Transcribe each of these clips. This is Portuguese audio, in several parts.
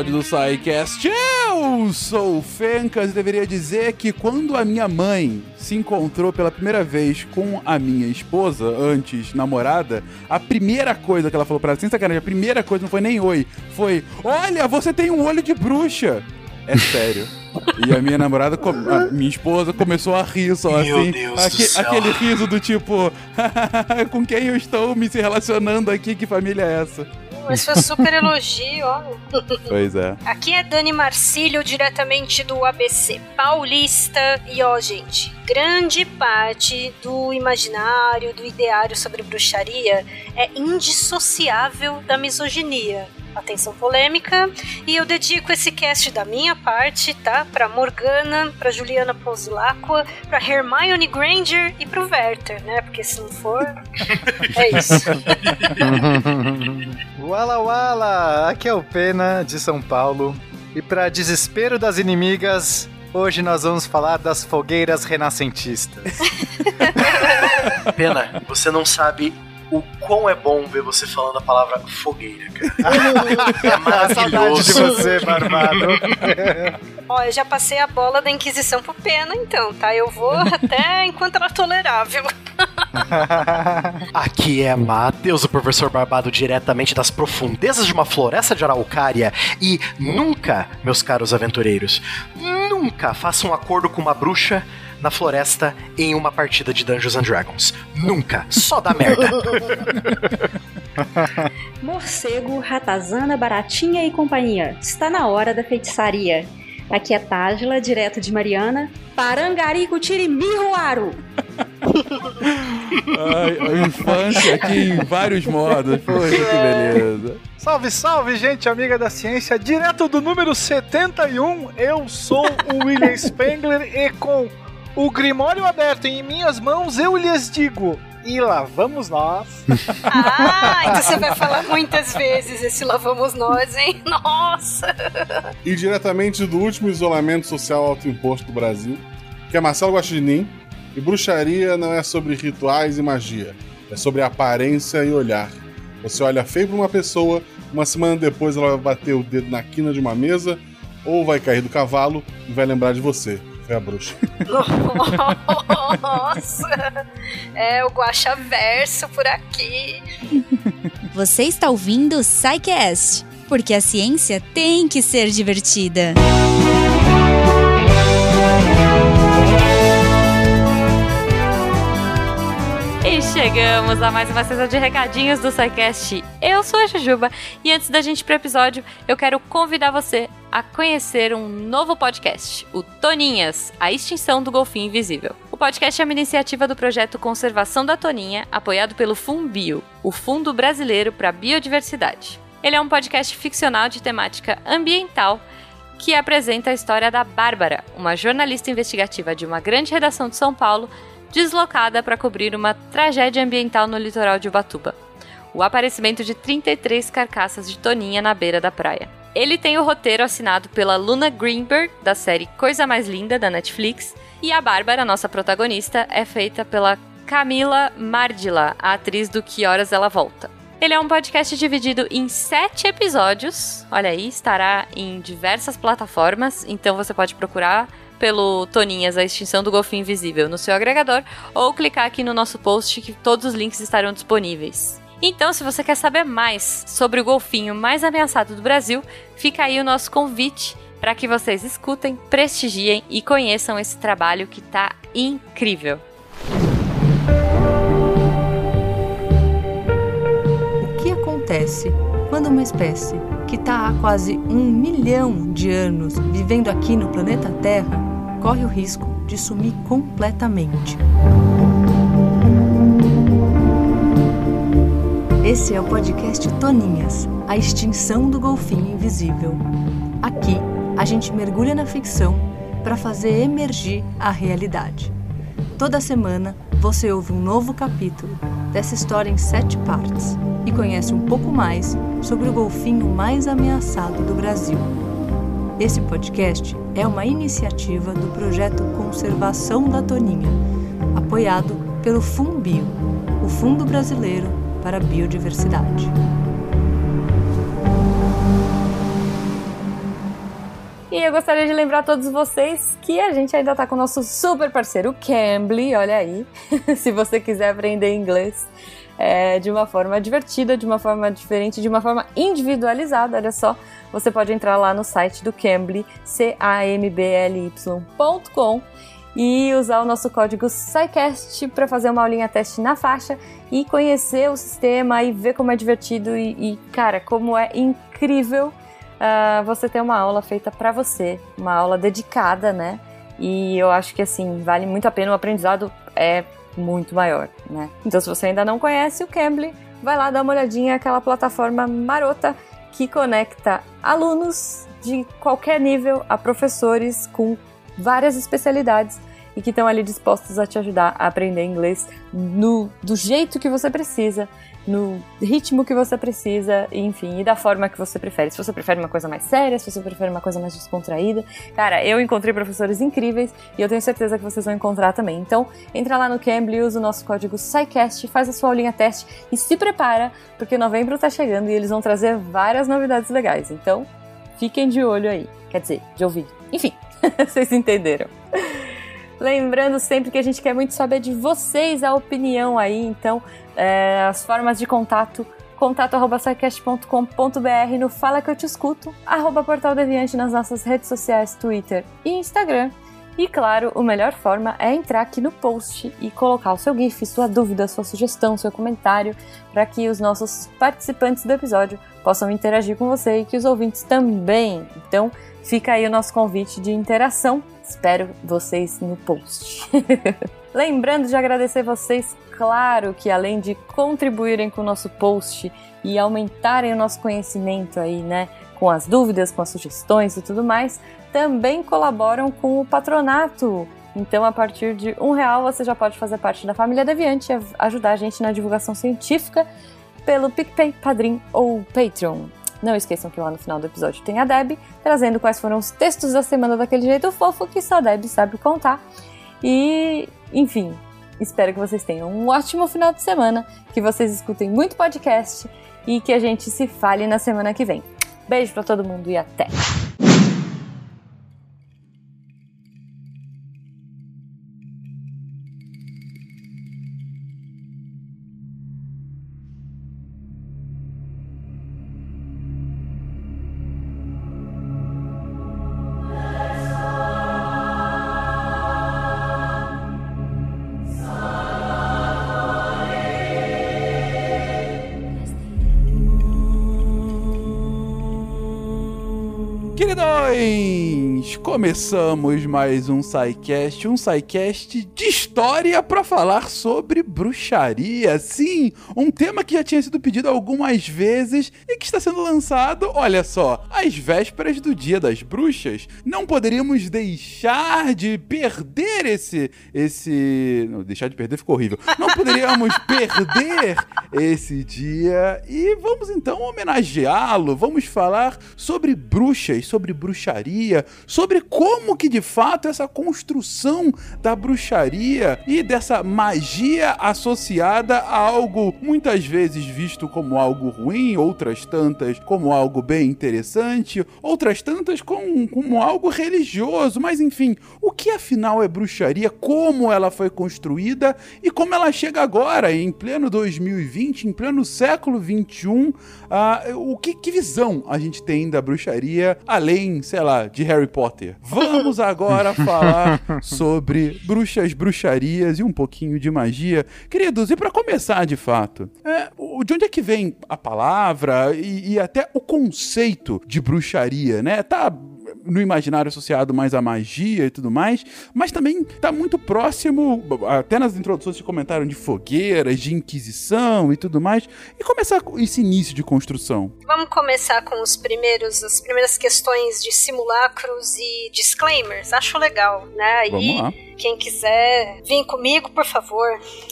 episódio do SciCast. Eu sou o Fencas e deveria dizer que quando a minha mãe se encontrou pela primeira vez com a minha esposa, antes namorada, a primeira coisa que ela falou pra ela, sem sacanagem, a primeira coisa não foi nem oi, foi: Olha, você tem um olho de bruxa. É sério. E a minha namorada, a minha esposa, começou a rir só Meu assim. Aque- aquele riso do tipo, com quem eu estou me relacionando aqui, que família é essa? Mas foi super elogio, olha. Pois é. Aqui é Dani Marcílio, diretamente do ABC Paulista. E ó, gente, grande parte do imaginário, do ideário sobre bruxaria é indissociável da misoginia. Atenção polêmica. E eu dedico esse cast da minha parte, tá? Pra Morgana, pra Juliana Ponzilacqua, pra Hermione Granger e pro Werther, né? Porque se não for. é isso. Wala Wala! Aqui é o Pena, de São Paulo. E para desespero das inimigas, hoje nós vamos falar das fogueiras renascentistas. Pena, você não sabe o quão é bom ver você falando a palavra fogueira, cara. É Saudade de maravilhoso. você, Barbado. Ó, eu já passei a bola da Inquisição pro Pena, então, tá? Eu vou até é tolerável. Aqui é Matheus, o professor Barbado, diretamente das profundezas de uma floresta de araucária. E nunca, meus caros aventureiros, nunca faça um acordo com uma bruxa na floresta em uma partida de Dungeons and Dragons. Nunca. Só dá merda. Morcego, ratazana, baratinha e companhia. Está na hora da feitiçaria. Aqui é Tágila, direto de Mariana. Parangarico Tirimiruaru. Ai, a infância aqui em vários modos. Poxa, que beleza. Salve, salve, gente amiga da ciência. Direto do número 71, eu sou o William Spengler e com o Grimório aberto em minhas mãos, eu lhes digo. E lá vamos nós. Ah, então você vai falar muitas vezes esse lá vamos nós, hein? Nossa! E diretamente do último isolamento social autoimposto do Brasil, que é Marcelo Guaxinim, e bruxaria não é sobre rituais e magia, é sobre aparência e olhar. Você olha feio pra uma pessoa, uma semana depois ela vai bater o dedo na quina de uma mesa, ou vai cair do cavalo e vai lembrar de você. Foi a bruxa. Nossa! É o Guaxa Verso por aqui. Você está ouvindo o SciCast, porque a ciência tem que ser divertida. E chegamos a mais uma sessão de recadinhos do SciCast. Eu sou a Jujuba e antes da gente ir pro episódio, eu quero convidar você a conhecer um novo podcast, o Toninhas, a extinção do golfinho invisível. O podcast é uma iniciativa do projeto Conservação da Toninha, apoiado pelo Fumbio, o Fundo Brasileiro para a Biodiversidade. Ele é um podcast ficcional de temática ambiental que apresenta a história da Bárbara, uma jornalista investigativa de uma grande redação de São Paulo deslocada para cobrir uma tragédia ambiental no litoral de Ubatuba. O aparecimento de 33 carcaças de toninha na beira da praia. Ele tem o roteiro assinado pela Luna Greenberg, da série Coisa Mais Linda, da Netflix, e a Bárbara, nossa protagonista, é feita pela Camila Mardila, a atriz do Que Horas Ela Volta. Ele é um podcast dividido em sete episódios. Olha aí, estará em diversas plataformas, então você pode procurar pelo Toninhas, a extinção do golfinho invisível no seu agregador, ou clicar aqui no nosso post que todos os links estarão disponíveis. Então, se você quer saber mais sobre o golfinho mais ameaçado do Brasil, fica aí o nosso convite para que vocês escutem, prestigiem e conheçam esse trabalho que tá incrível. O que acontece quando uma espécie que está há quase um milhão de anos vivendo aqui no planeta Terra corre o risco de sumir completamente? Esse é o podcast Toninhas, a extinção do golfinho invisível. Aqui, a gente mergulha na ficção para fazer emergir a realidade. Toda semana, você ouve um novo capítulo dessa história em sete partes e conhece um pouco mais sobre o golfinho mais ameaçado do Brasil. Esse podcast é uma iniciativa do projeto Conservação da Toninha, apoiado pelo Fumbio, o Fundo Brasileiro para a Biodiversidade. E eu gostaria de lembrar a todos vocês que a gente ainda tá com o nosso super parceiro Cambly, olha aí. Se você quiser aprender inglês é, de uma forma divertida, de uma forma diferente, de uma forma individualizada, olha só. Você pode entrar lá no site do Cambly, C-A-M-B-L-Y.com e usar o nosso código SciCast para fazer uma aulinha teste na faixa e conhecer o sistema e ver como é divertido e, e cara, como é incrível uh, você ter uma aula feita para você, uma aula dedicada, né? E eu acho que assim, vale muito a pena, o aprendizado é muito maior, né? Então se você ainda não conhece o Cambly, vai lá dar uma olhadinha aquela plataforma marota que conecta alunos de qualquer nível a professores com várias especialidades e que estão ali dispostos a te ajudar a aprender inglês no, do jeito que você precisa, no ritmo que você precisa, enfim, e da forma que você prefere. Se você prefere uma coisa mais séria, se você prefere uma coisa mais descontraída. Cara, eu encontrei professores incríveis e eu tenho certeza que vocês vão encontrar também. Então, entra lá no Cambly, usa o nosso código SciCast, faz a sua aulinha teste e se prepara, porque novembro tá chegando e eles vão trazer várias novidades legais. Então, fiquem de olho aí. Quer dizer, de ouvido. Enfim, vocês entenderam. Lembrando sempre que a gente quer muito saber de vocês a opinião aí, então é, as formas de contato contato.sicast.com.br no Fala Que Eu Te Escuto, arroba Portal Deviante nas nossas redes sociais, Twitter e Instagram. E claro, a melhor forma é entrar aqui no post e colocar o seu GIF, sua dúvida, sua sugestão, seu comentário, para que os nossos participantes do episódio possam interagir com você e que os ouvintes também. Então, fica aí o nosso convite de interação Espero vocês no post. Lembrando de agradecer vocês, claro que além de contribuírem com o nosso post e aumentarem o nosso conhecimento aí, né, com as dúvidas, com as sugestões e tudo mais, também colaboram com o patronato. Então, a partir de um real, você já pode fazer parte da família Deviante e ajudar a gente na divulgação científica pelo PicPay, Padrim ou Patreon. Não esqueçam que lá no final do episódio tem a Deb, trazendo quais foram os textos da semana daquele jeito fofo que só a Deb sabe contar. E, enfim, espero que vocês tenham um ótimo final de semana, que vocês escutem muito podcast e que a gente se fale na semana que vem. Beijo para todo mundo e até! Começamos mais um SciCast, um SciCast de história para falar sobre bruxaria. Sim, um tema que já tinha sido pedido algumas vezes e que está sendo lançado, olha só, às vésperas do Dia das Bruxas. Não poderíamos deixar de perder esse esse, não, deixar de perder ficou horrível. Não poderíamos perder esse dia e vamos então homenageá-lo. Vamos falar sobre bruxas, sobre bruxaria, sobre como que de fato essa construção da bruxaria e dessa magia associada a algo muitas vezes visto como algo ruim, outras tantas como algo bem interessante, outras tantas como, como algo religioso, mas enfim, o que afinal é bruxaria, como ela foi construída? E como ela chega agora, em pleno 2020, em pleno século 21, uh, o que, que visão a gente tem da bruxaria, além, sei lá, de Harry Potter. Vamos agora falar sobre bruxas, bruxarias e um pouquinho de magia. Queridos, e para começar de fato, é, de onde é que vem a palavra e, e até o conceito de bruxaria, né? Tá no imaginário associado mais à magia e tudo mais, mas também está muito próximo, até nas introduções que comentaram de fogueiras, de inquisição e tudo mais, e começar esse início de construção. Vamos começar com os primeiros, as primeiras questões de simulacros e disclaimers. Acho legal, né? Aí, Vamos lá. quem quiser vir comigo, por favor.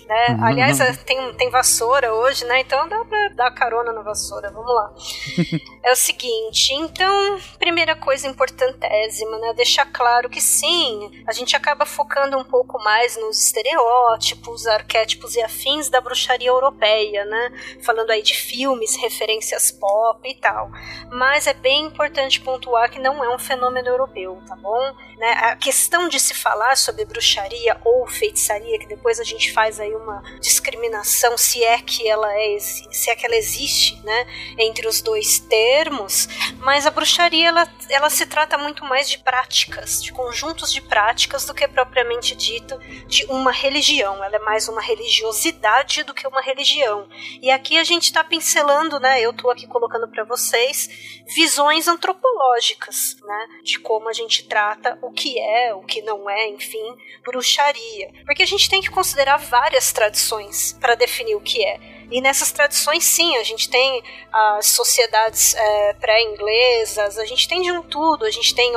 Né? Uhum. Aliás, tem, tem vassoura hoje, né? Então dá pra dar carona na vassoura. Vamos lá. é o seguinte, então, primeira coisa importante importantésima, né? Deixar claro que sim, a gente acaba focando um pouco mais nos estereótipos, arquétipos e afins da bruxaria europeia, né? Falando aí de filmes, referências pop e tal. Mas é bem importante pontuar que não é um fenômeno europeu, tá bom? Né? A questão de se falar sobre bruxaria ou feitiçaria, que depois a gente faz aí uma discriminação se é que ela é se é que ela existe, né, entre os dois termos, mas a bruxaria ela, ela se trata muito mais de práticas, de conjuntos de práticas do que propriamente dito de uma religião. Ela é mais uma religiosidade do que uma religião. E aqui a gente está pincelando, né, eu estou aqui colocando para vocês visões antropológicas, né, de como a gente trata o que é, o que não é, enfim, bruxaria. Porque a gente tem que considerar várias tradições para definir o que é. E nessas tradições, sim, a gente tem as sociedades é, pré-inglesas, a gente tem de um tudo, a gente tem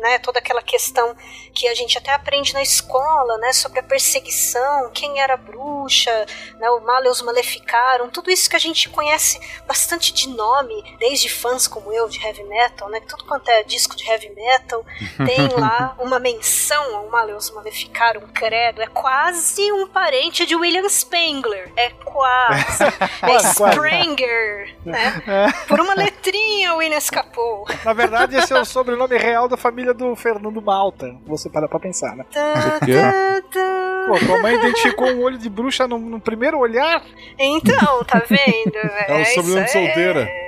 né, toda aquela questão que a gente até aprende na escola, né, sobre a perseguição, quem era bruxa, né, o Maleus Maleficaram, tudo isso que a gente conhece bastante de nome, desde fãs como eu de heavy metal, né, tudo quanto é disco de heavy metal, tem lá uma menção ao Maleus Maleficaram, credo, é quase um parente de William Spengler, é quase. É Spranger, né? É. Por uma letrinha o William escapou. Na verdade, esse é o sobrenome real da família do Fernando Malta. Você para pra pensar, né? Tá, tá, tá. Pô, tua mãe identificou um olho de bruxa no, no primeiro olhar? Então, tá vendo? É, é o sobrenome de solteira.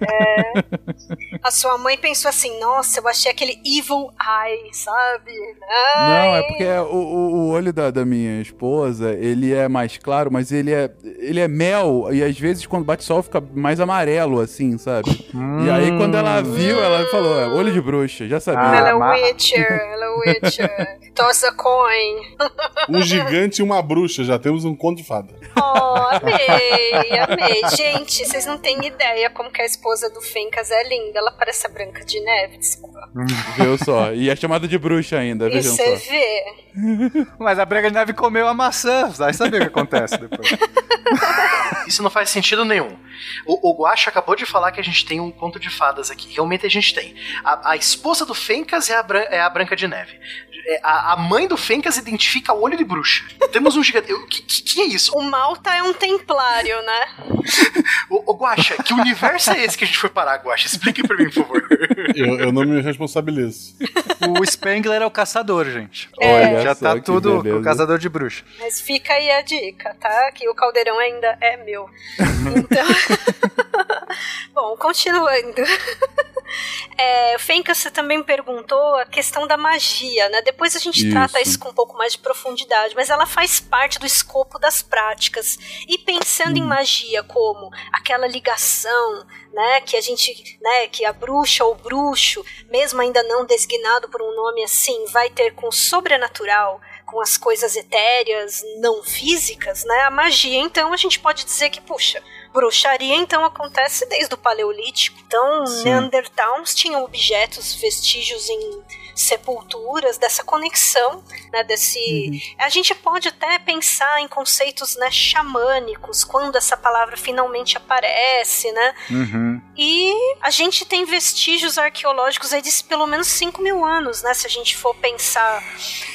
É... É, a sua mãe pensou assim: nossa, eu achei aquele evil eye, sabe? Ai. Não, é porque o, o, o olho da, da, minha esposa, ele é mais claro, mas ele é, ele é mel, e às vezes quando bate sol fica mais amarelo, assim, sabe? Hum. E aí quando ela viu, ela falou: é, olho de bruxa, já sabia. Ah, ela é Witcher, ela é Witcher. Toss a coin. Um gigante e uma bruxa, já temos um conto de fada. Oh, amei, amei. Gente, vocês não têm ideia como que a esposa do Fencas é linda. Ela parece a Branca de Neve, desculpa. Viu só? E é chamada de bruxa ainda, vejam só. Você vê. Mas a Branca de Neve comeu a maçã, vai saber o que acontece depois. Isso não faz sentido nenhum. O, o Guacha acabou de falar que a gente tem um conto de fadas aqui. Realmente a gente tem. A, a esposa do Fencas é a, é a Branca de Neve. É, a, a, mãe do Fencas identifica o olho de bruxa. Temos um gigante. O que, que, que, é isso? O Malta é um templário, né? o, o Guaxa, que universo é esse que a gente foi parar, Guaxa? Explique pra mim, por favor. Eu, eu não me responsabilizo. O Spengler é o caçador, gente. É. Já tá tudo o caçador de bruxa. Mas fica aí a dica, tá? Que o caldeirão ainda é meu. Então. Bom, continuando. É, o Fencas, também perguntou a questão da magia, né? Depois a gente isso. trata isso com um pouco mais de profundidade, mas ela faz parte do escopo das práticas. E pensando hum. em magia como aquela ligação, né, que a gente, né, que a bruxa ou bruxo, mesmo ainda não designado por um nome assim, vai ter com o sobrenatural, com as coisas etéreas, não físicas, né? A magia, então, a gente pode dizer que, puxa, bruxaria então acontece desde o Paleolítico. Então, Sim. Neandertals tinham objetos, vestígios em sepulturas, dessa conexão, né, desse... Uhum. A gente pode até pensar em conceitos, né, xamânicos, quando essa palavra finalmente aparece, né? Uhum. E a gente tem vestígios arqueológicos aí de pelo menos 5 mil anos, né? Se a gente for pensar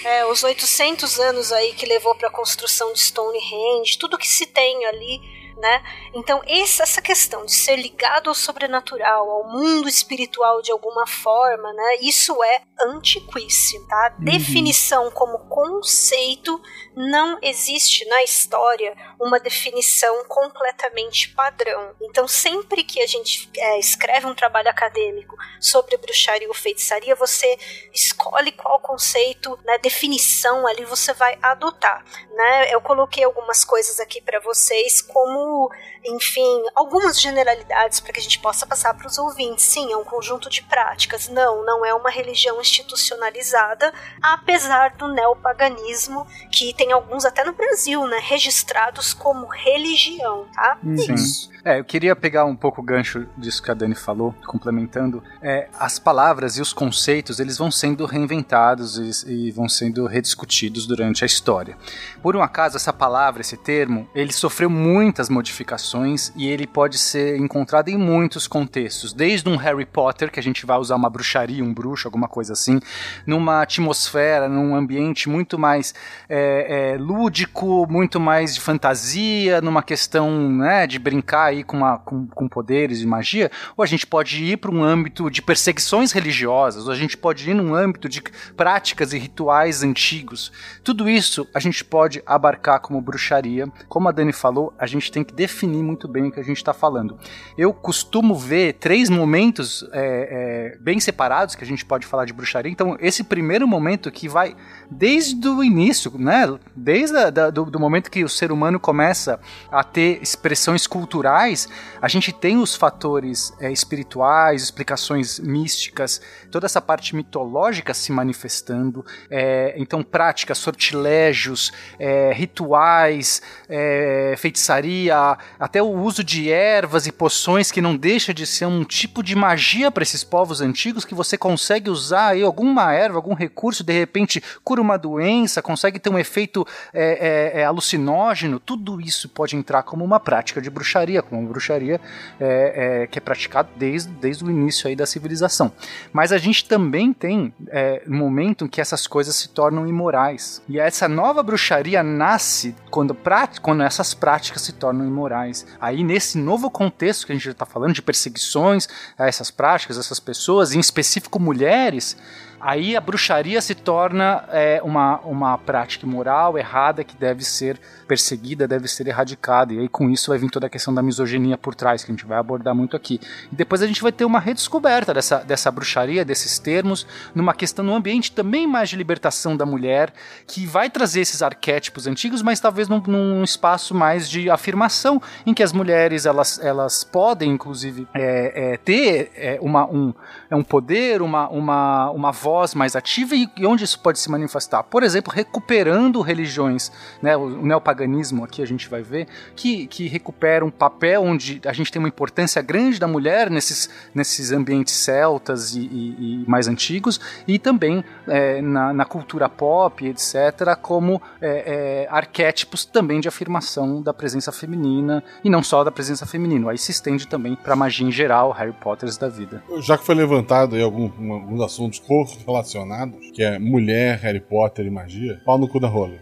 é, os 800 anos aí que levou para a construção de Stonehenge, tudo que se tem ali né? Então, essa questão de ser ligado ao sobrenatural, ao mundo espiritual de alguma forma, né? Isso é antiquíssimo, tá? Uhum. Definição como conceito não existe na história uma definição completamente padrão. Então, sempre que a gente é, escreve um trabalho acadêmico sobre bruxaria ou feitiçaria, você escolhe qual conceito, né, definição ali você vai adotar, né? Eu coloquei algumas coisas aqui para vocês como enfim, algumas generalidades para que a gente possa passar para os ouvintes. Sim, é um conjunto de práticas. Não, não é uma religião institucionalizada, apesar do neopaganismo, que tem alguns até no Brasil, né, registrados como religião, tá? Sim. É, eu queria pegar um pouco o gancho disso que a Dani falou, complementando. É, as palavras e os conceitos, eles vão sendo reinventados e, e, vão sendo rediscutidos durante a história. Por um acaso, essa palavra, esse termo, ele sofreu muitas modificações e ele pode ser encontrado em muitos contextos. Desde um Harry Potter, que a gente vai usar uma bruxaria, um bruxo, alguma coisa assim, numa atmosfera, num ambiente muito mais é, é, lúdico, muito mais de fantasia, numa questão né, de brincar aí com, uma, com, com poderes e magia, ou a gente pode ir para um âmbito de perseguições religiosas, ou a gente pode ir num âmbito de práticas e rituais antigos. Tudo isso a gente pode abarcar como bruxaria. Como a Dani falou, a gente tem que definir muito bem o que a gente está falando. Eu costumo ver três momentos é, é, bem separados que a gente pode falar de bruxaria. Então, esse primeiro momento que vai desde o início, né? Desde a, da, do, do momento que o ser humano começa a ter expressões culturais a gente tem os fatores é, espirituais, explicações místicas, toda essa parte mitológica se manifestando. É, então, práticas, sortilégios, é, rituais, é, feitiçaria, até o uso de ervas e poções que não deixa de ser um tipo de magia para esses povos antigos que você consegue usar aí alguma erva, algum recurso, de repente cura uma doença, consegue ter um efeito é, é, alucinógeno. Tudo isso pode entrar como uma prática de bruxaria, como bruxaria é, é, que é praticado desde, desde o início aí da civilização. Mas a gente também tem é, um momento em que essas coisas se tornam imorais. E essa nova bruxaria nasce quando, quando essas práticas se tornam imorais. Aí, nesse novo contexto que a gente está falando de perseguições a essas práticas, essas pessoas, em específico mulheres, aí a bruxaria se torna é, uma, uma prática moral errada que deve ser perseguida, deve ser erradicada. E aí com isso vai vir toda a questão da misoginia por trás, que a gente vai abordar muito aqui. E depois a gente vai ter uma redescoberta dessa, dessa bruxaria, desses termos, numa questão, num ambiente também mais de libertação da mulher, que vai trazer esses arquétipos antigos, mas talvez num, num espaço mais de afirmação, em que as mulheres elas, elas podem, inclusive, é, é, ter é, uma, um, é um poder, uma, uma, uma voz mais ativa, e, onde isso pode se manifestar? Por exemplo, recuperando religiões, né, o, o neopaganismo aqui a gente vai ver, que, que recupera um papel onde a gente tem uma importância grande da mulher nesses, nesses ambientes celtas e, e, e mais antigos, e também é, na, na, cultura pop, etc., como é, é, arquétipos também de afirmação da presença feminina, e não só da presença feminina, aí se estende também para magia em geral, Harry Potter da vida. Já que foi levantado aí algum, alguns assuntos correlacionados, que é mulher, Harry Potter e magia, pau no cu da rola.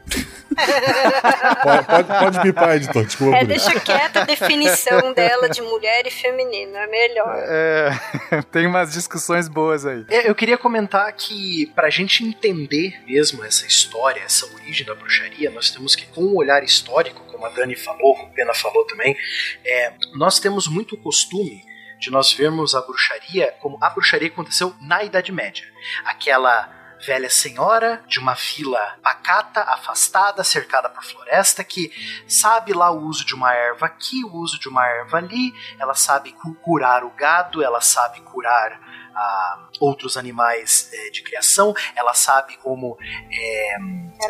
pode, pode, pode pipar, editor, desculpa. É, deixa quieta a definição dela de mulher e feminino, é melhor. É, tem umas discussões boas aí. É, eu queria comentar que pra gente entender mesmo essa história, essa origem da bruxaria, nós temos que, com um olhar histórico, como a Dani falou, como o Pena falou também, é, nós temos muito costume de nós vermos a bruxaria como a bruxaria aconteceu na Idade Média. Aquela velha senhora de uma vila pacata, afastada, cercada por floresta, que sabe lá o uso de uma erva aqui, o uso de uma erva ali, ela sabe curar o gado, ela sabe curar ah, outros animais é, de criação, ela sabe como é,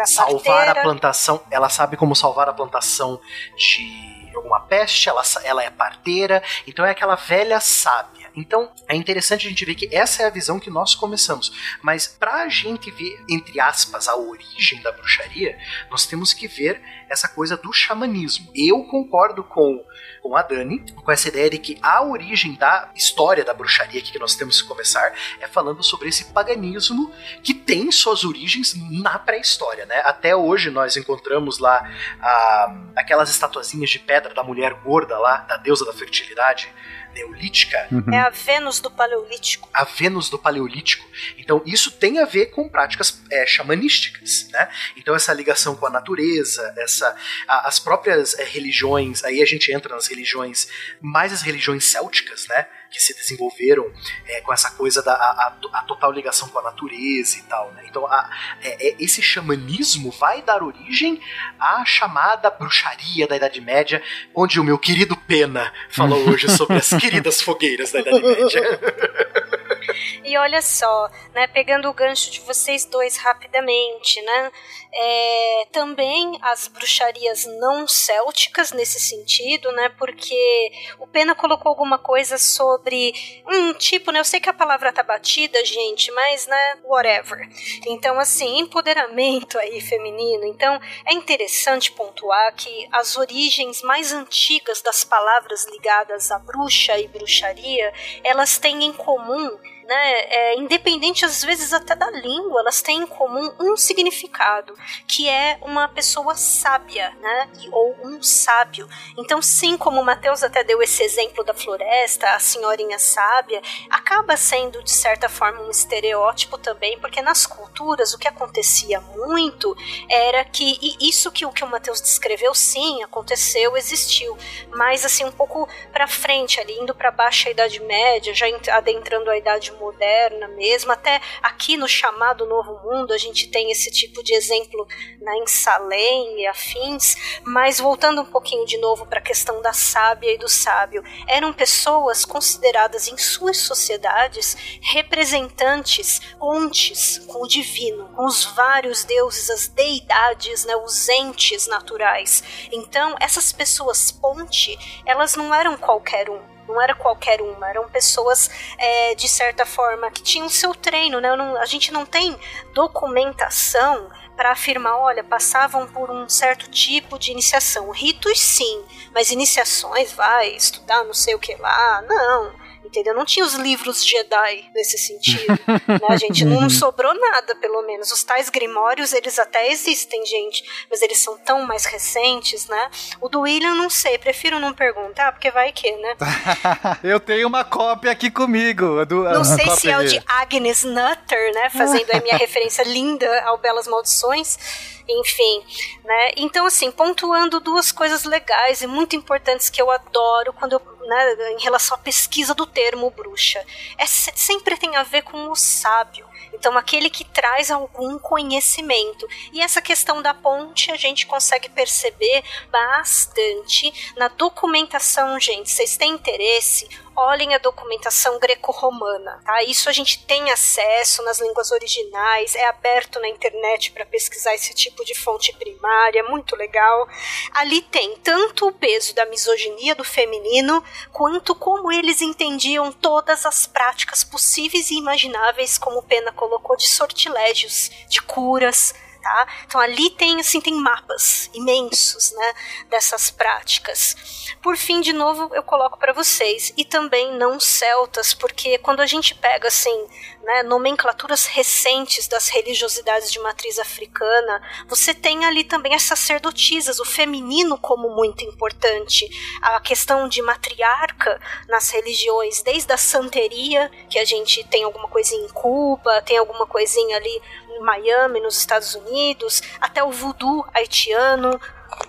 salvar a plantação, ela sabe como salvar a plantação de alguma peste, ela, ela é parteira, então é aquela velha sábia então, é interessante a gente ver que essa é a visão que nós começamos. Mas para a gente ver, entre aspas, a origem da bruxaria, nós temos que ver essa coisa do xamanismo. Eu concordo com, com a Dani, com essa ideia de que a origem da história da bruxaria que nós temos que começar é falando sobre esse paganismo que tem suas origens na pré-história, né? Até hoje nós encontramos lá ah, aquelas estatuazinhas de pedra da mulher gorda lá, da deusa da fertilidade, neolítica. Uhum. É a Vênus do Paleolítico. A Vênus do Paleolítico. Então, isso tem a ver com práticas é, xamanísticas, né? Então, essa ligação com a natureza, essa, a, as próprias é, religiões, aí a gente entra nas religiões, mais as religiões célticas, né? que se desenvolveram é, com essa coisa da a, a, total ligação com a natureza e tal. Né? Então, a, é, é, esse xamanismo vai dar origem à chamada bruxaria da Idade Média, onde o meu querido Pena falou hoje sobre as queridas fogueiras da Idade Média. E olha só, né, pegando o gancho de vocês dois rapidamente, né? É, também as bruxarias não célticas nesse sentido, né? Porque o Pena colocou alguma coisa sobre um tipo, né? Eu sei que a palavra tá batida, gente, mas né, whatever. Então, assim, empoderamento aí feminino. Então, é interessante pontuar que as origens mais antigas das palavras ligadas à bruxa e bruxaria, elas têm em comum né, é, independente às vezes até da língua, elas têm em comum um significado, que é uma pessoa sábia, né, ou um sábio. Então, sim, como o Mateus até deu esse exemplo da floresta, a senhorinha sábia, acaba sendo de certa forma um estereótipo também, porque nas culturas o que acontecia muito era que e isso que o que o Mateus descreveu, sim, aconteceu, existiu, mas assim um pouco para frente ali, indo para baixa idade média, já adentrando a idade moderna mesmo, até aqui no chamado Novo Mundo a gente tem esse tipo de exemplo né, em Salem e afins, mas voltando um pouquinho de novo para a questão da sábia e do sábio, eram pessoas consideradas em suas sociedades representantes, pontes com o divino, com os vários deuses, as deidades, né, os entes naturais. Então, essas pessoas ponte, elas não eram qualquer um não era qualquer uma, eram pessoas é, de certa forma que tinham seu treino, né? Não, a gente não tem documentação para afirmar, olha, passavam por um certo tipo de iniciação. Ritos sim, mas iniciações, vai estudar não sei o que lá, não entendeu? Não tinha os livros Jedi nesse sentido. né? A gente não sobrou nada, pelo menos. Os tais grimórios, eles até existem, gente, mas eles são tão mais recentes, né? O do William, não sei, prefiro não perguntar, porque vai que, né? Eu tenho uma cópia aqui comigo. Do, não sei se é o de Agnes Nutter, né? Fazendo a minha referência linda ao Belas Maldições enfim, né? Então, assim, pontuando duas coisas legais e muito importantes que eu adoro quando eu, né, em relação à pesquisa do termo bruxa. É, sempre tem a ver com o sábio. Então, aquele que traz algum conhecimento. E essa questão da ponte a gente consegue perceber bastante na documentação, gente. Vocês têm interesse? Olhem a documentação greco-romana, tá? Isso a gente tem acesso nas línguas originais, é aberto na internet para pesquisar esse tipo de fonte primária, muito legal. Ali tem tanto o peso da misoginia do feminino, quanto como eles entendiam todas as práticas possíveis e imagináveis, como Pena colocou, de sortilégios, de curas, Tá? Então ali tem assim tem mapas imensos, né, dessas práticas. Por fim, de novo, eu coloco para vocês e também não celtas, porque quando a gente pega assim, né, nomenclaturas recentes das religiosidades de matriz africana, você tem ali também as sacerdotisas, o feminino como muito importante, a questão de matriarca nas religiões, desde a santeria, que a gente tem alguma coisinha em Cuba, tem alguma coisinha ali em Miami, nos Estados Unidos, até o voodoo haitiano,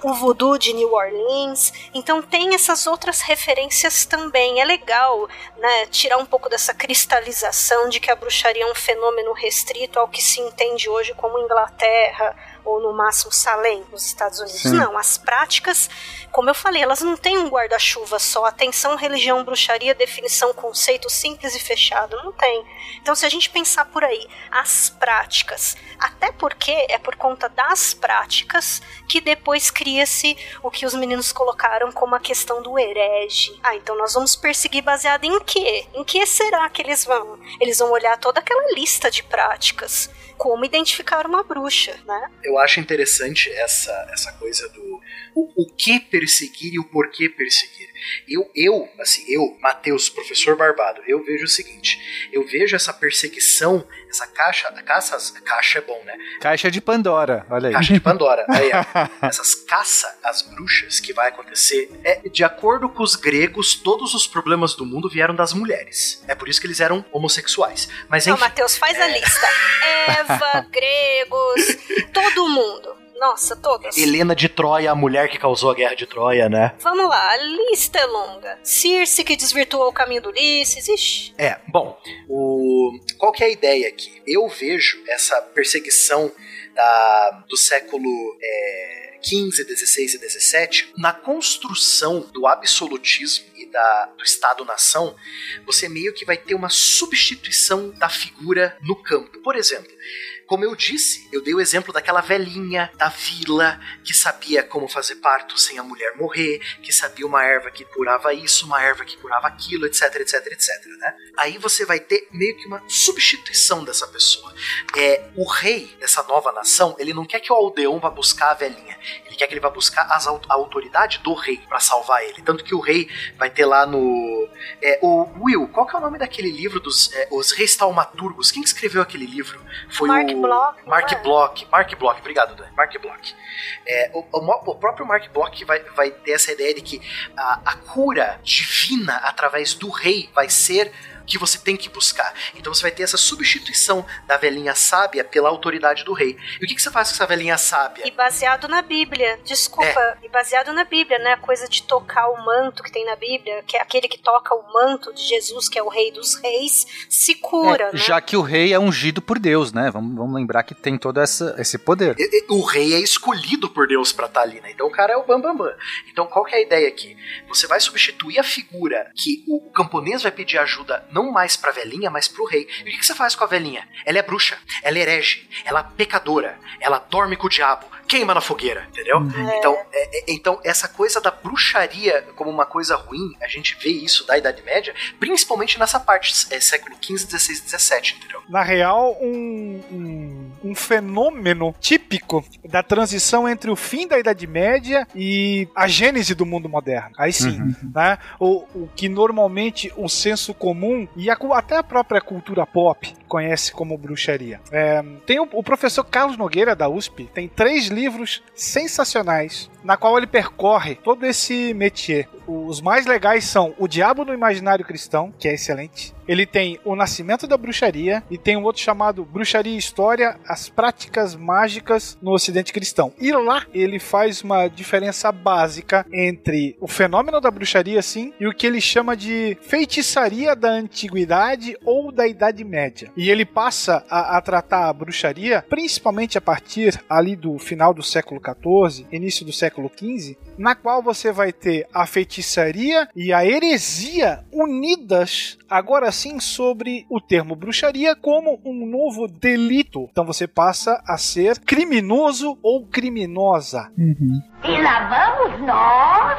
o voodoo de New Orleans. Então tem essas outras referências também. É legal, né, tirar um pouco dessa cristalização de que a bruxaria é um fenômeno restrito ao que se entende hoje como Inglaterra, ou no máximo Salem, nos Estados Unidos. Sim. Não, as práticas, como eu falei, elas não têm um guarda-chuva só. Atenção, religião, bruxaria, definição, conceito simples e fechado. Não tem. Então, se a gente pensar por aí, as práticas, até porque é por conta das práticas que depois cria-se o que os meninos colocaram como a questão do herege. Ah, então nós vamos perseguir baseado em quê? Em que será que eles vão? Eles vão olhar toda aquela lista de práticas como identificar uma bruxa, né? Eu acho interessante essa, essa coisa do o, o que perseguir e o porquê perseguir. Eu, eu, assim, eu, Matheus, professor Barbado, eu vejo o seguinte: eu vejo essa perseguição, essa caixa, a caça, a caixa é bom, né? Caixa de Pandora, olha aí. Caixa de Pandora, aí, ó. Essas caça às bruxas que vai acontecer, é, de acordo com os gregos, todos os problemas do mundo vieram das mulheres. É por isso que eles eram homossexuais. Mas, enfim, Não, Matheus, faz é... a lista. Eva, gregos, todo mundo. Nossa, todas. Helena de Troia, a mulher que causou a guerra de Troia, né? Vamos lá, a lista é longa. Circe que desvirtuou o caminho do Ulisses, ixi. É, bom, o... qual que é a ideia aqui? Eu vejo essa perseguição da... do século... É... 15, 16 e 17, na construção do absolutismo da, do Estado-nação, você meio que vai ter uma substituição da figura no campo. Por exemplo, como eu disse, eu dei o exemplo daquela velhinha da vila que sabia como fazer parto sem a mulher morrer, que sabia uma erva que curava isso, uma erva que curava aquilo, etc, etc, etc, né? Aí você vai ter meio que uma substituição dessa pessoa. É, o rei dessa nova nação, ele não quer que o aldeão vá buscar a velhinha, ele quer que ele vá buscar as, a autoridade do rei para salvar ele. Tanto que o rei vai ter lá no. É, o Will, qual que é o nome daquele livro dos é, Os Reis Taumaturgos? Quem que escreveu aquele livro? Foi Mark o. Bloch. Mark é? Bloch. Mark Bloch, obrigado, Dan. Mark Bloch. É, o, o, o, próprio Mark Bloch vai, vai ter essa ideia de que a, a cura divina através do rei vai ser que você tem que buscar. Então você vai ter essa substituição da velhinha sábia pela autoridade do rei. E o que, que você faz com essa velhinha sábia? E baseado na Bíblia, desculpa, é. e baseado na Bíblia, né? A coisa de tocar o manto que tem na Bíblia, que é aquele que toca o manto de Jesus, que é o rei dos reis, se cura, é, né? Já que o rei é ungido por Deus, né? Vamos, vamos lembrar que tem todo essa, esse poder. O rei é escolhido por Deus para estar tá ali, né? Então o cara é o bambambam. Bam, bam. Então qual que é a ideia aqui? Você vai substituir a figura que o camponês vai pedir ajuda não mais pra velhinha, mas pro rei. E o que, você faz com a velhinha? Ela é bruxa, ela é herege, ela é pecadora, ela dorme com o diabo, queima na fogueira, entendeu? Uhum. Então, é, é, então, essa coisa da bruxaria como uma coisa ruim, a gente vê isso da Idade Média, principalmente nessa parte, é, século XV, XVI, XVII, entendeu? Na real, um, um, um, fenômeno típico da transição entre o fim da Idade Média e a gênese do mundo moderno. Aí sim, uhum. né? O, o que normalmente o senso comum e a, até a própria cultura pop conhece como bruxaria. É, tem o, o professor Carlos Nogueira, da USP, tem três livros sensacionais na qual ele percorre todo esse métier. Os mais legais são O Diabo no Imaginário Cristão, que é excelente. Ele tem O Nascimento da Bruxaria e tem um outro chamado Bruxaria e História: As Práticas Mágicas no Ocidente Cristão. E lá ele faz uma diferença básica entre o fenômeno da bruxaria, sim, e o que ele chama de feitiçaria da antiguidade ou da Idade Média. E ele passa a, a tratar a bruxaria principalmente a partir ali do final do século XIV, início do século XV, na qual você vai ter a feitiçaria e a heresia unidas, agora sim, sobre o termo bruxaria como um novo delito. Então você passa a ser criminoso ou criminosa. Uhum. E lá vamos nós?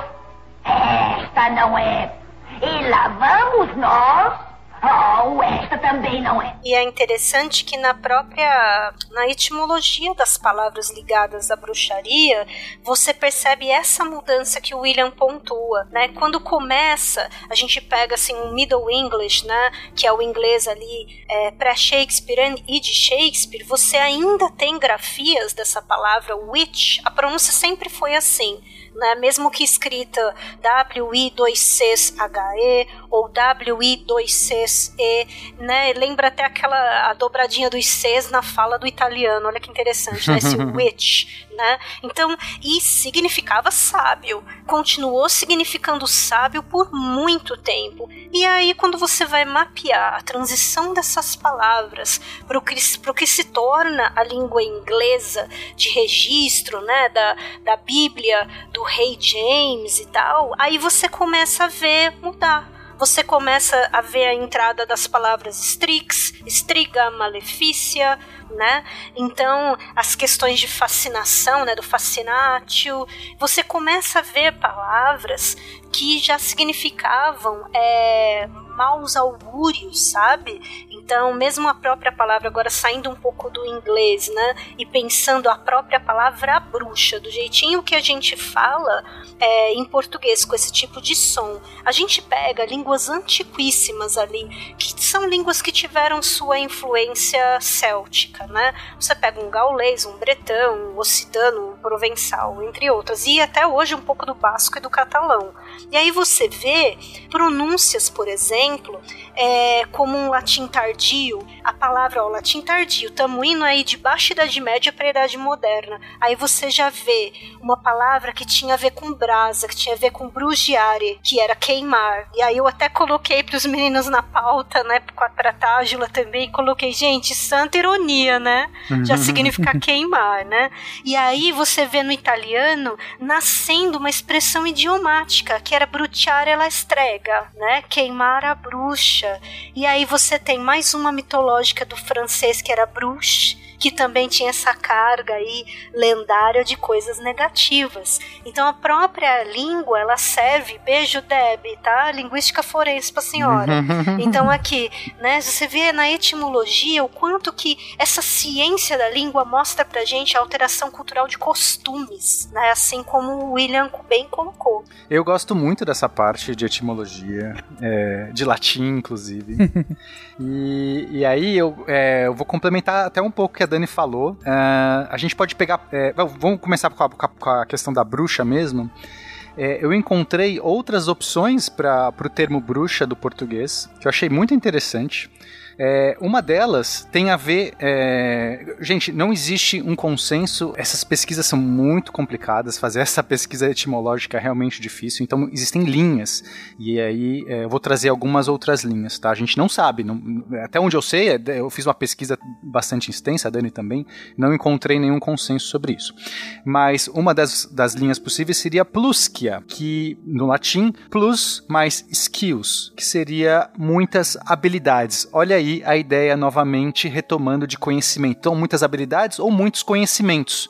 Esta não é. E lá vamos nós? Oh, esta também não é. E é interessante que na própria na etimologia das palavras ligadas à bruxaria, você percebe essa mudança que o William pontua, né? Quando começa, a gente pega assim um Middle English, né, que é o inglês ali é, pré-Shakespeare e de Shakespeare, você ainda tem grafias dessa palavra witch. A pronúncia sempre foi assim né? mesmo que escrita W-I-2-Cs-H-E ou W-I-2-Cs-E, né? lembra até aquela a dobradinha dos Cs na fala do italiano, olha que interessante, né? esse witch, né? Então, e significava sábio, continuou significando sábio por muito tempo. E aí, quando você vai mapear a transição dessas palavras para o que, que se torna a língua inglesa de registro, né, da, da Bíblia, do rei James e tal, aí você começa a ver mudar você começa a ver a entrada das palavras strix, striga, malefícia, né? Então, as questões de fascinação, né, do fascinatio, você começa a ver palavras que já significavam é, maus augúrios, sabe? Então, mesmo a própria palavra, agora saindo um pouco do inglês, né? E pensando a própria palavra bruxa, do jeitinho que a gente fala é, em português, com esse tipo de som. A gente pega línguas antiquíssimas ali, que são línguas que tiveram sua influência céltica, né? Você pega um gaulês, um bretão, um occitano, um provençal, entre outras, e até hoje um pouco do basco e do catalão. E aí você vê pronúncias, por exemplo, é, como um latim tardio a palavra, ó, latim tardio, estamos indo aí de baixa Idade Média para Idade Moderna. Aí você já vê uma palavra que tinha a ver com brasa, que tinha a ver com brugiare, que era queimar. E aí eu até coloquei para os meninos na pauta, né, para Tágila também, coloquei, gente, santa ironia, né? Já significa queimar, né? E aí você vê no italiano nascendo uma expressão idiomática, que era bruciare la strega, né? Queimar a bruxa. E aí você tem mais uma mitológica do francês que era bruxe, que também tinha essa carga aí lendária de coisas negativas. Então a própria língua, ela serve, beijo Deb, tá? Linguística forense pra senhora. Então aqui, né, você vê na etimologia o quanto que essa ciência da língua mostra pra gente a alteração cultural de costumes, né? Assim como o William bem colocou. Eu gosto muito dessa parte de etimologia, é, de latim, inclusive. e, e aí eu, é, eu vou complementar até um pouco que a Dani falou. Uh, a gente pode pegar. É, vamos começar com a, com a, questão da bruxa mesmo. É, eu encontrei outras opções para o termo bruxa do português, que eu achei muito interessante. É, uma delas tem a ver. É, gente, não existe um consenso. Essas pesquisas são muito complicadas. Fazer essa pesquisa etimológica é realmente difícil. Então, existem linhas. E aí é, eu vou trazer algumas outras linhas, tá? A gente não sabe. Não, até onde eu sei, é, eu fiz uma pesquisa bastante extensa, a Dani também. Não encontrei nenhum consenso sobre isso. Mas uma das, das linhas possíveis seria plusquia, que no latim, plus mais skills, que seria muitas habilidades. Olha aí aí a ideia novamente retomando de conhecimento. Então, muitas habilidades ou muitos conhecimentos.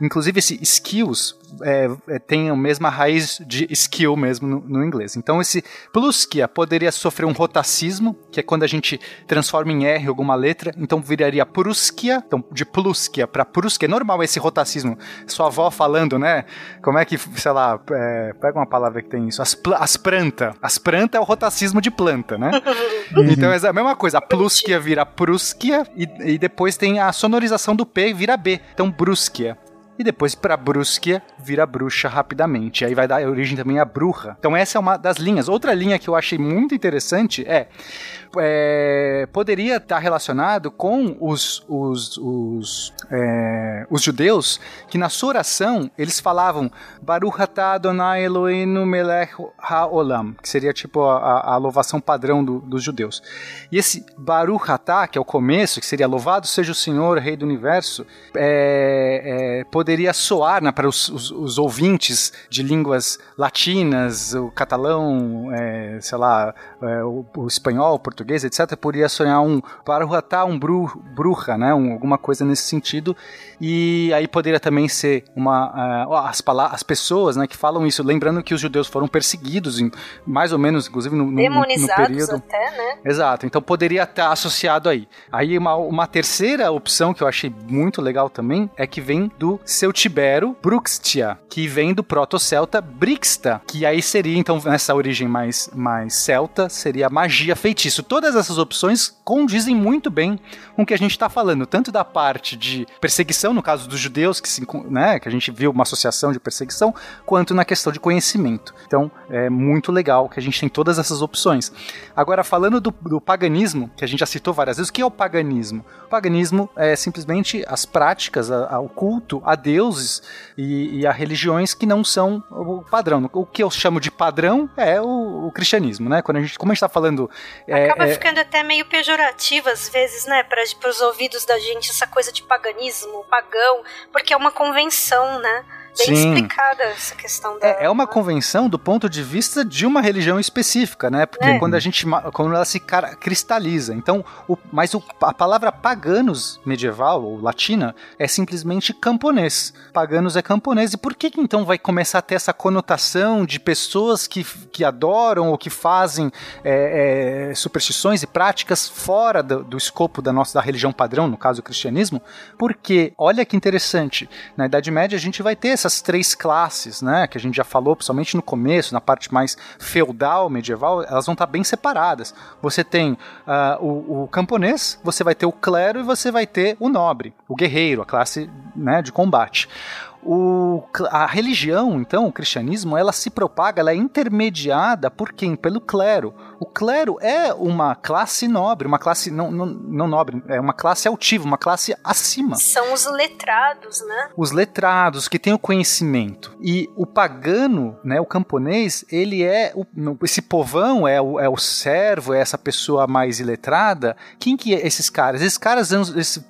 Inclusive, esse skills é, é, tem a mesma raiz de skill mesmo no, no, inglês. Então, esse plusquia poderia sofrer um rotacismo, que é quando a gente transforma em R alguma letra, então viraria prusquia, então de plusquia para prusquia. É normal esse rotacismo. Sua avó falando, né? Como é que, sei lá, é, pega uma palavra que tem isso, as, as planta. As planta é o rotacismo de planta, né? então é a mesma coisa, a plusquia vira prusquia e, e depois tem a sonorização do P e vira B. Então, brusquia e depois para Brusquia vira bruxa rapidamente. Aí vai dar origem também à bruxa. Então essa é uma das linhas. Outra linha que eu achei muito interessante é, é poderia estar relacionado com os os, os, é, os judeus que na sua oração eles falavam Baruch atah Adonai melech haolam, que seria tipo a, a louvação padrão do, dos judeus. E esse Baruch atah, que é o começo, que seria louvado seja o Senhor, Rei do Universo, é, é, poderia poderia soar né, para os, os, os, ouvintes de línguas latinas, o catalão, é, sei lá, é, o, o, espanhol, o português, etc., poderia sonhar um paruhatá, um bru, bruxa, né, um, alguma coisa nesse sentido. E aí poderia também ser uma uh, as, as pessoas né, que falam isso, lembrando que os judeus foram perseguidos, em, mais ou menos, inclusive no, no, no período. até, né? Exato, então poderia estar associado aí. Aí uma, uma terceira opção que eu achei muito legal também é que vem do seu Tibero Bruxtia, que vem do proto-celta Brixta, que aí seria, então, nessa origem mais, mais celta, seria magia feitiço. Todas essas opções condizem muito bem com o que a gente está falando, tanto da parte de perseguição, no caso dos judeus, que, se, né, que a gente viu uma associação de perseguição, quanto na questão de conhecimento. Então, é muito legal que a gente tem todas essas opções. Agora, falando do, do paganismo, que a gente já citou várias vezes, o que é o paganismo? O paganismo é simplesmente as práticas, a, a, o culto a Deus deuses e, e a religiões que não são o padrão. O que eu chamo de padrão é o, o cristianismo, né? Quando a gente, como a gente está falando. É, Acaba é... ficando até meio pejorativo às vezes, né? Para os ouvidos da gente, essa coisa de paganismo, pagão, porque é uma convenção, né? Bem Sim. explicada essa questão da... é, é uma convenção do ponto de vista de uma religião específica, né? Porque é. quando a gente quando ela se cristaliza. Então, o, mas o, a palavra paganos medieval ou latina é simplesmente camponês. Paganos é camponês. E por que, que então vai começar a ter essa conotação de pessoas que, que adoram ou que fazem é, é, superstições e práticas fora do, do escopo da nossa da religião padrão, no caso o cristianismo? Porque olha que interessante, na Idade Média a gente vai ter essas três classes, né, que a gente já falou, principalmente no começo, na parte mais feudal, medieval, elas vão estar bem separadas. Você tem uh, o, o, camponês, você vai ter o clero e você vai ter o nobre, o guerreiro, a classe né, de combate. o, a religião, então, o cristianismo, ela se propaga, ela é intermediada por quem? Pelo clero. O clero é uma classe nobre, uma classe não, não, não nobre, é uma classe altiva, uma classe acima. São os letrados, né? Os letrados que têm o conhecimento. E o pagano, né, o camponês, ele é o, esse povão, é o, é o servo, é essa pessoa mais iletrada. Quem que é esses caras? Esses caras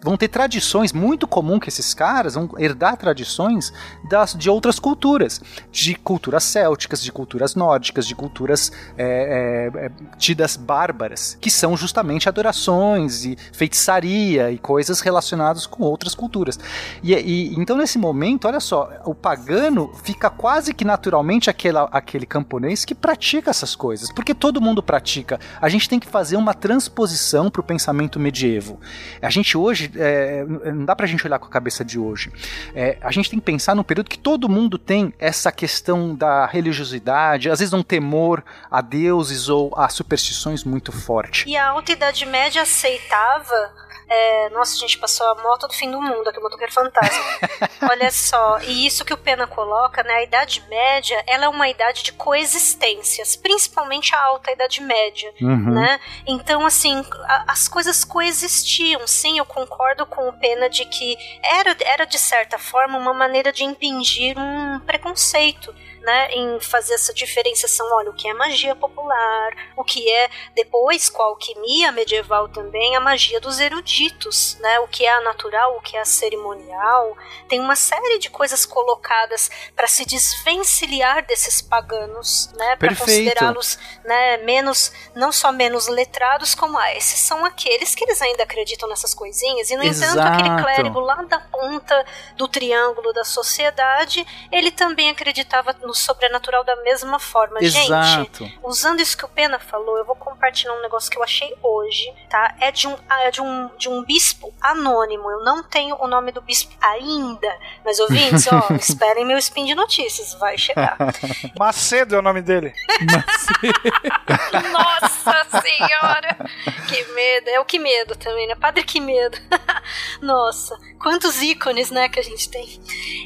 vão ter tradições muito comum que esses caras vão herdar tradições das, de outras culturas, de culturas célticas, de culturas nórdicas, de culturas é, é, tidas bárbaras, que são justamente adorações e feitiçaria e coisas relacionadas com outras culturas. E, e então nesse momento, olha só, o pagano fica quase que naturalmente aquela, aquele camponês que pratica essas coisas, porque todo mundo pratica. A gente tem que fazer uma transposição para o pensamento medievo. A gente hoje, é, não dá para a gente olhar com a cabeça de hoje. É, a gente tem que pensar num período que todo mundo tem essa questão da religiosidade, às vezes um temor a deuses ou a superstições muito forte. E a Alta Idade Média aceitava é, nossa, a gente passou a moto do fim do mundo aqui, o motoqueiro fantasma. Olha só, e isso que o Pena coloca, né? A Idade Média, ela é uma idade de coexistências, principalmente a Alta Idade Média, uhum. né? Então, assim, a, as coisas coexistiam. Sim, eu concordo com o Pena de que era, era de certa forma uma maneira de impingir um preconceito né, em fazer essa diferenciação, olha, o que é magia popular, o que é depois com a alquimia medieval também, a magia dos eruditos, né, o que é a natural, o que é a cerimonial, tem uma série de coisas colocadas para se desvencilhar desses paganos, né, para considerá-los, né, menos, não só menos letrados como ah, esses são aqueles que eles ainda acreditam nessas coisinhas. E no Exato. entanto aquele clérigo lá da ponta do triângulo da sociedade, ele também acreditava no sobrenatural da mesma forma. Exato. Gente, usando isso que o Pena falou, eu vou compartilhar um negócio que eu achei hoje, tá? É de um, é de um, de um bispo anônimo. Eu não tenho o nome do bispo ainda, mas ouvintes, ó, esperem meu spin de notícias, vai chegar. Macedo é o nome dele. Nossa senhora! Que medo. É o que medo também, né? Padre que medo. Nossa, quantos ícones, né, que a gente tem.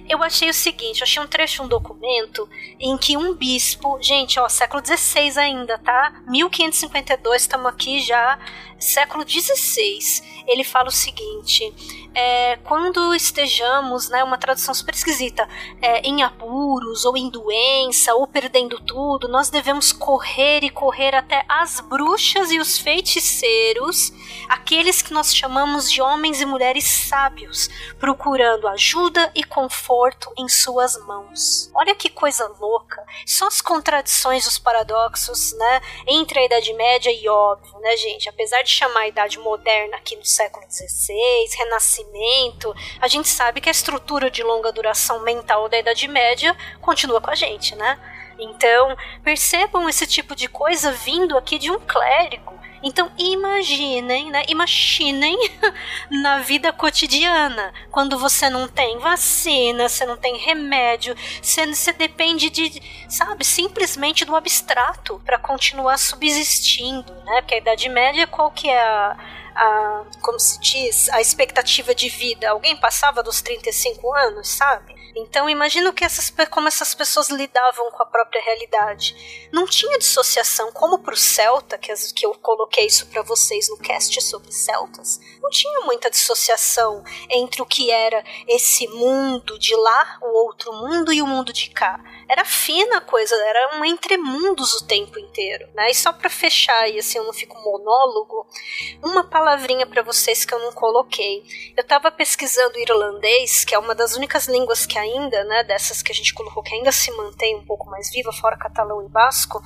Eu achei o seguinte, eu achei um trecho, um documento em que um bispo, gente, ó, século XVI ainda, tá? 1552, estamos aqui já, século XVI. Ele fala o seguinte: é, quando estejamos, né, uma tradução super esquisita, é, em apuros ou em doença ou perdendo tudo, nós devemos correr e correr até as bruxas e os feiticeiros, aqueles que nós chamamos de homens e mulheres sábios, procurando ajuda e conforto em suas mãos. Olha que coisa louca! Só as contradições, os paradoxos, né, entre a Idade Média e óbvio, né, gente? Apesar de chamar a Idade Moderna aqui no século XVI, Renascimento, a gente sabe que a estrutura de longa duração mental da Idade Média continua com a gente, né? Então, percebam esse tipo de coisa vindo aqui de um clérigo. Então, imaginem, né? Imaginem na vida cotidiana, quando você não tem vacina, você não tem remédio, você, você depende de, sabe, simplesmente do abstrato para continuar subsistindo, né? Porque a Idade Média, qual que é a a, como se diz, a expectativa de vida. Alguém passava dos 35 anos, sabe? Então imagino que essas, como essas pessoas lidavam com a própria realidade. Não tinha dissociação, como para o Celta, que, as, que eu coloquei isso para vocês no cast sobre Celtas, não tinha muita dissociação entre o que era esse mundo de lá, o outro mundo e o mundo de cá. Era fina a coisa, era um entremundos o tempo inteiro, né? E só para fechar e assim eu não fico monólogo, uma palavrinha para vocês que eu não coloquei. Eu estava pesquisando irlandês, que é uma das únicas línguas que ainda, né, dessas que a gente colocou que ainda se mantém um pouco mais viva, fora catalão e basco.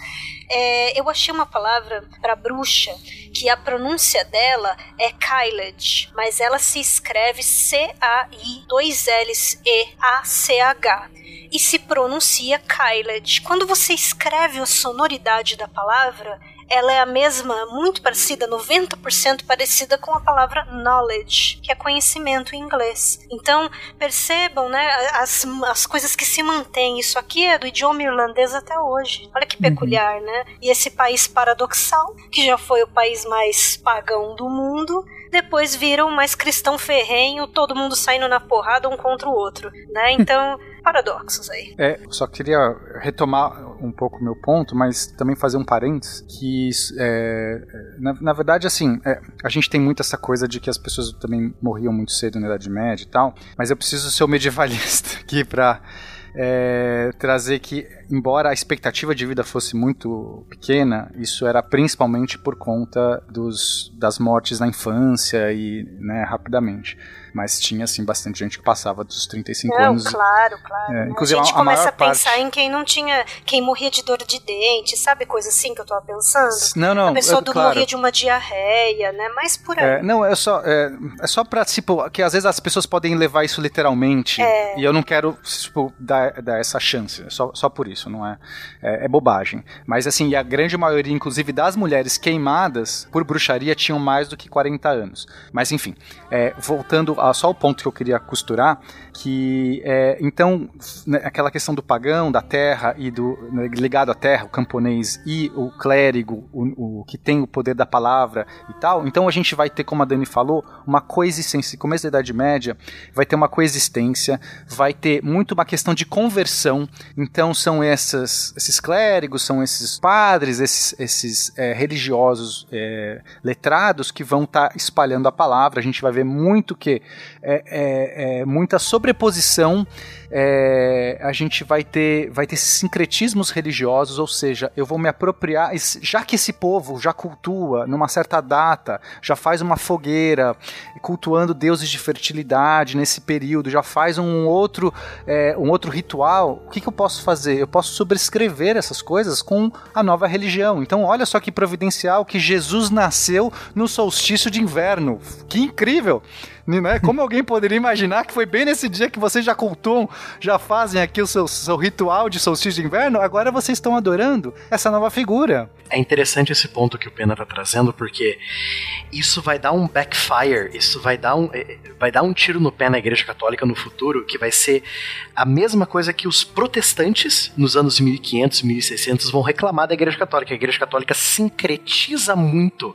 É, eu achei uma palavra para bruxa que a pronúncia dela é Kyled, mas ela se escreve C-A-I, dois L's E-A-C-H e se pronuncia Kyled. Quando você escreve a sonoridade da palavra, ela é a mesma, muito parecida, 90% parecida com a palavra knowledge, que é conhecimento em inglês. Então, percebam, né, as, as coisas que se mantêm. Isso aqui é do idioma irlandês até hoje. Olha que uhum. peculiar, né? E esse país paradoxal, que já foi o país mais pagão do mundo, depois viram mais cristão ferrenho, todo mundo saindo na porrada um contra o outro, né? Então, paradoxos aí. É, só queria retomar um pouco o meu ponto, mas também fazer um parênteses, que é, na, na, verdade, assim, é, a gente tem muito essa coisa de que as pessoas também morriam muito cedo na Idade Média e tal, mas eu preciso ser o medievalista aqui pra é, trazer que, embora a expectativa de vida fosse muito pequena, isso era principalmente por conta dos, das mortes na infância e né, rapidamente. Mas tinha, assim, bastante gente que passava dos 35 não, anos. Claro, claro. É, inclusive, a gente a, a começa a pensar parte... em quem não tinha. Quem morria de dor de dente, sabe coisa assim que eu tava pensando? Não, não. A pessoa é, do claro. morria de uma diarreia, né? Mas por aí. É, não, é só, é, é só pra, tipo, que às vezes as pessoas podem levar isso literalmente. É. E eu não quero, tipo, dar, dar essa chance. Só, só por isso, não é, é? É bobagem. Mas assim, a grande maioria, inclusive das mulheres queimadas por bruxaria, tinham mais do que 40 anos. Mas enfim, é, voltando a só o ponto que eu queria costurar, que é, então né, aquela questão do pagão, da terra e do né, ligado à terra, o camponês e o clérigo, o, o, que tem o poder da palavra e tal. Então a gente vai ter, como a Dani falou, uma coexistência. Começo da Idade Média vai ter uma coexistência, vai ter muito uma questão de conversão. Então são essas, esses clérigos, são esses padres, esses, esses é, religiosos é, letrados que vão estar tá espalhando a palavra. A gente vai ver muito que é, é, muita sobreposição. É, a gente vai ter, vai ter sincretismos religiosos, ou seja, eu vou me apropriar, já que esse povo já cultua numa certa data, já faz uma fogueira, cultuando deuses de fertilidade nesse período, já faz um outro, é, um outro ritual, o que, que eu posso fazer? Eu posso sobrescrever essas coisas com a nova religião. Então, olha só que providencial que Jesus nasceu no solstício de inverno. Que incrível! Né? Como alguém poderia imaginar que foi bem nesse dia que vocês já cultuam, já fazem aqui o seu, seu ritual de solstício de inverno, agora vocês estão adorando essa nova figura. É interessante esse ponto que o Pena tá trazendo, porque isso vai dar um backfire, isso vai dar um, eh, vai dar um tiro no pé na Igreja Católica no futuro, que vai ser a mesma coisa que os protestantes nos anos 1500, 1600 vão reclamar da Igreja Católica. A Igreja Católica sincretiza muito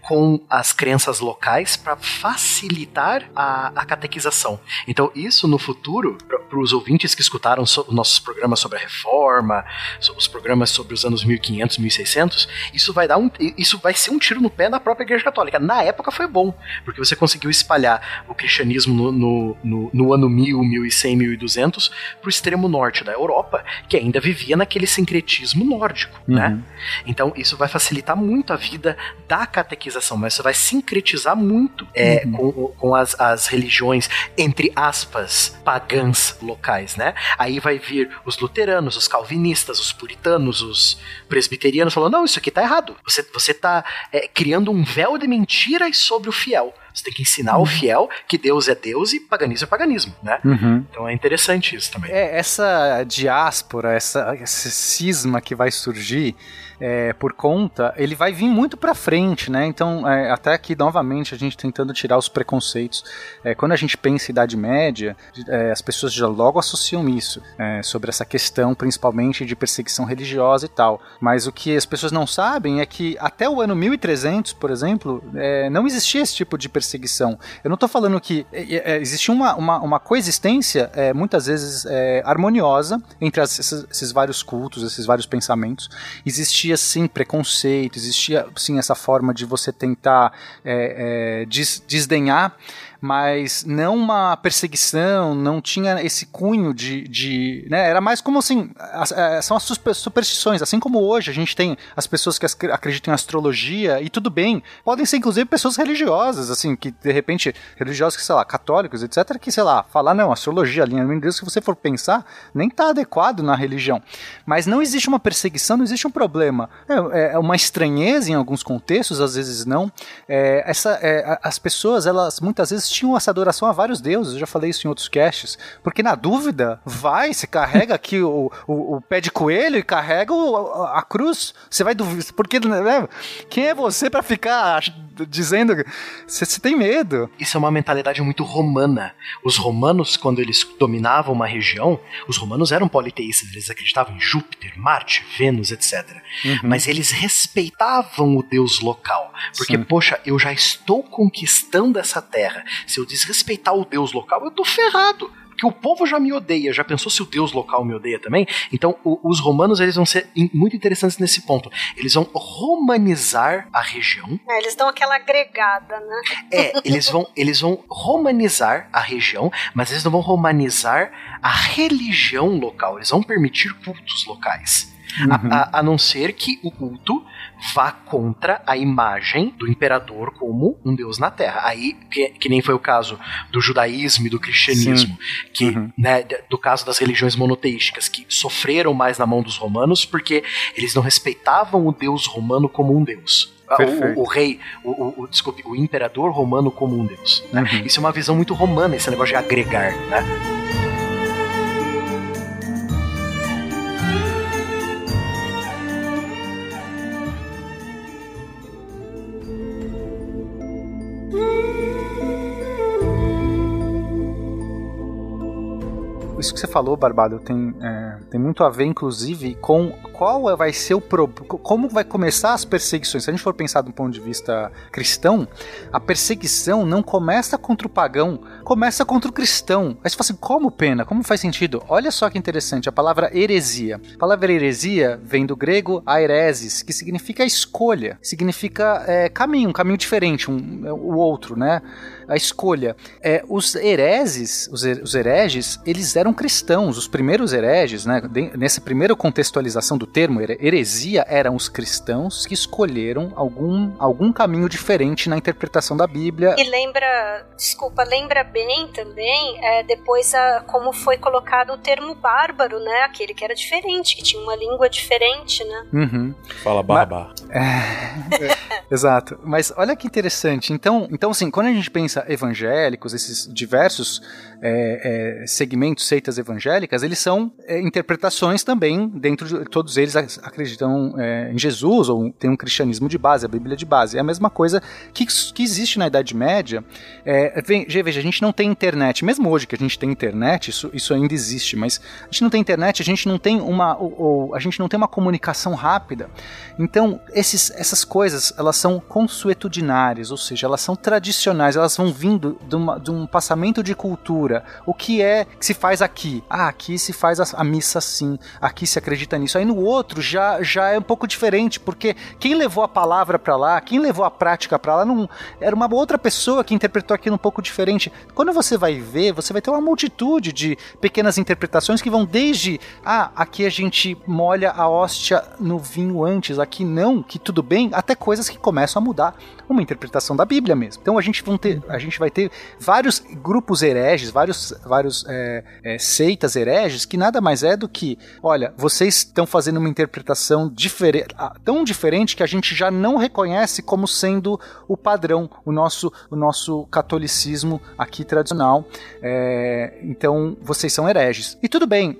com as crenças locais para facilitar a, a, catequização. Então, isso no futuro, para os ouvintes que escutaram so, nossos programas sobre a reforma, so, os programas sobre os anos 1500, 1600, isso vai dar um, isso vai ser um tiro no pé na própria Igreja Católica. Na época foi bom, porque você conseguiu espalhar o cristianismo no, no, no, no ano 1000, 1100, 1200 para o extremo norte da Europa, que ainda vivia naquele sincretismo nórdico, uhum. né? Então isso vai facilitar muito a vida da catequização, mas isso vai sincretizar muito é, Uhum. com, com as, as religiões, entre aspas, pagãs locais, né? Aí vai vir os luteranos, os calvinistas, os puritanos, os presbiterianos falando, não, isso aqui tá errado. Você, você tá é, criando um véu de mentiras sobre o fiel. Você tem que ensinar o fiel que Deus é Deus e paganismo é paganismo, né? Uhum. Então é interessante isso também. É, essa diáspora, essa, esse cisma que vai surgir é, por conta, ele vai vir muito pra frente, né? Então, é, até aqui novamente a gente tentando tirar os preconceitos. É, quando a gente pensa em Idade Média, é, as pessoas já logo associam isso, é, sobre essa questão principalmente de perseguição religiosa e tal. Mas o que as pessoas não sabem é que até o ano 1300, por exemplo, é, não existia esse tipo de perseguição. Eu não estou falando que existia uma, uma, uma coexistência, muitas vezes harmoniosa, entre as, esses, esses vários cultos, esses vários pensamentos. Existia sim preconceito, existia sim essa forma de você tentar é, é, des, desdenhar mas não uma perseguição, não tinha esse cunho de. de né? Era mais como assim. São as superstições. Assim como hoje a gente tem as pessoas que acreditam em astrologia, e tudo bem, podem ser inclusive pessoas religiosas, assim, que de repente, religiosos que, sei lá, católicos, etc., que, sei lá, falar, não, astrologia, alinhamento de Deus, se você for pensar, nem está adequado na religião. Mas não existe uma perseguição, não existe um problema. É, é uma estranheza em alguns contextos, às vezes não. É, essa, é, as pessoas, elas muitas vezes tinham essa adoração a vários deuses, eu já falei isso em outros casts, porque na dúvida, vai, você carrega aqui o, o, o pé de coelho e carrega o, a, a cruz, você vai duvidar, porque, né, quem é você para ficar dizendo, você, você tem medo. Isso é uma mentalidade muito romana. Os romanos, quando eles dominavam uma região, os romanos eram politeístas, eles acreditavam em Júpiter, Marte, Vênus, etc. Uhum. Mas eles respeitavam o deus local. Porque, Sim. poxa, eu já estou conquistando essa terra. Se eu desrespeitar o deus local, eu tô ferrado. Porque o povo já me odeia. Já pensou se o deus local me odeia também? Então, o- os romanos eles vão ser muito interessantes nesse ponto. Eles vão romanizar a região. É, eles dão aquela agregada, né? É, eles vão, eles vão romanizar a região, mas eles não vão romanizar a religião local. Eles vão permitir cultos locais. A- Uhum. A, a não ser que o culto vá contra a imagem do imperador como um deus na terra. Aí, que, que nem foi o caso do judaísmo e do cristianismo, que, Uhum. né, do caso das religiões monoteísticas, que sofreram mais na mão dos romanos porque eles não respeitavam o deus romano como um deus. Ah, Perfeito. O, o rei, o, o- o- desculpe, o imperador romano como um deus. né? Uhum. Isso é uma visão muito romana, esse negócio de agregar, né? Você falou, Barbado, tem, é, tem muito a ver, inclusive, com qual vai ser o pro, como vai começar as perseguições. Se a gente for pensar do ponto de vista cristão, a perseguição não começa contra o pagão, começa contra o cristão. Aí você fala assim, como pena? Como faz sentido? Olha só que interessante, a palavra heresia. A palavra heresia vem do grego aeresis, que significa escolha, significa é, caminho, um caminho diferente, um, o outro, né? A escolha. É, os hereses, os, her- os hereges, eles eram cristãos. Os primeiros hereges, né? nessa primeira contextualização do termo here- heresia, eram os cristãos que escolheram algum, algum caminho diferente na interpretação da Bíblia. E lembra, desculpa, lembra bem também, é, depois a, como foi colocado o termo bárbaro, né? Aquele que era diferente, que tinha uma língua diferente, né? Uhum. Fala barba. Exato. Mas olha que interessante. Então, então assim, quando a gente pensa evangélicos, esses diversos é, é, segmentos, seitas evangélicas, eles são é, interpretações também, dentro de todos eles ac- acreditam é, em Jesus, ou tem um cristianismo de base, a Bíblia de base. É a mesma coisa que, que existe na Idade Média. É, veja, a gente não tem internet, mesmo hoje que a gente tem internet, isso, isso ainda existe, mas a gente não tem internet, a gente não tem uma, ou- ou a gente não tem uma comunicação rápida. Então, esses, essas coisas, elas são consuetudinárias, ou seja, elas são tradicionais, elas vão vindo de, uma- de um passamento de cultura. O que é que se faz aqui? Ah, aqui se faz a, a missa assim, aqui se acredita nisso. Aí no outro já, já é um pouco diferente, porque quem levou a palavra para lá, quem levou a prática para lá, não, era uma outra pessoa que interpretou aquilo um pouco diferente. Quando você vai ver, você vai ter uma multitude de pequenas interpretações que vão desde, ah, aqui a gente molha a hóstia no vinho antes, aqui não, que tudo bem, até coisas que começam a mudar uma interpretação da Bíblia mesmo. Então a gente, ter, a gente vai ter vários grupos hereges, vários, vários é, é, seitas hereges, que nada mais é do que, olha, vocês estão fazendo uma interpretação diferente, tão diferente que a gente já não reconhece como sendo o padrão, o nosso, o nosso catolicismo aqui tradicional. É, então vocês são hereges. E tudo bem,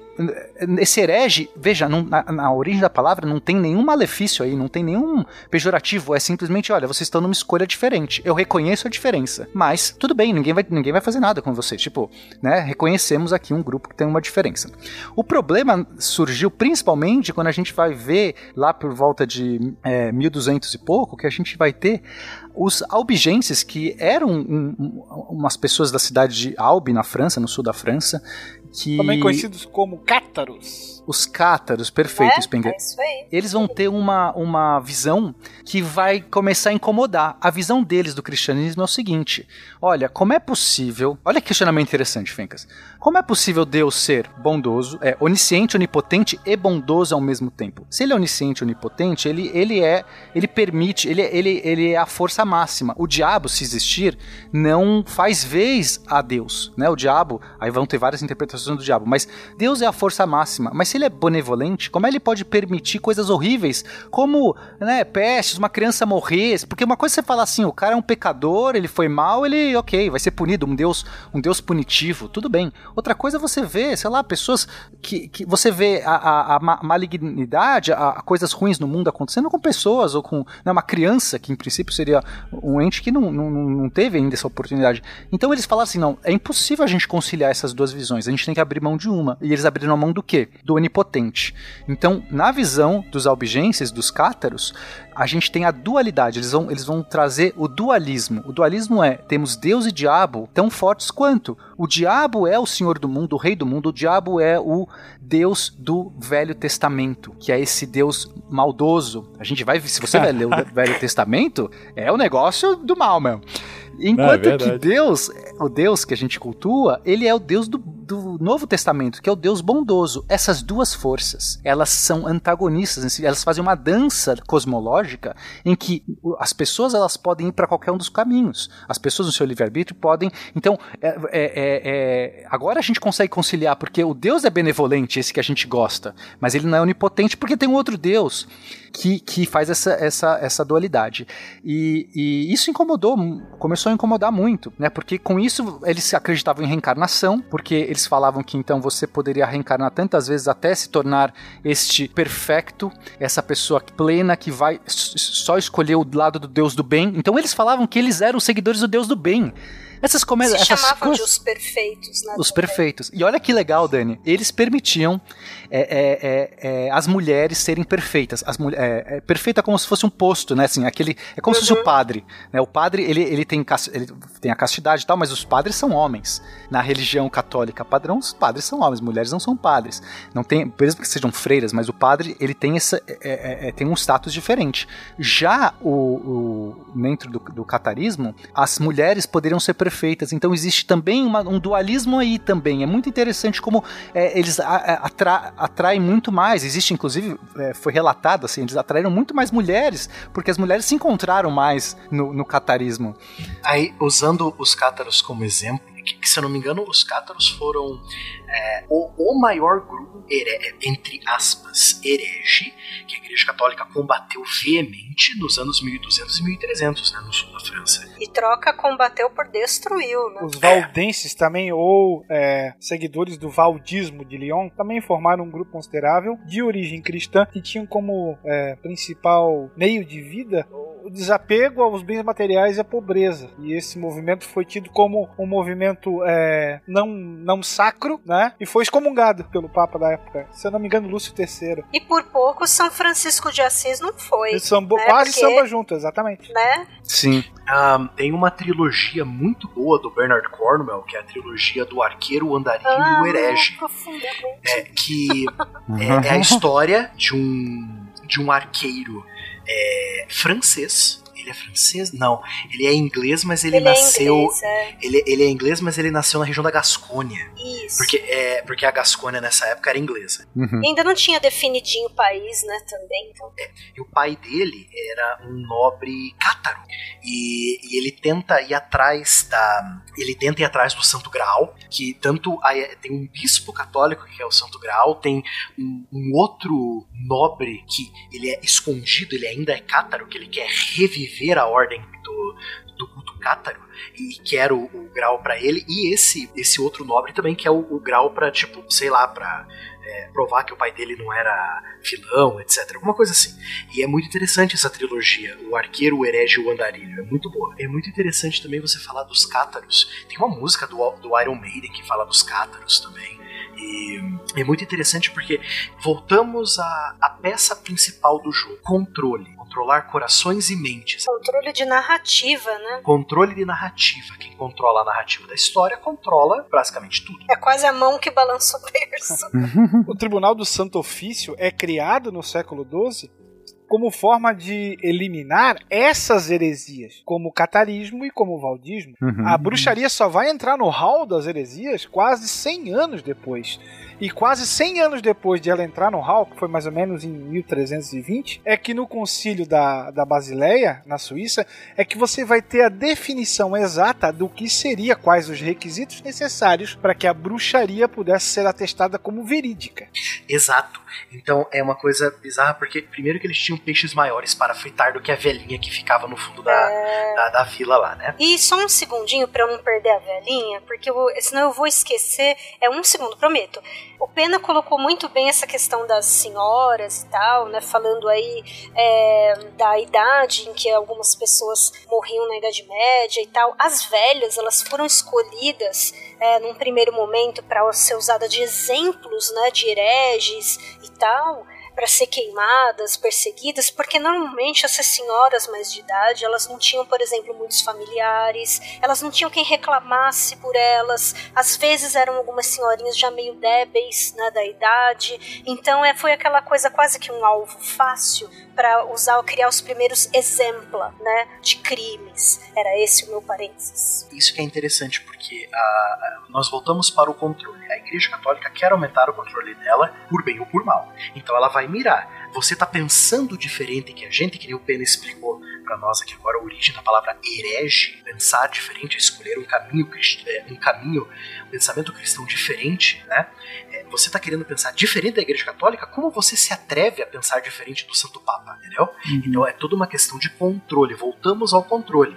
esse herege, veja, não- na, na origem da palavra não tem nenhum malefício aí, não tem nenhum pejorativo, é simplesmente, olha, vocês estão numa escolha diferente. Eu reconheço a diferença, mas tudo bem, ninguém vai, ninguém vai fazer nada com vocês. Tipo, né, reconhecemos aqui um grupo que tem uma diferença. O problema surgiu principalmente quando a gente vai ver lá por volta de é, 1200 e pouco, que a gente vai ter os albigenses, que eram um- um- umas pessoas da cidade de Albi, na França, no sul da França, que... Também conhecidos como cátaros. Os cátaros, perfeito, É, Spengler. é isso aí. Eles vão ter uma, uma visão que vai começar a incomodar. A visão deles do cristianismo é o seguinte: olha, como é possível. Olha que questionamento interessante, Fencas. Como é possível Deus ser bondoso, é onisciente, onipotente e bondoso ao mesmo tempo? Se ele é onisciente, onipotente, ele, ele é, ele permite, ele, ele, ele é a força máxima. O diabo, se existir, não faz vez a Deus, né? O diabo, aí vão ter várias interpretações do diabo, mas Deus é a força máxima. Mas se ele é benevolente, como ele pode permitir coisas horríveis, como né, pestes, uma criança morrer? Porque uma coisa é você falar assim, o cara é um pecador, ele foi mal, ele, ok, vai ser punido, um Deus, um Deus punitivo, tudo bem. Outra coisa é você vê, sei lá, pessoas que, que você vê a, a, a malignidade, a, a, coisas ruins no mundo acontecendo com pessoas ou com né, uma criança, que em princípio seria um ente que não, não, não teve ainda essa oportunidade. Então eles falaram assim, não, é impossível a gente conciliar essas duas visões, a gente tem que abrir mão de uma. E eles abriram a mão do quê? Do onipotente. Então, na visão dos albigenses, dos cátaros, a gente tem a dualidade, eles vão, eles vão trazer o dualismo. O dualismo é, temos Deus e diabo tão fortes quanto. O diabo é o senhor do mundo, o rei do mundo, o diabo é o Deus do Velho Testamento, que é esse Deus maldoso. A gente vai, se você vai ler o Velho Testamento, é o negócio do mal mesmo. Enquanto é que Deus, o Deus que a gente cultua, ele é o Deus do, do Novo Testamento, que é o Deus bondoso. Essas duas forças, elas são antagonistas, elas fazem uma dança cosmológica em que as pessoas elas podem ir para qualquer um dos caminhos. As pessoas no seu livre-arbítrio podem. Então, é, é, é, é, agora a gente consegue conciliar, porque o Deus é benevolente, esse que a gente gosta, mas ele não é onipotente porque tem um outro Deus que, que faz essa, essa, essa dualidade. E, e isso incomodou, começou a incomodar muito, né? Porque com isso eles acreditavam em reencarnação, porque eles falavam que então você poderia reencarnar tantas vezes até se tornar este perfecto, essa pessoa plena que vai só escolher o lado do Deus do bem. Então eles falavam que eles eram seguidores do Deus do bem. Essas comédias. Se chamavam coisas... de os perfeitos, né? Os perfeitos. E olha que legal, Dani. Eles permitiam é, é, é, é as mulheres serem perfeitas. As é, é, perfeita como se fosse um posto, né? Assim, aquele, é como uhum. se fosse o uhum. padre. Né? O padre, ele, ele, tem, ele tem a castidade e tal, mas os padres são homens. Na religião católica padrão, os padres são homens, mulheres não são padres. Não tem, mesmo que sejam freiras, mas o padre, ele tem, essa, tem um status diferente. Já o, o dentro do, do catarismo, as mulheres poderiam ser perfeitas perfeitas. Então existe também uma, um dualismo aí também. É muito interessante como é, eles atra, atraem muito mais. Existe, inclusive, é, foi relatado assim, eles atraíram muito mais mulheres, porque as mulheres se encontraram mais no, no catarismo. Aí, usando os cátaros como exemplo, que, que, se eu não me engano, os cátaros foram é, o, o, maior grupo, here, entre aspas, herege, que a Igreja Católica combateu veemente nos anos 1200 e 1300, né, no sul da França. E troca combateu por destruiu, né? Os valdenses também, ou é, seguidores do valdismo de Lyon, também formaram um grupo considerável de origem cristã que tinham como é, principal meio de vida o desapego aos bens materiais e à pobreza. E esse movimento foi tido como um movimento é, não, não sacro, né? E foi excomungado pelo Papa da época. Se eu não me engano, Lúcio III. E por pouco São Francisco de Assis não foi. Sambo, né? Quase Porque, samba junto, exatamente. Né? Sim. Um, tem uma trilogia muito boa do Bernard Cornwell, que é a trilogia do Arqueiro, o Andarilho ah, e o Herege. É, que é, é a história de um, de um arqueiro é, francês. Ele é francês? Não. Ele é inglês, mas ele, ele é nasceu. É inglês, é. Ele, ele é inglês, mas ele nasceu na região da Gascônia. Isso. Porque, é, porque a Gascônia nessa época era inglesa. Uhum. ainda não tinha definidinho o país, né? Também. Então. É, e o pai dele era um nobre cátaro. E, e, ele tenta ir atrás da. Ele tenta ir atrás do Santo Graal, que tanto tem um bispo católico que é o Santo Graal, tem um, um outro nobre que ele é escondido, ele ainda é cátaro, que ele quer reviver a ordem do, do culto cátaro e quer o, o grau para ele e esse esse outro nobre também quer o, o grau para tipo sei lá para é, provar que o pai dele não era vilão etc alguma coisa assim. E é muito interessante essa trilogia o arqueiro o herege e o andarilho. É muito boa. É muito interessante também você falar dos cátaros. Tem uma música do, do Iron Maiden que fala dos cátaros também. E é muito interessante porque voltamos à peça principal do jogo: controle. Controlar corações e mentes. Controle de narrativa, né? Controle de narrativa. Quem controla a narrativa da história controla basicamente tudo. É quase a mão que balança o berço. o Tribunal do Santo Ofício é criado no século XII como forma de eliminar essas heresias, como o catarismo e como o valdismo. Uhum. A bruxaria só vai entrar no hall das heresias quase 100 anos depois. E quase 100 anos depois de ela entrar no hall, que foi mais ou menos em 1320, é que no concílio da, da Basileia, na Suíça, é que você vai ter a definição exata do que seria, quais os requisitos necessários para que a bruxaria pudesse ser atestada como verídica. Exato. Então é uma coisa bizarra, porque primeiro que eles tinham peixes maiores para fritar do que a velhinha que ficava no fundo da, da, da vila lá, né? E só um segundinho pra eu não perder a velhinha, porque eu, senão eu vou esquecer. É um segundo, prometo. O Pena colocou muito bem essa questão das senhoras e tal, né? Falando aí é, da idade em que algumas pessoas morriam na Idade Média e tal. As velhas, elas foram escolhidas é, num primeiro momento para ser usada de exemplos, né? De hereges e tal para ser queimadas, perseguidas, porque normalmente essas senhoras mais de idade, elas não tinham, por exemplo, muitos familiares, elas não tinham quem reclamasse por elas, às vezes eram algumas senhorinhas já meio débeis, né, da idade, então é, foi aquela coisa quase que um alvo fácil para usar, criar os primeiros exemplos, né, de crimes. Era esse o meu parênteses. Isso que é interessante, porque ah, nós voltamos para o controle. A Igreja Católica quer aumentar o controle dela por bem ou por mal. Então ela vai mirar. Você está pensando diferente que a gente, que nem o Pena explicou para nós aqui agora, a origem da palavra herege, pensar diferente, escolher um caminho, é, um caminho, um pensamento cristão diferente, né? É, Você está querendo pensar diferente da Igreja Católica? Como você se atreve a pensar diferente do Santo Papa, entendeu? Então é toda uma questão de controle. Voltamos ao controle.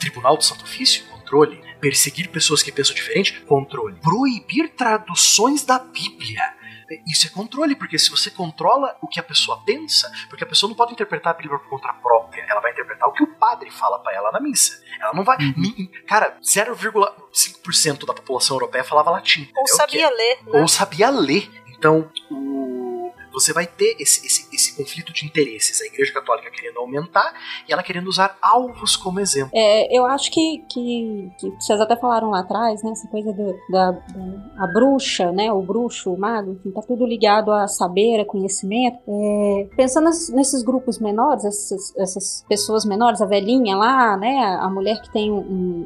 Tribunal do Santo Ofício, controle. Perseguir pessoas que pensam diferente, controle. Proibir traduções da Bíblia. Isso é controle, porque se você controla o que a pessoa pensa, porque a pessoa não pode interpretar a Bíblia por conta própria, ela vai interpretar o que o padre fala pra ela na missa. Ela não vai. Ni- Cara, 0,5% da população europeia falava latim. Ou entendeu? sabia ler, né? ou sabia ler. Então, o- você vai ter esse, esse, esse conflito de interesses. A Igreja Católica querendo aumentar e ela querendo usar alvos como exemplo. É, eu acho que, que, que vocês até falaram lá atrás, né? Essa coisa do, da, da a bruxa, né? O bruxo, o mago, enfim, tá tudo ligado a saber, a conhecimento. É, pensando nes- nesses grupos menores, essas, essas pessoas menores, a velhinha lá, né? A mulher que tem um,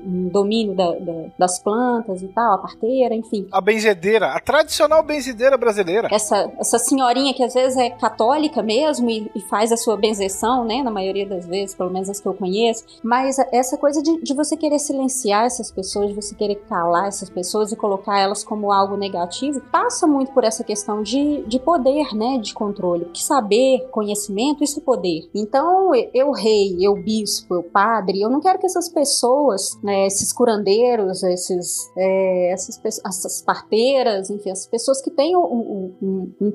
um domínio da- da- das plantas e tal, a parteira, enfim. A benzedeira, a tradicional benzedeira brasileira. Essa, essa senhorinha que às vezes é católica mesmo e, e faz a sua benzeção, né? Na maioria das vezes, pelo menos as que eu conheço. Mas essa coisa de, de você querer silenciar essas pessoas, de você querer calar essas pessoas e colocar elas como algo negativo, passa muito por essa questão de, de poder, né? De controle. Porque saber, conhecimento, isso é poder. Então, eu, rei, eu bispo, eu padre, eu não quero que essas pessoas, né, esses curandeiros, esses, é, essas, essas parteiras, enfim, as pessoas que têm um, um- um- um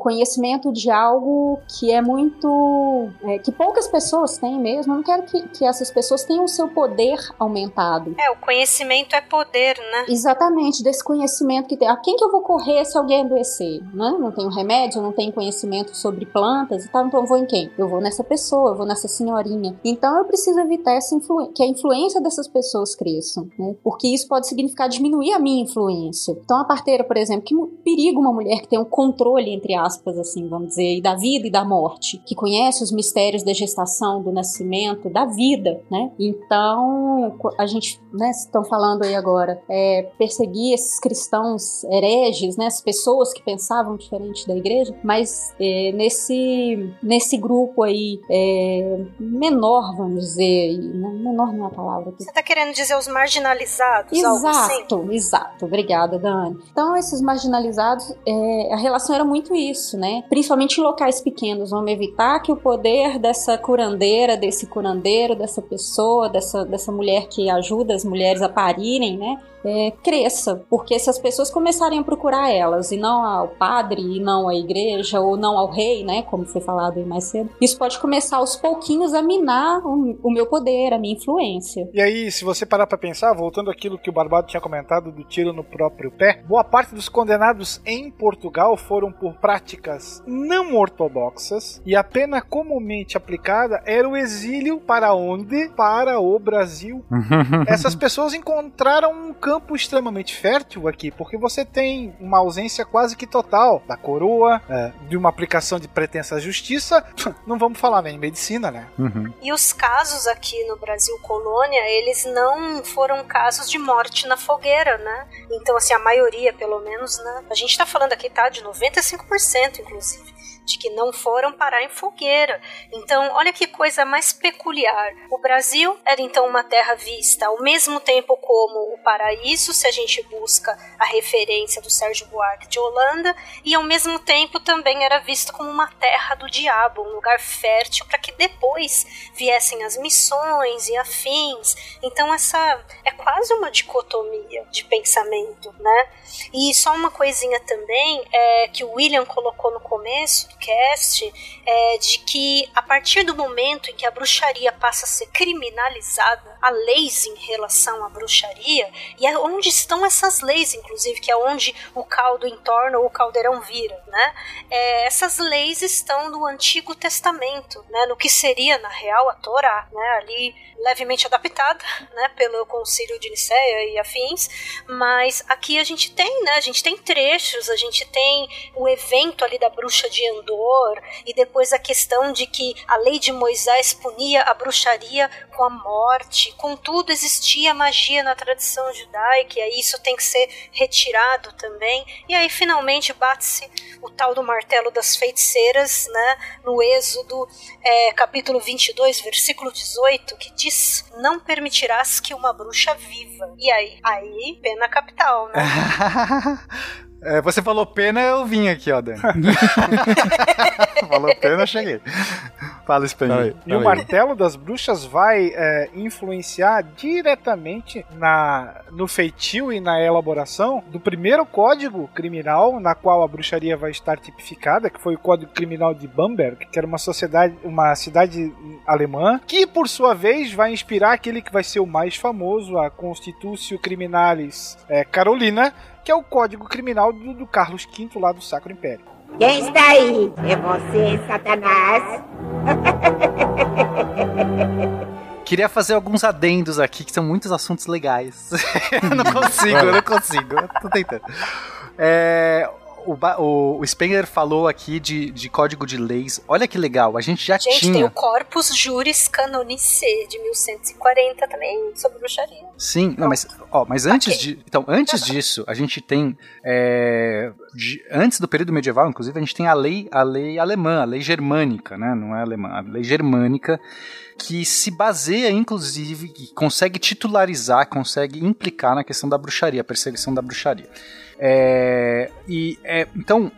conhecimento de algo que é muito. é, que poucas pessoas têm mesmo. Eu não quero que, que essas pessoas tenham o seu poder aumentado. É, o conhecimento é poder, né? Exatamente, desse conhecimento que tem. A quem que eu vou correr se alguém adoecer? Né? Não tenho remédio, não tenho conhecimento sobre plantas e tal, então eu vou em quem? Eu vou nessa pessoa, eu vou nessa senhorinha. Então eu preciso evitar essa que a influência dessas pessoas cresça, né? Porque isso pode significar diminuir a minha influência. Então a parteira, por exemplo, que perigo uma mulher que tem um controle, entre aspas, assim, vamos dizer, e da vida e da morte, que conhece os mistérios da gestação, do nascimento, da vida, né? Então, a gente, né, estão falando aí agora, é, perseguir esses cristãos hereges, né, as pessoas que pensavam diferente da igreja, mas é, nesse, nesse grupo aí é, menor, vamos dizer, né, menor não é a palavra. Você tá querendo dizer os marginalizados? assim? Exato, exato. Obrigada, Dani. Então, esses marginalizados, é, a relação era muito isso, né? Principalmente em locais pequenos. Vamos evitar que o poder dessa curandeira, desse curandeiro, dessa pessoa, dessa, dessa mulher que ajuda as mulheres a parirem, né? é, cresça, porque se as pessoas começarem a procurar elas e não ao padre e não à igreja ou não ao rei, né, como foi falado aí mais cedo, isso pode começar aos pouquinhos a minar o, o meu poder, a minha influência. E aí, se você parar pra pensar, voltando àquilo que o Barbado tinha comentado do tiro no próprio pé, boa parte dos condenados em Portugal foram por práticas não ortodoxas e a pena comumente aplicada era o exílio para onde? Para o Brasil. Essas pessoas encontraram um campo extremamente fértil aqui, porque você tem uma ausência quase que total da coroa, é, de uma aplicação de pretensa justiça. Não vamos falar nem em medicina, né? Uhum. E os casos aqui no Brasil colônia, eles não foram casos de morte na fogueira, né? Então, assim, a maioria, pelo menos, né? A gente tá falando aqui, tá? De 95%, inclusive de que não foram parar em fogueira. Então, olha que coisa mais peculiar. O Brasil era então uma terra vista ao mesmo tempo como o paraíso, se a gente busca a referência do Sérgio Buarque de Holanda, e ao mesmo tempo também era visto como uma terra do diabo, um lugar fértil para que depois viessem as missões e afins. Então, essa é quase uma dicotomia de pensamento, né? E só uma coisinha também é que o William colocou no começo do cast é de que a partir do momento em que a bruxaria passa a ser criminalizada, há leis em relação à bruxaria, e é onde estão essas leis, inclusive, que é onde o caldo entorna ou o caldeirão vira, né? É, essas leis estão no Antigo Testamento, né? No que seria, na real, a Torá, né? Ali levemente adaptada, né? Pelo Concílio de Nicéia e afins, mas aqui a gente tem, né? A gente tem trechos, a gente tem o evento ali da bruxa de E depois a questão de que a lei de Moisés punia a bruxaria com a morte. Contudo, existia magia na tradição judaica, e aí isso tem que ser retirado também. E aí finalmente bate-se o tal do martelo das feiticeiras, né? No Êxodo, é, capítulo 22, versículo 18, que diz: Não permitirás que uma bruxa viva. E aí? Aí, pena capital, né? É, você falou pena, eu vim aqui, ó, Dani. falou pena, eu cheguei. Fala, Spengler. E o martelo das bruxas vai é, influenciar diretamente na, no feitio e na elaboração do primeiro código criminal na qual a bruxaria vai estar tipificada, que foi o Código Criminal de Bamberg, que era uma sociedade, uma cidade alemã, que por sua vez vai inspirar aquele que vai ser o mais famoso, a Constitutio Criminalis é, Carolina, que é o Código Criminal do, do Carlos V lá do Sacro Império. Quem está aí? É você, Satanás? Queria fazer alguns adendos aqui, que são muitos assuntos legais. eu não consigo, eu não consigo. Eu tô tentando. É, o, o, o Spengler falou aqui de, de código de leis. Olha que legal, a gente já gente, tinha. tem o Corpus Juris Canonice de 1140 também sobre bruxaria. Sim, não, mas, ó, mas antes de. Então, antes disso, a gente tem. É, de, antes do período medieval, inclusive, a gente tem a lei, a lei alemã, a lei germânica, né? Não é alemã, a lei germânica que se baseia, inclusive, que consegue titularizar, consegue implicar na questão da bruxaria, a perseguição da bruxaria. É, e é, então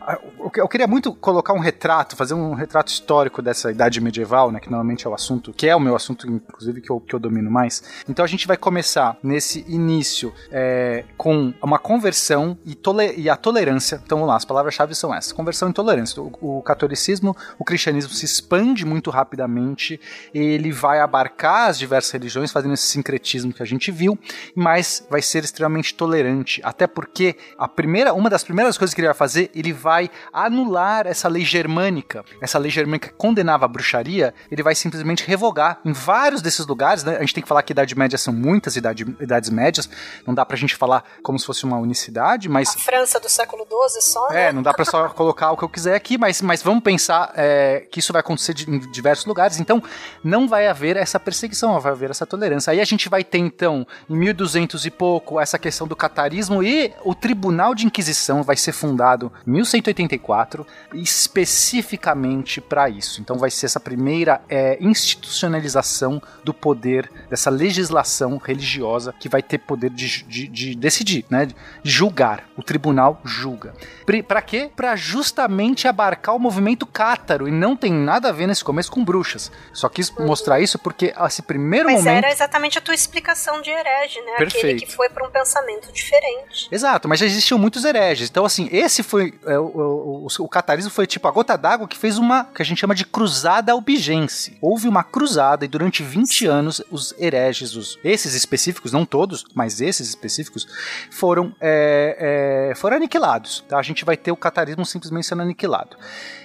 eu queria muito colocar um retrato, fazer um retrato histórico dessa idade medieval, né, que normalmente é o assunto, que é o meu assunto, inclusive que eu, que eu domino mais. Então a gente vai começar nesse início é, com uma conversão e, e, a tolerância. Então vamos lá, as palavras-chave são essas: conversão e tolerância. O, o catolicismo, o cristianismo se expande muito rapidamente, ele vai abarcar as diversas religiões, fazendo esse sincretismo que a gente viu, mas vai ser extremamente tolerante, até porque a primeira, uma das primeiras coisas que ele vai fazer, ele vai anular essa lei germânica. Essa lei germânica que condenava a bruxaria, ele vai simplesmente revogar em vários desses lugares, né? A gente tem que falar que Idade Média são muitas idade, idades médias, não dá pra gente falar como se fosse uma unicidade, mas... A França do século XII só, né? É, não dá pra só colocar o que eu quiser aqui, mas, mas vamos pensar é, que isso vai acontecer de, em diversos lugares, então não vai haver essa perseguição, vai haver essa tolerância. Aí a gente vai ter, então, em 1200 e pouco, essa questão do catarismo e o tribunal Tribunal de Inquisição vai ser fundado em 1184 especificamente para isso. Então vai ser essa primeira é, institucionalização do poder dessa legislação religiosa que vai ter poder de, de, de decidir, né, de julgar. O tribunal julga. Para quê? Para justamente abarcar o movimento cátaro e não tem nada a ver nesse começo com bruxas. Só quis uhum. mostrar isso porque esse primeiro Mas momento. Mas era exatamente a tua explicação de herege, né? Perfeito. Aquele que foi para um pensamento diferente. Exato, mas já existiam muitos hereges. Então, assim, esse foi é, o, o, o, catarismo foi tipo a gota d'água que fez uma que a gente chama de cruzada albigense. Houve uma cruzada e durante 20 anos os hereges, os, esses específicos, não todos, mas esses específicos, foram, é, é, foram aniquilados. Tá? A gente vai ter o catarismo simplesmente sendo aniquilado.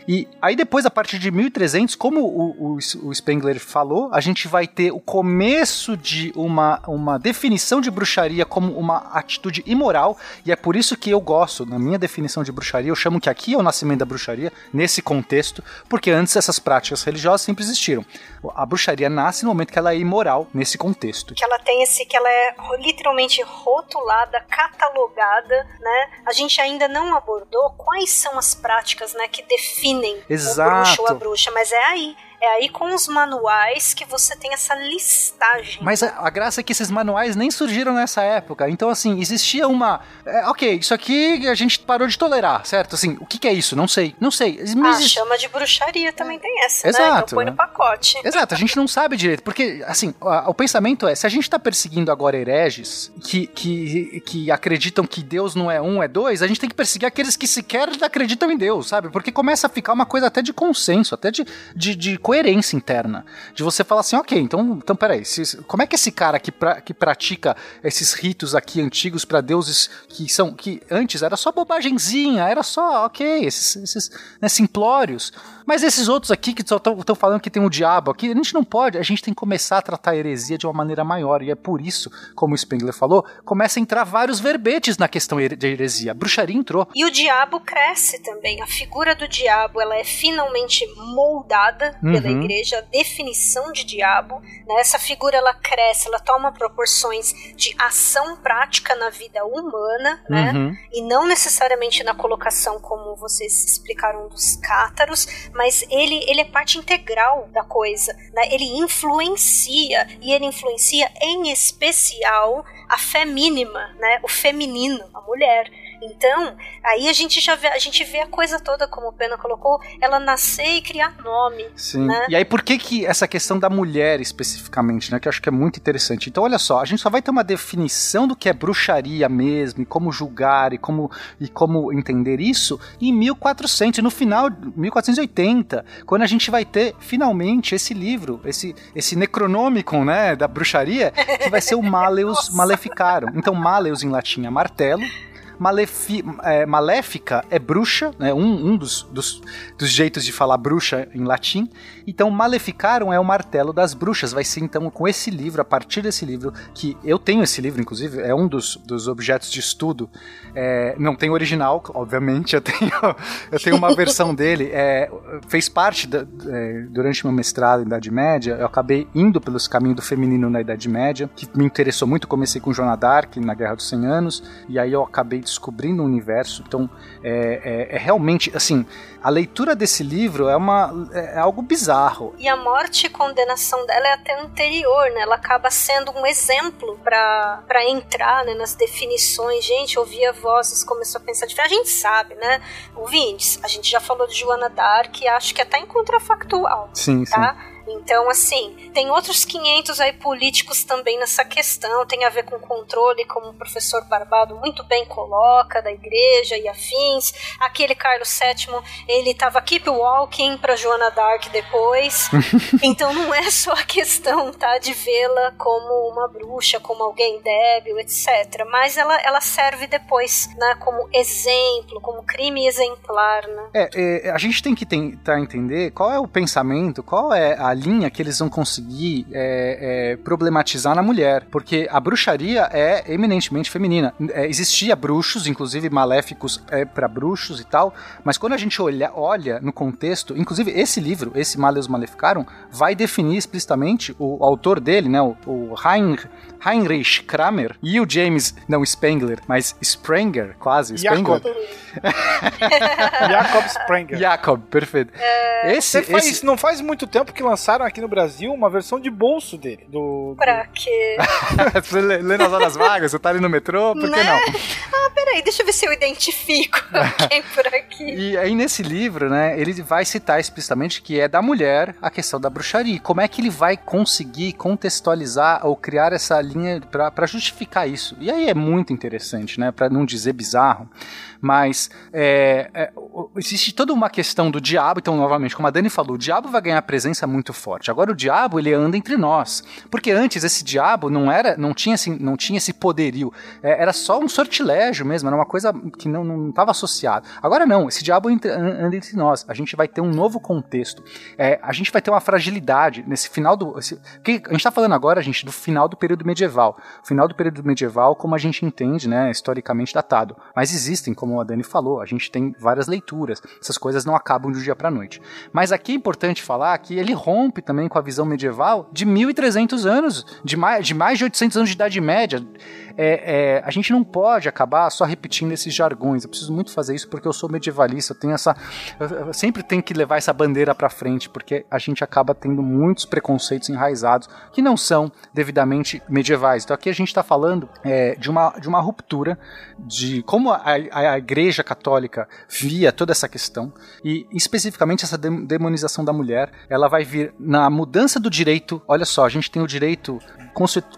E aí depois, a partir de 1300, como o, o, o, Spengler falou, a gente vai ter o começo de uma, uma definição de bruxaria como uma atitude imoral, e é por isso que eu gosto, na minha definição de bruxaria, eu chamo que aqui é o nascimento da bruxaria, nesse contexto, porque antes essas práticas religiosas sempre existiram. A bruxaria nasce no momento que ela é imoral, nesse contexto. Que ela tem esse, que ela é literalmente rotulada, catalogada, né? A gente ainda não abordou quais são as práticas, né, que definem Exato. o bruxo ou a bruxa, mas é aí. É aí com os manuais que você tem essa listagem. Mas a, a graça é que esses manuais nem surgiram nessa época. Então, assim, existia uma. É, ok, isso aqui a gente parou de tolerar, certo? Assim, o que, que é isso? Não sei. Não sei. Mas ah, chama de bruxaria também tem essa, Exato, né? Então põe no pacote. Exato, a gente não sabe direito. Porque, assim, o, o pensamento é: se a gente tá perseguindo agora hereges que, que, que acreditam que Deus não é um, é dois, a gente tem que perseguir aqueles que sequer acreditam em Deus, sabe? Porque começa a ficar uma coisa até de consenso, até de, de, de coerência interna. De você falar assim, ok, então, então peraí, se, como é que esse cara que, pra, que pratica esses ritos aqui antigos para deuses que são. que antes era só bobagemzinha, era só, ok, esses, esses né, simplórios. Mas esses outros aqui que estão falando que tem um diabo aqui, a gente não pode, a gente tem que começar a tratar a heresia de uma maneira maior. E é por isso, como o Spengler falou, começa a entrar vários verbetes na questão de heresia. A bruxaria entrou. E o diabo cresce também. A figura do diabo ela é finalmente moldada uhum. pela igreja, a definição de diabo. Né? Essa figura ela cresce, ela toma proporções de ação prática na vida humana, né? Uhum. E não necessariamente na colocação, como vocês explicaram, dos cátaros, mas ele, ele é parte integral da coisa, né? Ele influencia e ele influencia em especial a fé mínima, né? O feminino, a mulher. Então, aí a gente já vê, a gente vê a coisa toda, como o Pena colocou, ela nascer e criar nome. Sim. Né? E aí, por que que essa questão da mulher especificamente, né? Que eu acho que é muito interessante. Então, olha só, a gente só vai ter uma definição do que é bruxaria mesmo, e como julgar, e como, e como entender isso, em 1400, no final, 1480, quando a gente vai ter finalmente esse livro, esse, esse Necronomicon, né? Da bruxaria, que vai ser o Maleus Maleficarum. Então, Maleus em latim é martelo, Malefi, é, maléfica é bruxa, né? um, um dos, dos, dos, jeitos de falar bruxa em latim. Então, Maleficarum é o martelo das bruxas. Vai ser então com esse livro, a partir desse livro, que eu tenho esse livro, inclusive, é um dos, dos objetos de estudo. É, não tem original, obviamente, eu tenho, eu tenho uma versão dele. É, fez parte da, é, durante meu mestrado em Idade Média, eu acabei indo pelos caminhos do feminino na Idade Média, que me interessou muito. Comecei com Joana Dark na Guerra dos 100 Anos, e aí eu acabei descobrindo o universo. Então, é, é, é, realmente, assim, a leitura desse livro é, uma, é, é algo bizarro. E a morte e condenação dela é até anterior, né? Ela acaba sendo um exemplo para entrar né, nas definições. Gente, ouvia vozes, começou a pensar diferente. A gente sabe, né? Ouvintes, a gente já falou de Joana Dark e acho que até em contrafactual. Sim, tá? sim. Então, assim, tem outros 500 aí políticos também nessa questão, tem a ver com controle, como o professor Barbado muito bem coloca, da igreja e afins. Aquele Carlos VII, ele tava keep walking para Joana Dark depois. então não é só a questão, tá, de vê-la como uma bruxa, como alguém débil, etc. Mas ela, ela serve depois, né, como exemplo, como crime exemplar, né? É, é a gente tem que tentar entender qual é o pensamento, qual é a linha que eles vão conseguir é, é, problematizar na mulher, porque a bruxaria é eminentemente feminina. É, existia bruxos, inclusive maléficos é, para bruxos e tal, mas quando a gente olha, olha no contexto, inclusive esse livro, esse Maleus Maleficarum, vai definir explicitamente o, o autor dele, né, o, o Heinrich, Heinrich Kramer e o James, não Spengler, mas Sprenger, quase, Spengler. Jacob Sprenger. Jacob, perfeito. É... Esse, faz, esse... Não faz muito tempo que lançaram aqui no Brasil uma versão de bolso dele. Do, pra quê? você lê, lê nas horas vagas, você tá ali no metrô, por que né? não? Ah, peraí, deixa eu ver se eu identifico quem por aqui. E aí nesse livro, né, ele vai citar explicitamente que é da mulher a questão da bruxaria. Como é que ele vai conseguir contextualizar ou criar essa linha para justificar isso? E aí é muito interessante, né, para não dizer bizarro, Mas é, é, existe toda uma questão do diabo, então, novamente, como a Dani falou, o diabo vai ganhar presença muito forte. Agora o diabo, ele anda entre nós. Porque antes esse diabo não era, não tinha, assim, não tinha esse poderio. É, era só um sortilégio mesmo, era uma coisa que não estava associada. Agora não, esse diabo entra, anda entre nós. A gente vai ter um novo contexto. É, a gente vai ter uma fragilidade nesse final do. Esse, a gente está falando agora, gente, do final do período medieval. Final do período medieval, como a gente entende, né, historicamente datado. Mas existem, como a Dani falou, a gente tem várias leituras. Essas coisas não acabam de um dia para noite. Mas aqui é importante falar que ele rompe também com a visão medieval de 1300 anos, de mais de, mais de 800 anos de Idade Média é, é, a gente não pode acabar só repetindo esses jargões. Eu preciso muito fazer isso porque eu sou medievalista. Eu tenho essa, eu sempre tenho que levar essa bandeira para frente porque a gente acaba tendo muitos preconceitos enraizados que não são devidamente medievais. Então aqui a gente está falando é, de, uma, de uma ruptura de como a, a, a, Igreja Católica via toda essa questão e especificamente essa demonização da mulher. Ela vai vir na mudança do direito. Olha só, a gente tem o direito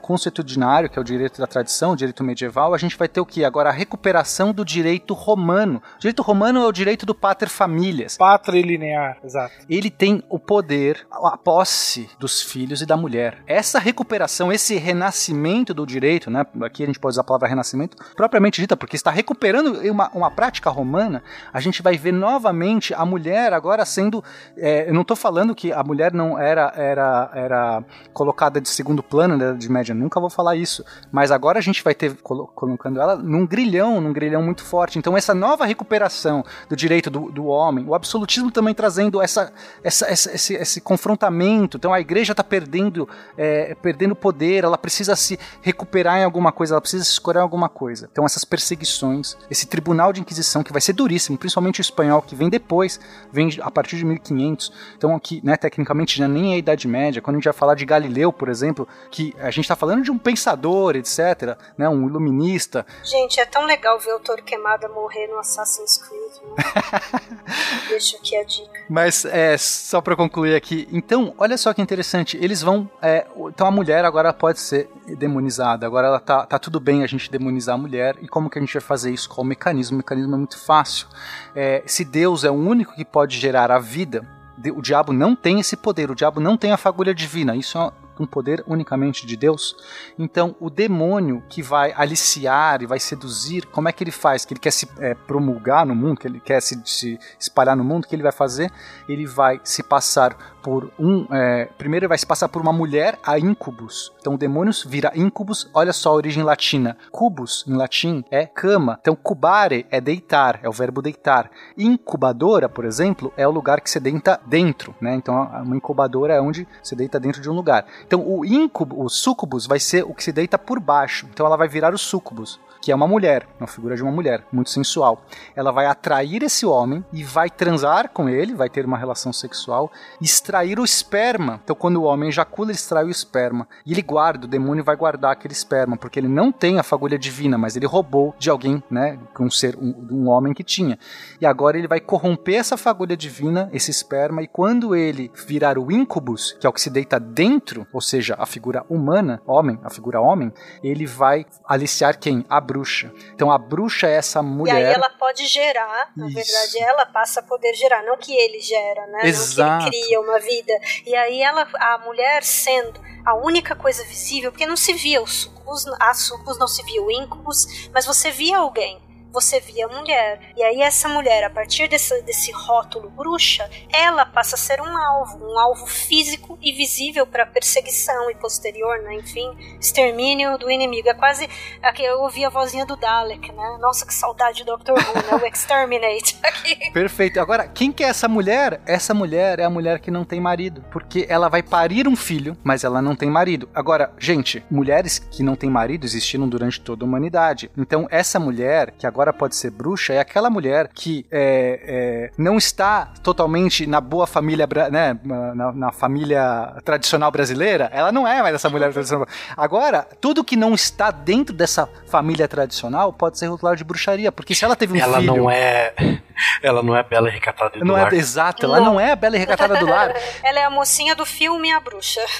consuetudinário, que é o direito da tradição, o direito medieval, a gente vai ter o que? Agora a recuperação do direito romano. O direito romano é o direito do pater familias. Patrilinear, exato. Ele tem o poder, a posse dos filhos e da mulher. Essa recuperação, esse renascimento do direito, né? Aqui a gente pode usar a palavra renascimento, propriamente dita, porque está recuperando uma, uma prática romana, a gente vai ver novamente a mulher agora sendo. É, eu não estou falando que a mulher não era, era, era colocada de segundo plano, né? De média, nunca vou falar isso. Mas agora a gente vai ter colocando ela num grilhão, num grilhão muito forte. Então essa nova recuperação do direito do, do homem, o absolutismo também trazendo essa, essa, essa esse, esse, confrontamento. Então a igreja está perdendo, é, perdendo poder, ela precisa se recuperar em alguma coisa, ela precisa se escorar em alguma coisa. Então essas perseguições, esse tribunal de inquisição que vai ser duríssimo, principalmente o espanhol que vem depois, vem a partir de 1500. Então aqui, né, tecnicamente já nem é a Idade Média. Quando a gente vai falar de Galileu, por exemplo, que a gente está falando de um pensador, etc., né, um iluminista. Gente, é tão legal ver o Toro Queimada morrer no Assassin's Creed. Né? Deixa aqui a dica. Mas é só para concluir aqui. Então, olha só que interessante. Eles vão. É, então a mulher agora pode ser demonizada. Agora ela tá, tá tudo bem a gente demonizar a mulher. E como que a gente vai fazer isso? Qual o mecanismo? O mecanismo é muito fácil. É, se Deus é o único que pode gerar a vida, o diabo não tem esse poder. O diabo não tem a fagulha divina. Isso é um poder unicamente de Deus. Então, o demônio que vai aliciar e vai seduzir, como é que ele faz? Que ele quer se é, promulgar no mundo, que ele quer se, se espalhar no mundo, o que ele vai fazer? Ele vai se passar por um. É, primeiro ele vai se passar por uma mulher, a incubus. Então o demônio vira incubus, olha só a origem latina. Cubus, em latim, é cama. Então cubare é deitar, é o verbo deitar. Incubadora, por exemplo, é o lugar que você deita dentro, né? Então uma incubadora é onde você deita dentro de um lugar. Então o incubo, o sucubus vai ser o que se deita por baixo. Então ela vai virar o sucubus que é uma mulher, uma figura de uma mulher, muito sensual. Ela vai atrair esse homem e vai transar com ele, vai ter uma relação sexual, extrair o esperma. Então, quando o homem ejacula, ele extrai o esperma. E ele guarda, o demônio vai guardar aquele esperma, porque ele não tem a fagulha divina, mas ele roubou de alguém, né? Um ser, um, um homem que tinha. E agora ele vai corromper essa fagulha divina, esse esperma, e quando ele virar o incubus, que é o que se deita dentro, ou seja, a figura humana, homem, a figura homem, ele vai aliciar quem? A bruxa. Então a bruxa é essa mulher. E aí ela pode gerar, na Isso. verdade, ela passa a poder gerar, não que ele gera, né? Exato. Não que ele cria uma vida. E aí ela, a mulher sendo a única coisa visível, porque não se via os sucubus, a sucubus não se via o incubus, mas você via alguém você via mulher. E aí essa mulher, a partir desse, desse rótulo bruxa, ela passa a ser um alvo, um alvo físico e visível para perseguição e posterior, né? Enfim, extermínio do inimigo. É quase aqui eu ouvi a vozinha do Dalek, né? Nossa, que saudade do Dr. Who, né? O Exterminate. Perfeito. Agora, quem que é essa mulher? Essa mulher é a mulher que não tem marido, porque ela vai parir um filho, mas ela não tem marido. Agora, gente, mulheres que não têm marido existiram durante toda a humanidade. Então, essa mulher que agora agora pode ser bruxa, é aquela mulher que é, é, não está totalmente na boa família, né, na, na, família tradicional brasileira, ela não é mais essa mulher tradicional. Agora, tudo que não está dentro dessa família tradicional pode ser rotulado de bruxaria, porque se ela teve um ela filho... Ela não é Ela não é bela e recatada do Não lar. é exato, ela não é a bela e recatada do lar. Ela é a mocinha do filme A Bruxa.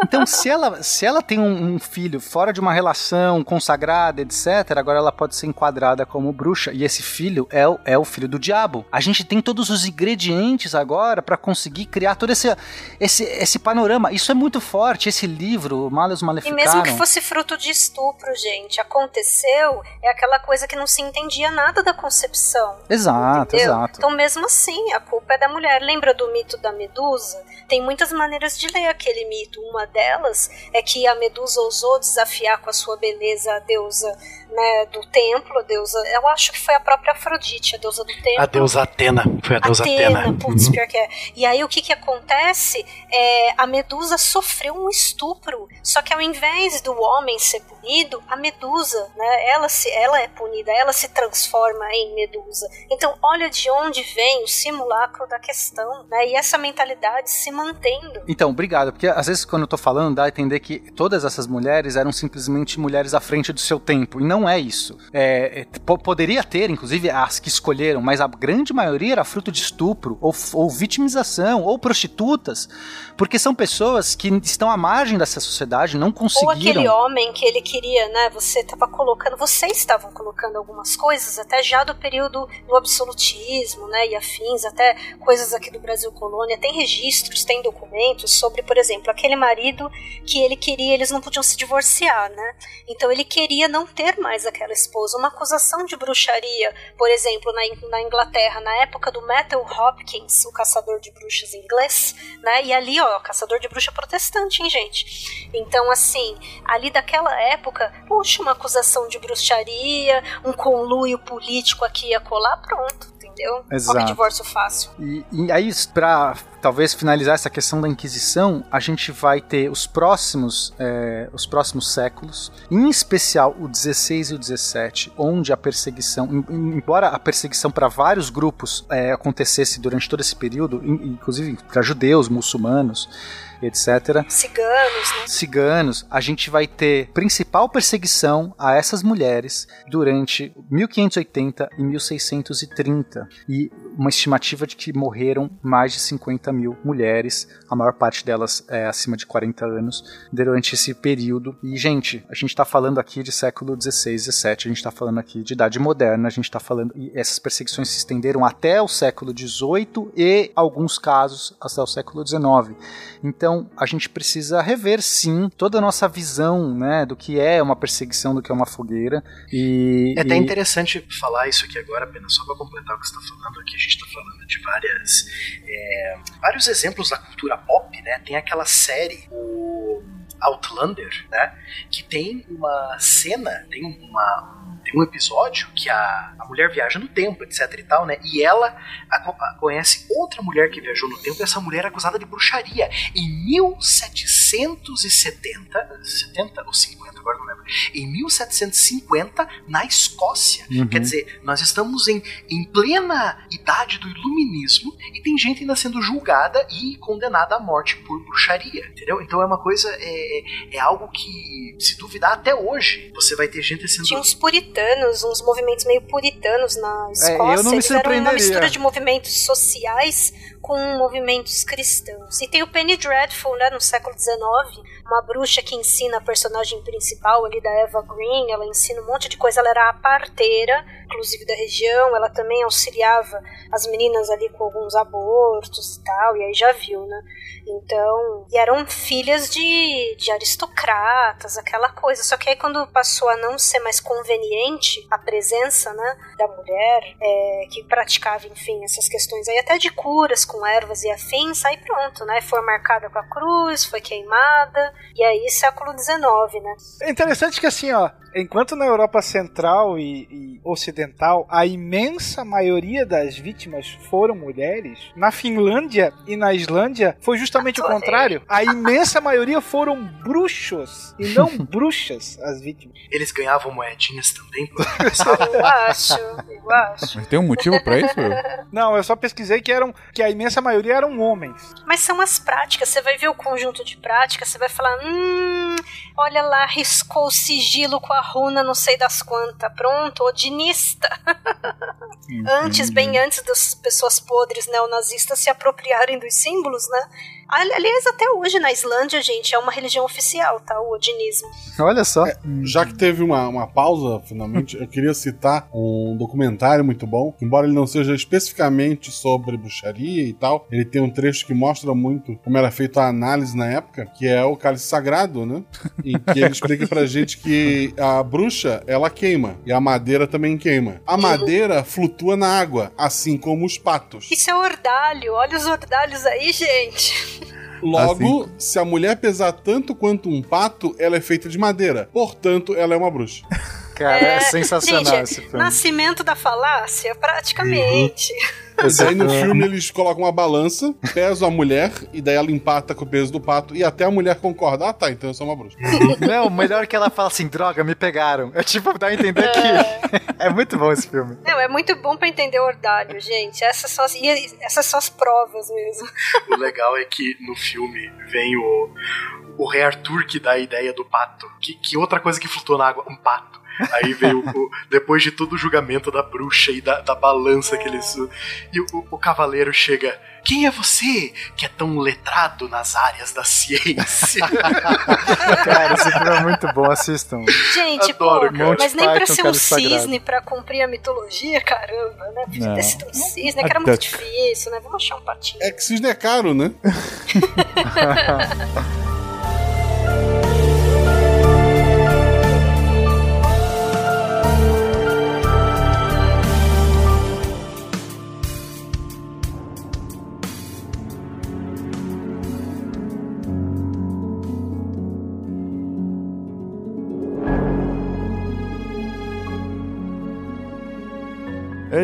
Então, se ela, se ela tem um, um filho fora de uma relação consagrada, etc., agora ela pode ser enquadrada como bruxa. E esse filho é, o- é o filho do diabo. A gente tem todos os ingredientes agora para conseguir criar todo esse, esse, esse panorama. Isso é muito forte. Esse livro, Malus E Maleficaram. mesmo que fosse fruto de estupro, gente, aconteceu, é aquela coisa que não se entendia nada da concepção. Exato, Entendeu? exato. Então, mesmo assim, a culpa é da mulher. Lembra do mito da Medusa? Tem muitas maneiras de ler aquele mito. Uma delas é que a Medusa ousou desafiar com a sua beleza a deusa né, do templo, a deusa. Eu acho que foi a própria Afrodite, a deusa do templo. A deusa Atena. Foi a deusa Atena. Atena, putz, Uhum. pior que é. E aí o que que acontece? É, a Medusa sofreu um estupro. Só que ao invés do homem ser punido, a Medusa, né, ela, se, ela é punida, ela se transforma em Medusa. Então olha de onde vem o simulacro da questão, né? E essa mentalidade se mantendo. Então, obrigado, porque às vezes quando eu tô falando dá a entender que todas essas mulheres eram simplesmente mulheres à frente do seu tempo, e não é isso. É, é, po- poderia ter, inclusive, as que escolheram, mas a grande maioria era fruto de estupro, ou, ou vitimização, ou prostitutas, porque são pessoas que estão à margem dessa sociedade, não Ou conseguiram... aquele homem que ele queria, né? Você estava colocando, vocês estavam colocando algumas coisas, até já do período do absolutismo, né? E afins, até coisas aqui do Brasil colônia. Tem registros, tem documentos sobre, por exemplo, aquele marido que ele queria, eles não podiam se divorciar, né? Então ele queria não ter mais aquela esposa. Uma acusação de bruxaria, por exemplo, na, na Inglaterra, na época do Matthew Hopkins, o caçador de bruxas inglês, né? E ali, ó, caçador de bruxa protestante, hein, gente? Então, assim, ali daquela época, puxa, uma acusação de bruxaria, um conluio político aqui e acolá, pronto, entendeu? Exato. divórcio fácil. E, e aí, para talvez finalizar essa questão da Inquisição, a gente vai ter os próximos, é, os próximos séculos, em especial o 16 e o 17, onde a perseguição, em- em- embora a perseguição para vários grupos é, acontecesse durante todo esse período, in- inclusive para judeus, muçulmanos, etc Ciganos, né? ciganos, a gente vai ter principal perseguição a essas mulheres durante 1580 e 1630 e uma estimativa de que morreram mais de 50 mil mulheres, a maior parte delas é acima de 40 anos, durante esse período. E, gente, a gente está falando aqui de século 16, 17, a gente está falando aqui de idade moderna, a gente está falando. E essas perseguições se estenderam até o século 18 e, alguns casos, até o século 19. Então, a gente precisa rever, sim, toda a nossa visão, né, do que é uma perseguição, do que é uma fogueira. E, É até e- interessante falar isso aqui agora, apenas só para completar o que você está falando, aqui a gente está falando de várias, é, vários exemplos da cultura pop, né? Tem aquela série, o Outlander, né? Que tem uma cena, tem uma tem um episódio que a, a mulher viaja no tempo, etc e tal, né? E ela a- a- conhece outra mulher que viajou no tempo e essa mulher é acusada de bruxaria. Em 1770, 70 ou 50, agora não lembro. Em 1750, na Escócia. Uhum. Quer dizer, nós estamos em, em plena idade do iluminismo e tem gente ainda sendo julgada e condenada à morte por bruxaria, entendeu? Então é uma coisa, é, é algo que, se duvidar até hoje, você vai ter gente sendo... Tinha uns puritanos, uns movimentos meio puritanos na Escócia. É, eu não me Eles eram uma mistura de movimentos sociais com movimentos cristãos. E tem o Penny Dreadful, né, no século XIX, uma bruxa que ensina a personagem principal ali da Eva Green, ela ensina um monte de coisa, ela era a parteira, inclusive da região, ela também auxiliava as meninas ali com alguns abortos e tal, e aí já viu, né? Então, e eram filhas de, de aristocratas, aquela coisa. Só que aí quando passou a não ser mais conveniente a presença, né, da mulher é, que praticava, enfim, essas questões aí até de curas com ervas e afins, aí pronto, né? Foi marcada com a cruz, foi queimada, e aí século XIX, né? É interessante que assim, ó, enquanto na Europa Central e, e Ocidental a imensa maioria das vítimas foram mulheres, na Finlândia e na Islândia foi justamente o contrário. A imensa maioria foram bruxos e não bruxas as vítimas. Eles ganhavam moedinhas também. Eu acho, eu acho. Mas tem um motivo pra isso? Não, eu só pesquisei que eram que a imensa maioria eram homens. Mas são as práticas, você vai ver o conjunto de práticas, você vai falar, hum, olha lá, riscou o sigilo com a runa não sei das quantas. Pronto, odinista. antes, bem antes das pessoas podres neonazistas se apropriarem dos símbolos, né? Ali- Aliás, até hoje na Islândia, gente, é uma religião oficial, tá? O odinismo. Olha só. Já que teve uma, uma pausa, finalmente, eu queria citar um documentário muito bom. Embora ele não seja especificamente sobre bruxaria e tal, ele tem um trecho que mostra muito como era feita a análise na época, que é o cálice sagrado, né? Em que ele explica pra gente que a bruxa, ela queima, e a madeira também queima. A madeira flutua na água, assim como os patos. Isso é ordalho. Olha os ordalhos aí, gente. Logo, se a mulher pesar tanto quanto um pato, ela é feita de madeira. Portanto, ela é uma bruxa. Cara, é, sensacional gente, esse filme. Nascimento da falácia, praticamente. E daí no filme eles colocam uma balança, pesam a mulher, e daí ela empata com o peso do pato, e até a mulher concorda. Ah, tá, então eu sou uma bruxa. Não, melhor que ela fala assim, droga, me pegaram. É tipo, dá a entender que é muito bom esse filme. Não, é muito bom pra entender o ordalho, gente. Essas são as, essas são as provas mesmo. O legal é que no filme vem o, o rei Arthur que dá a ideia do pato. Que, que outra coisa que flutua na água? Um pato. Aí veio o, depois de todo o julgamento da bruxa e da, da balança que eles. E o, o cavaleiro chega. Quem é você que é tão letrado nas áreas da ciência? Cara, esse filme é muito bom, assistam. Gente, Adoro, pô, cara. mas nem pra ser um Sagrado. cisne pra cumprir a mitologia, caramba, né? Podia ter sido um cisne, que era muito difícil, né? Vamos achar um patinho. É que cisne é caro, né?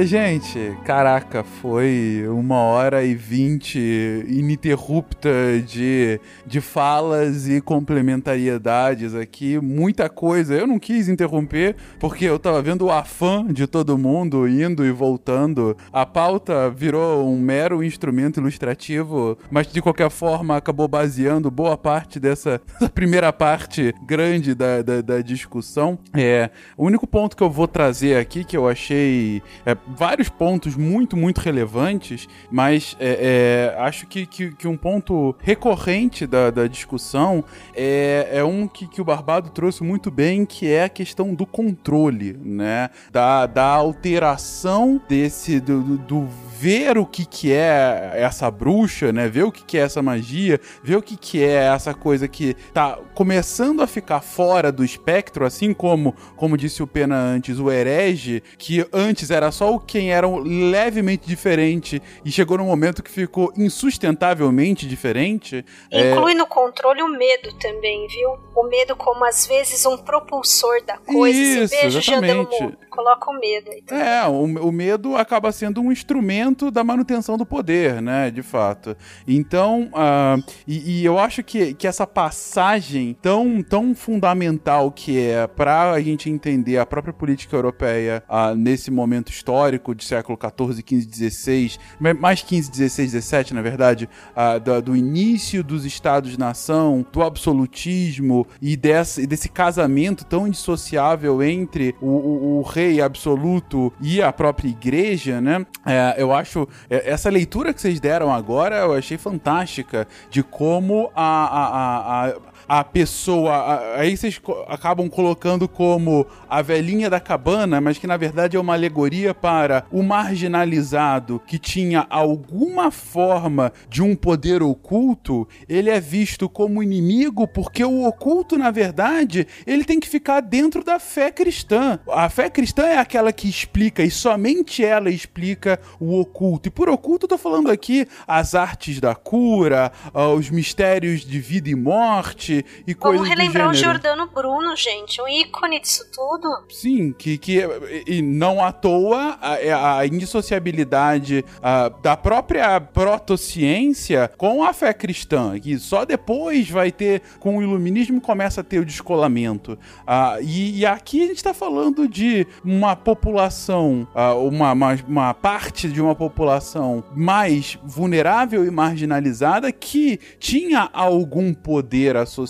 Gente, caraca, foi uma hora e vinte ininterrupta de, de falas e complementariedades aqui, muita coisa. Eu não quis interromper porque eu tava vendo o afã de todo mundo indo e voltando. A pauta virou um mero instrumento ilustrativo, mas de qualquer forma acabou baseando boa parte dessa, dessa primeira parte grande da, da, da discussão. É, o único ponto que eu vou trazer aqui que eu achei é, vários pontos muito, muito relevantes, mas é, é, acho que, que, que um ponto recorrente da, da discussão é, é um que, que o Barbado trouxe muito bem, que é a questão do controle, né? Da, da alteração desse, do, do- do ver o que, que é essa bruxa, né? Ver o que, que é essa magia, ver o que, que é essa coisa que tá começando a ficar fora do espectro, assim como, como disse o Pena antes, o herege, que antes era só o quem era levemente diferente e chegou num momento que ficou insustentavelmente diferente. é, Inclui no controle o medo também, viu? O medo como às vezes um propulsor da coisa. Isso, Esse beijo exatamente. Coloca o medo. É, o, o medo acaba sendo um instrumento da manutenção do poder, né? De fato. Então, ah, e, e eu acho que, que essa passagem tão, tão fundamental que é para a gente entender a própria política europeia ah, nesse momento histórico de século XIV, XV, XVI, ma- mais 15, 16, 17, na verdade, ah, da- do início dos estados-nação, do absolutismo e desse, desse casamento tão indissociável entre o, o- o rei absoluto e a própria igreja, né? É, eu acho é, essa leitura que vocês deram agora eu achei fantástica de como a, a, a, a a pessoa. Aí vocês acabam colocando como a velhinha da cabana, mas que na verdade é uma alegoria para o marginalizado que tinha alguma forma de um poder oculto. Ele é visto como inimigo porque o oculto, na verdade, ele tem que ficar dentro da fé cristã. A fé cristã é aquela que explica e somente ela explica o oculto. E por oculto eu tô falando aqui as artes da cura, ah, os mistérios de vida e morte e coisas Vamos relembrar o. Giordano Bruno, gente. Um ícone disso tudo. Sim, que, que e não à toa a, a indissociabilidade ah, da própria protociência com a fé cristã, que só depois vai ter, com o iluminismo, começa a ter o descolamento. Ah, e, e aqui a gente está falando de uma população, uma, uma, uma parte de uma população mais vulnerável e marginalizada que tinha algum poder associado,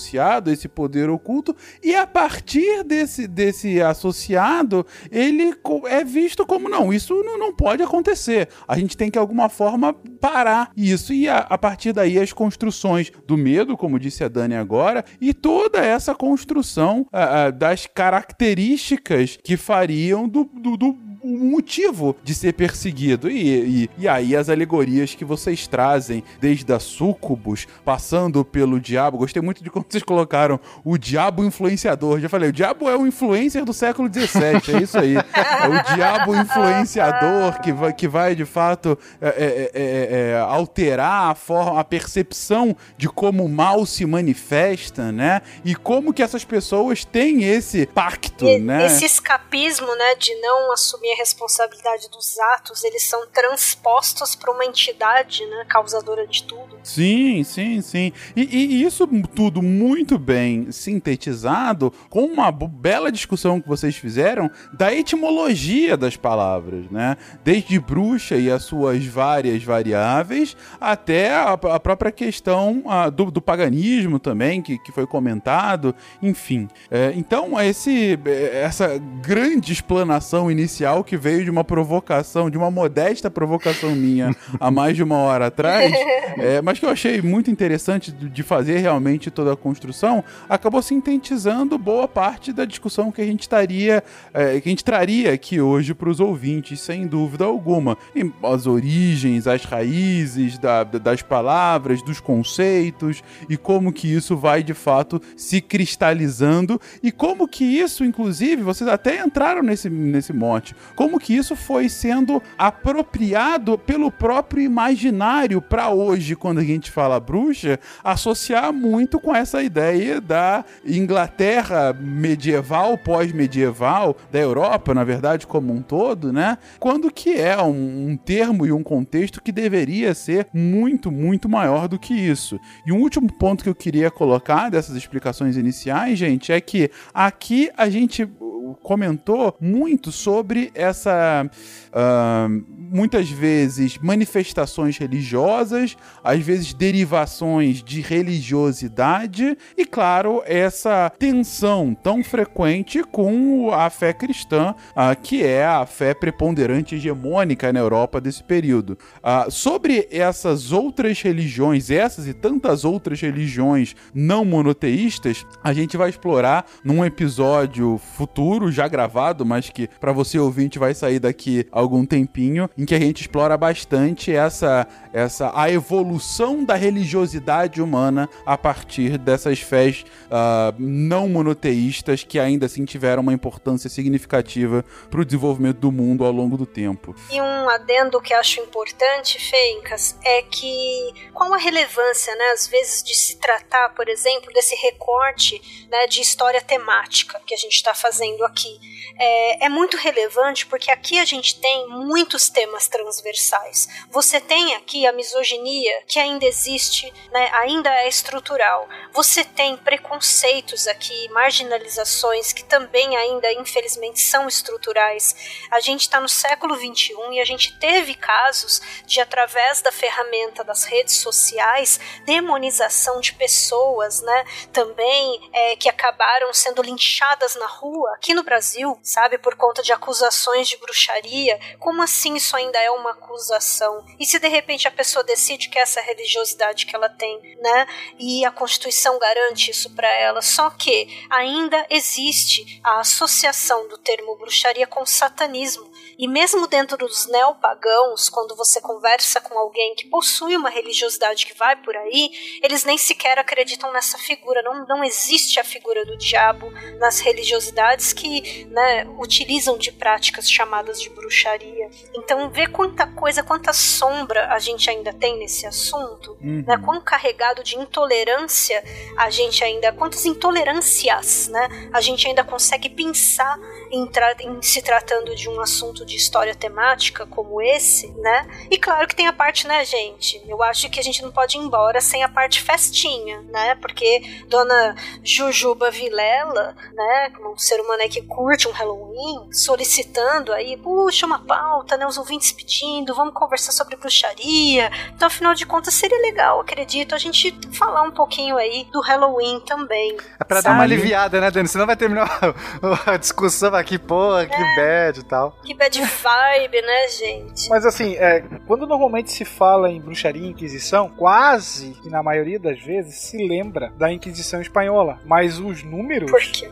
esse poder oculto, e a partir desse, desse associado, ele é visto como não, isso não, não pode acontecer. A gente tem que, de alguma forma, parar isso. E a, a partir daí, as construções do medo, como disse a Dani agora, e toda essa construção uh, uh, das características que fariam do, do, do um motivo de ser perseguido. E, e, e, aí as alegorias que vocês trazem, desde a Súcubus, passando pelo diabo. Gostei muito de como vocês colocaram o diabo influenciador. Já falei, o diabo é o influencer do século XVII, é isso aí. É o diabo influenciador que vai, que vai de fato é, é, é, é, alterar a forma, a percepção de como o mal se manifesta, né? E como que essas pessoas têm esse pacto, e, né? Esse escapismo, né, de não assumir a responsabilidade dos atos, eles são transpostos para uma entidade, né, causadora de tudo. Sim, sim, sim. E, e, isso tudo muito bem sintetizado com uma bela discussão que vocês fizeram da etimologia das palavras, né? Desde bruxa e as suas várias variáveis até a, a própria questão a, do, do, paganismo também, que, que foi comentado, enfim. É, então, esse, essa grande explanação inicial que veio de uma provocação, de uma modesta provocação minha há mais de uma hora atrás, é, mas que eu achei muito interessante de fazer realmente toda a construção, acabou sintetizando boa parte da discussão que a gente estaria, é, que a gente traria aqui hoje para os ouvintes, sem dúvida alguma. E as origens, as raízes da, das palavras, dos conceitos e como que isso vai de fato se cristalizando e como que isso, inclusive, vocês até entraram nesse, nesse mote, como que isso foi sendo apropriado pelo próprio imaginário para hoje, quando a gente fala bruxa, associar muito com essa ideia da Inglaterra medieval, pós-medieval, da Europa, na verdade, como um todo, né? Quando que é um, um termo e um contexto que deveria ser muito, muito maior do que isso. E um último ponto que eu queria colocar dessas explicações iniciais, gente, é que aqui a gente comentou muito sobre essa. Uh, muitas vezes manifestações religiosas, às vezes derivações de religiosidade e, claro, essa tensão tão frequente com a fé cristã, uh, que é a fé preponderante hegemônica na Europa desse período. Uh, sobre essas outras religiões, essas e tantas outras religiões não monoteístas, a gente vai explorar num episódio futuro, já gravado, mas que para você ouvinte vai sair daqui algum tempinho, em que a gente explora bastante essa essa a evolução da religiosidade humana a partir dessas fés uh, não monoteístas que ainda assim tiveram uma importância significativa para o desenvolvimento do mundo ao longo do tempo. E um adendo que acho importante, Fencas, é que qual a relevância, né, às vezes de se tratar, por exemplo, desse recorte, né, de história temática que a gente está fazendo aqui é, é muito relevante porque aqui a gente tem muitos temas transversais. Você tem aqui a misoginia, que ainda existe, né, ainda é estrutural. Você tem preconceitos aqui, marginalizações que também ainda, infelizmente, são estruturais. A gente está no século XXI e a gente teve casos de, através da ferramenta das redes sociais, demonização de pessoas, né, também é, que acabaram sendo linchadas na rua. No Brasil, sabe, por conta de acusações de bruxaria. Como assim isso ainda é uma acusação? E se de repente a pessoa decide que é essa religiosidade que ela tem, né? E a Constituição garante isso para ela. Só que ainda existe a associação do termo bruxaria com satanismo. E mesmo dentro dos neopagãos, quando você conversa com alguém que possui uma religiosidade que vai por aí, eles nem sequer acreditam nessa figura. Não, não existe a figura do diabo nas religiosidades que né, utilizam de práticas chamadas de bruxaria. Então, vê quanta coisa, quanta sombra a gente ainda tem nesse assunto, uhum. né? Quão carregado de intolerância a gente ainda, quantas intolerâncias, né? A gente ainda consegue pensar em, em, se tratando de um assunto de história temática como esse, né? E claro que tem a parte, né, gente? Eu acho que a gente não pode ir embora sem a parte festinha, né? Porque Dona Jujuba Vilela, né, um ser humano aí que curte um Halloween, solicitando aí, puxa, uma pauta, né? Os ouvintes pedindo, vamos conversar sobre bruxaria. Então, afinal de contas, seria legal, acredito, a gente falar um pouquinho aí do Halloween também. É pra dar uma aliviada, né, Dani? Senão vai terminar a discussão aqui, porra, que é, bad e tal. Que bad vibe, né, gente? Mas assim, é, quando normalmente se fala em bruxaria e inquisição, quase, e na maioria das vezes, se lembra da Inquisição Espanhola. Mas os números. Por quê?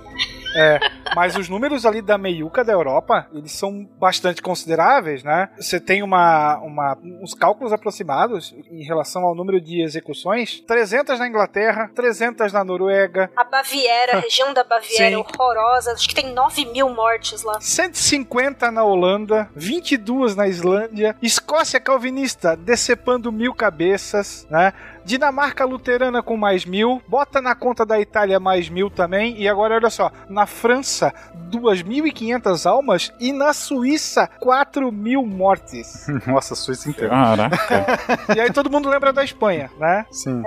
É, mas os números ali da meiuca da Europa, eles são bastante consideráveis, né? Você tem uma, uma, uns cálculos aproximados em relação ao número de execuções. 300 na Inglaterra, 300 na Noruega. A Baviera, a região da Baviera, é horrorosa. Acho que tem 9 mil mortes lá. 150 na Holanda, 22 na Islândia. Escócia calvinista, decepando mil cabeças, né? Dinamarca luterana com mais mil, bota na conta da Itália mais mil também, e agora olha só, na França 2.500 almas e na Suíça 4 mil mortes. Nossa, Suíça inteira. Caraca. e aí todo mundo lembra da Espanha, né? Sim.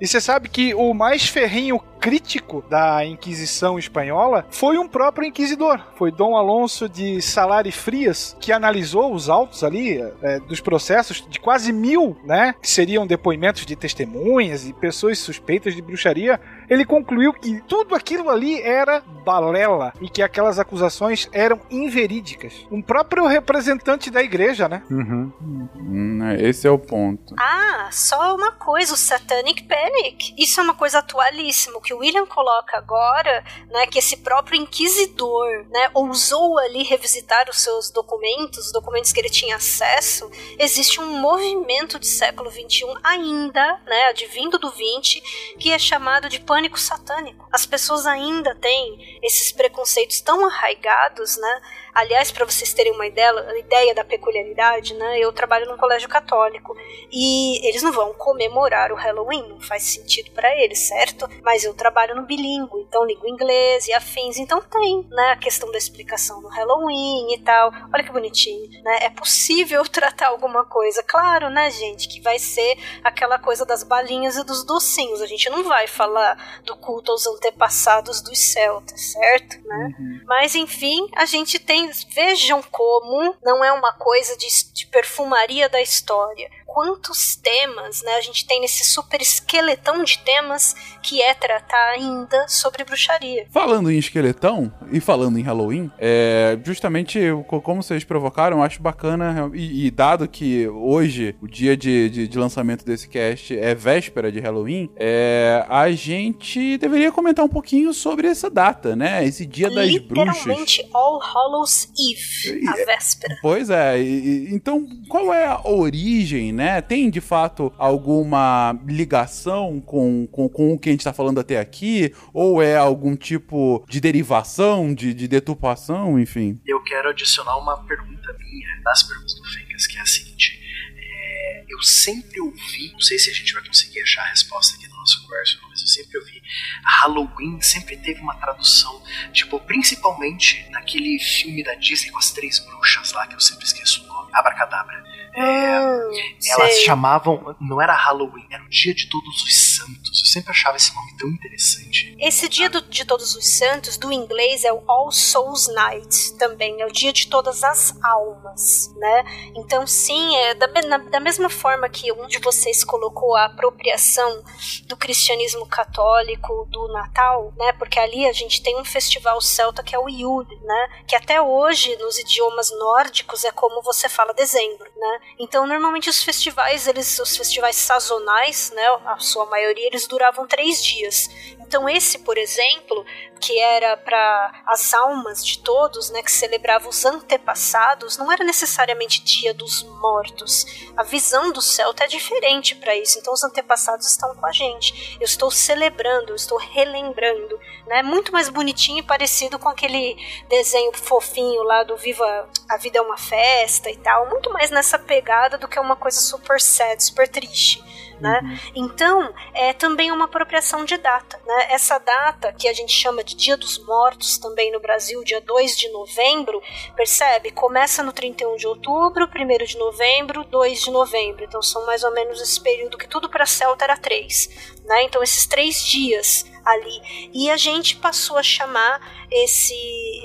E você sabe que o mais ferrinho crítico da Inquisição espanhola foi um próprio inquisidor. Foi Dom Alonso de Salari Frias, que analisou os autos ali é, dos processos de quase mil, né? Que seriam depoimentos de testemunhas e pessoas suspeitas de bruxaria. Ele concluiu que tudo aquilo ali era balela e que aquelas acusações eram inverídicas. Um próprio representante da igreja, né? Uhum. Hum, esse é o ponto. Ah, só uma coisa, o Satanic Panic. Isso é uma coisa atualíssima. O que o William coloca agora, né, que esse próprio inquisidor, né, ousou ali revisitar os seus documentos, os documentos que ele tinha acesso, existe um movimento de século XXI ainda, né, advindo do 20, que é chamado de pânico satânico. As pessoas ainda têm esses preconceitos tão arraigados, né, Aliás, para vocês terem uma ideia, ideia da peculiaridade, né? Eu trabalho num colégio católico e eles não vão comemorar o Halloween, não faz sentido para eles, certo? Mas eu trabalho no bilíngue, então língua inglês e afins, então tem, né, a questão da explicação do Halloween e tal. Olha que bonitinho, né? É possível tratar alguma coisa, claro, né, gente, que vai ser aquela coisa das balinhas e dos docinhos. A gente não vai falar do culto aos antepassados dos celtas, certo? Né? Uhum. Mas enfim, a gente tem vejam como não é uma coisa de, de perfumaria da história quantos temas né, a gente tem nesse super esqueletão de temas que é tratar ainda sobre bruxaria. Falando em esqueletão e falando em Halloween, é, justamente como vocês provocaram, acho bacana, e, e dado que hoje, o dia de, de, de, lançamento desse cast é véspera de Halloween, é, a gente deveria comentar um pouquinho sobre essa data, né? Esse dia das bruxas. Literalmente All Hallows Eve, a véspera. Pois é, e, então qual é a origem, né? Tem de fato alguma ligação com, com, com o que a gente está falando até aqui? Ou é algum tipo de derivação, de, de deturpação, enfim? Eu quero adicionar uma pergunta minha das perguntas do Fencas, que é a seguinte. É, eu sempre ouvi, não sei se a gente vai conseguir achar a resposta aqui no nosso conversa, mas eu sempre ouvi. Halloween sempre teve uma tradução, tipo, principalmente naquele filme da Disney com as três bruxas lá, que eu sempre esqueço o nome, Abracadabra. É, hum, elas sei. chamavam, não era Halloween, era o Dia de Todos os Santos. Eu sempre achava esse nome tão interessante. Esse Dia do, de Todos os Santos, do inglês, é o All Souls Night também, é o Dia de Todas as Almas, né? Então, sim, é da, na, da mesma forma que um de vocês colocou a apropriação do cristianismo católico do Natal, né? Porque ali a gente tem um festival celta que é o Yule, né? Que até hoje, nos idiomas nórdicos, é como você fala dezembro, né? Então, normalmente os festivais, eles, os festivais sazonais, né, a sua maioria, eles duravam três dias. Então, esse, por exemplo, que era para as almas de todos, né, que celebrava os antepassados, não era necessariamente dia dos mortos. A visão do celta é diferente para isso. Então, os antepassados estão com a gente. Eu estou celebrando, eu estou relembrando, né? Muito mais bonitinho e parecido com aquele desenho fofinho lá do Viva a Vida é uma Festa e tal. Muito mais nessa pegada do que uma coisa super sad, super triste né? Então, é também uma apropriação de data, né? Essa data que a gente chama de Dia dos Mortos também no Brasil, dia 2 de novembro, percebe? Começa no 31 de outubro, 1 de novembro, 2 de novembro. Então são mais ou menos esse período que tudo para Celta era três, né? Então esses três dias ali. E a gente passou a chamar esse,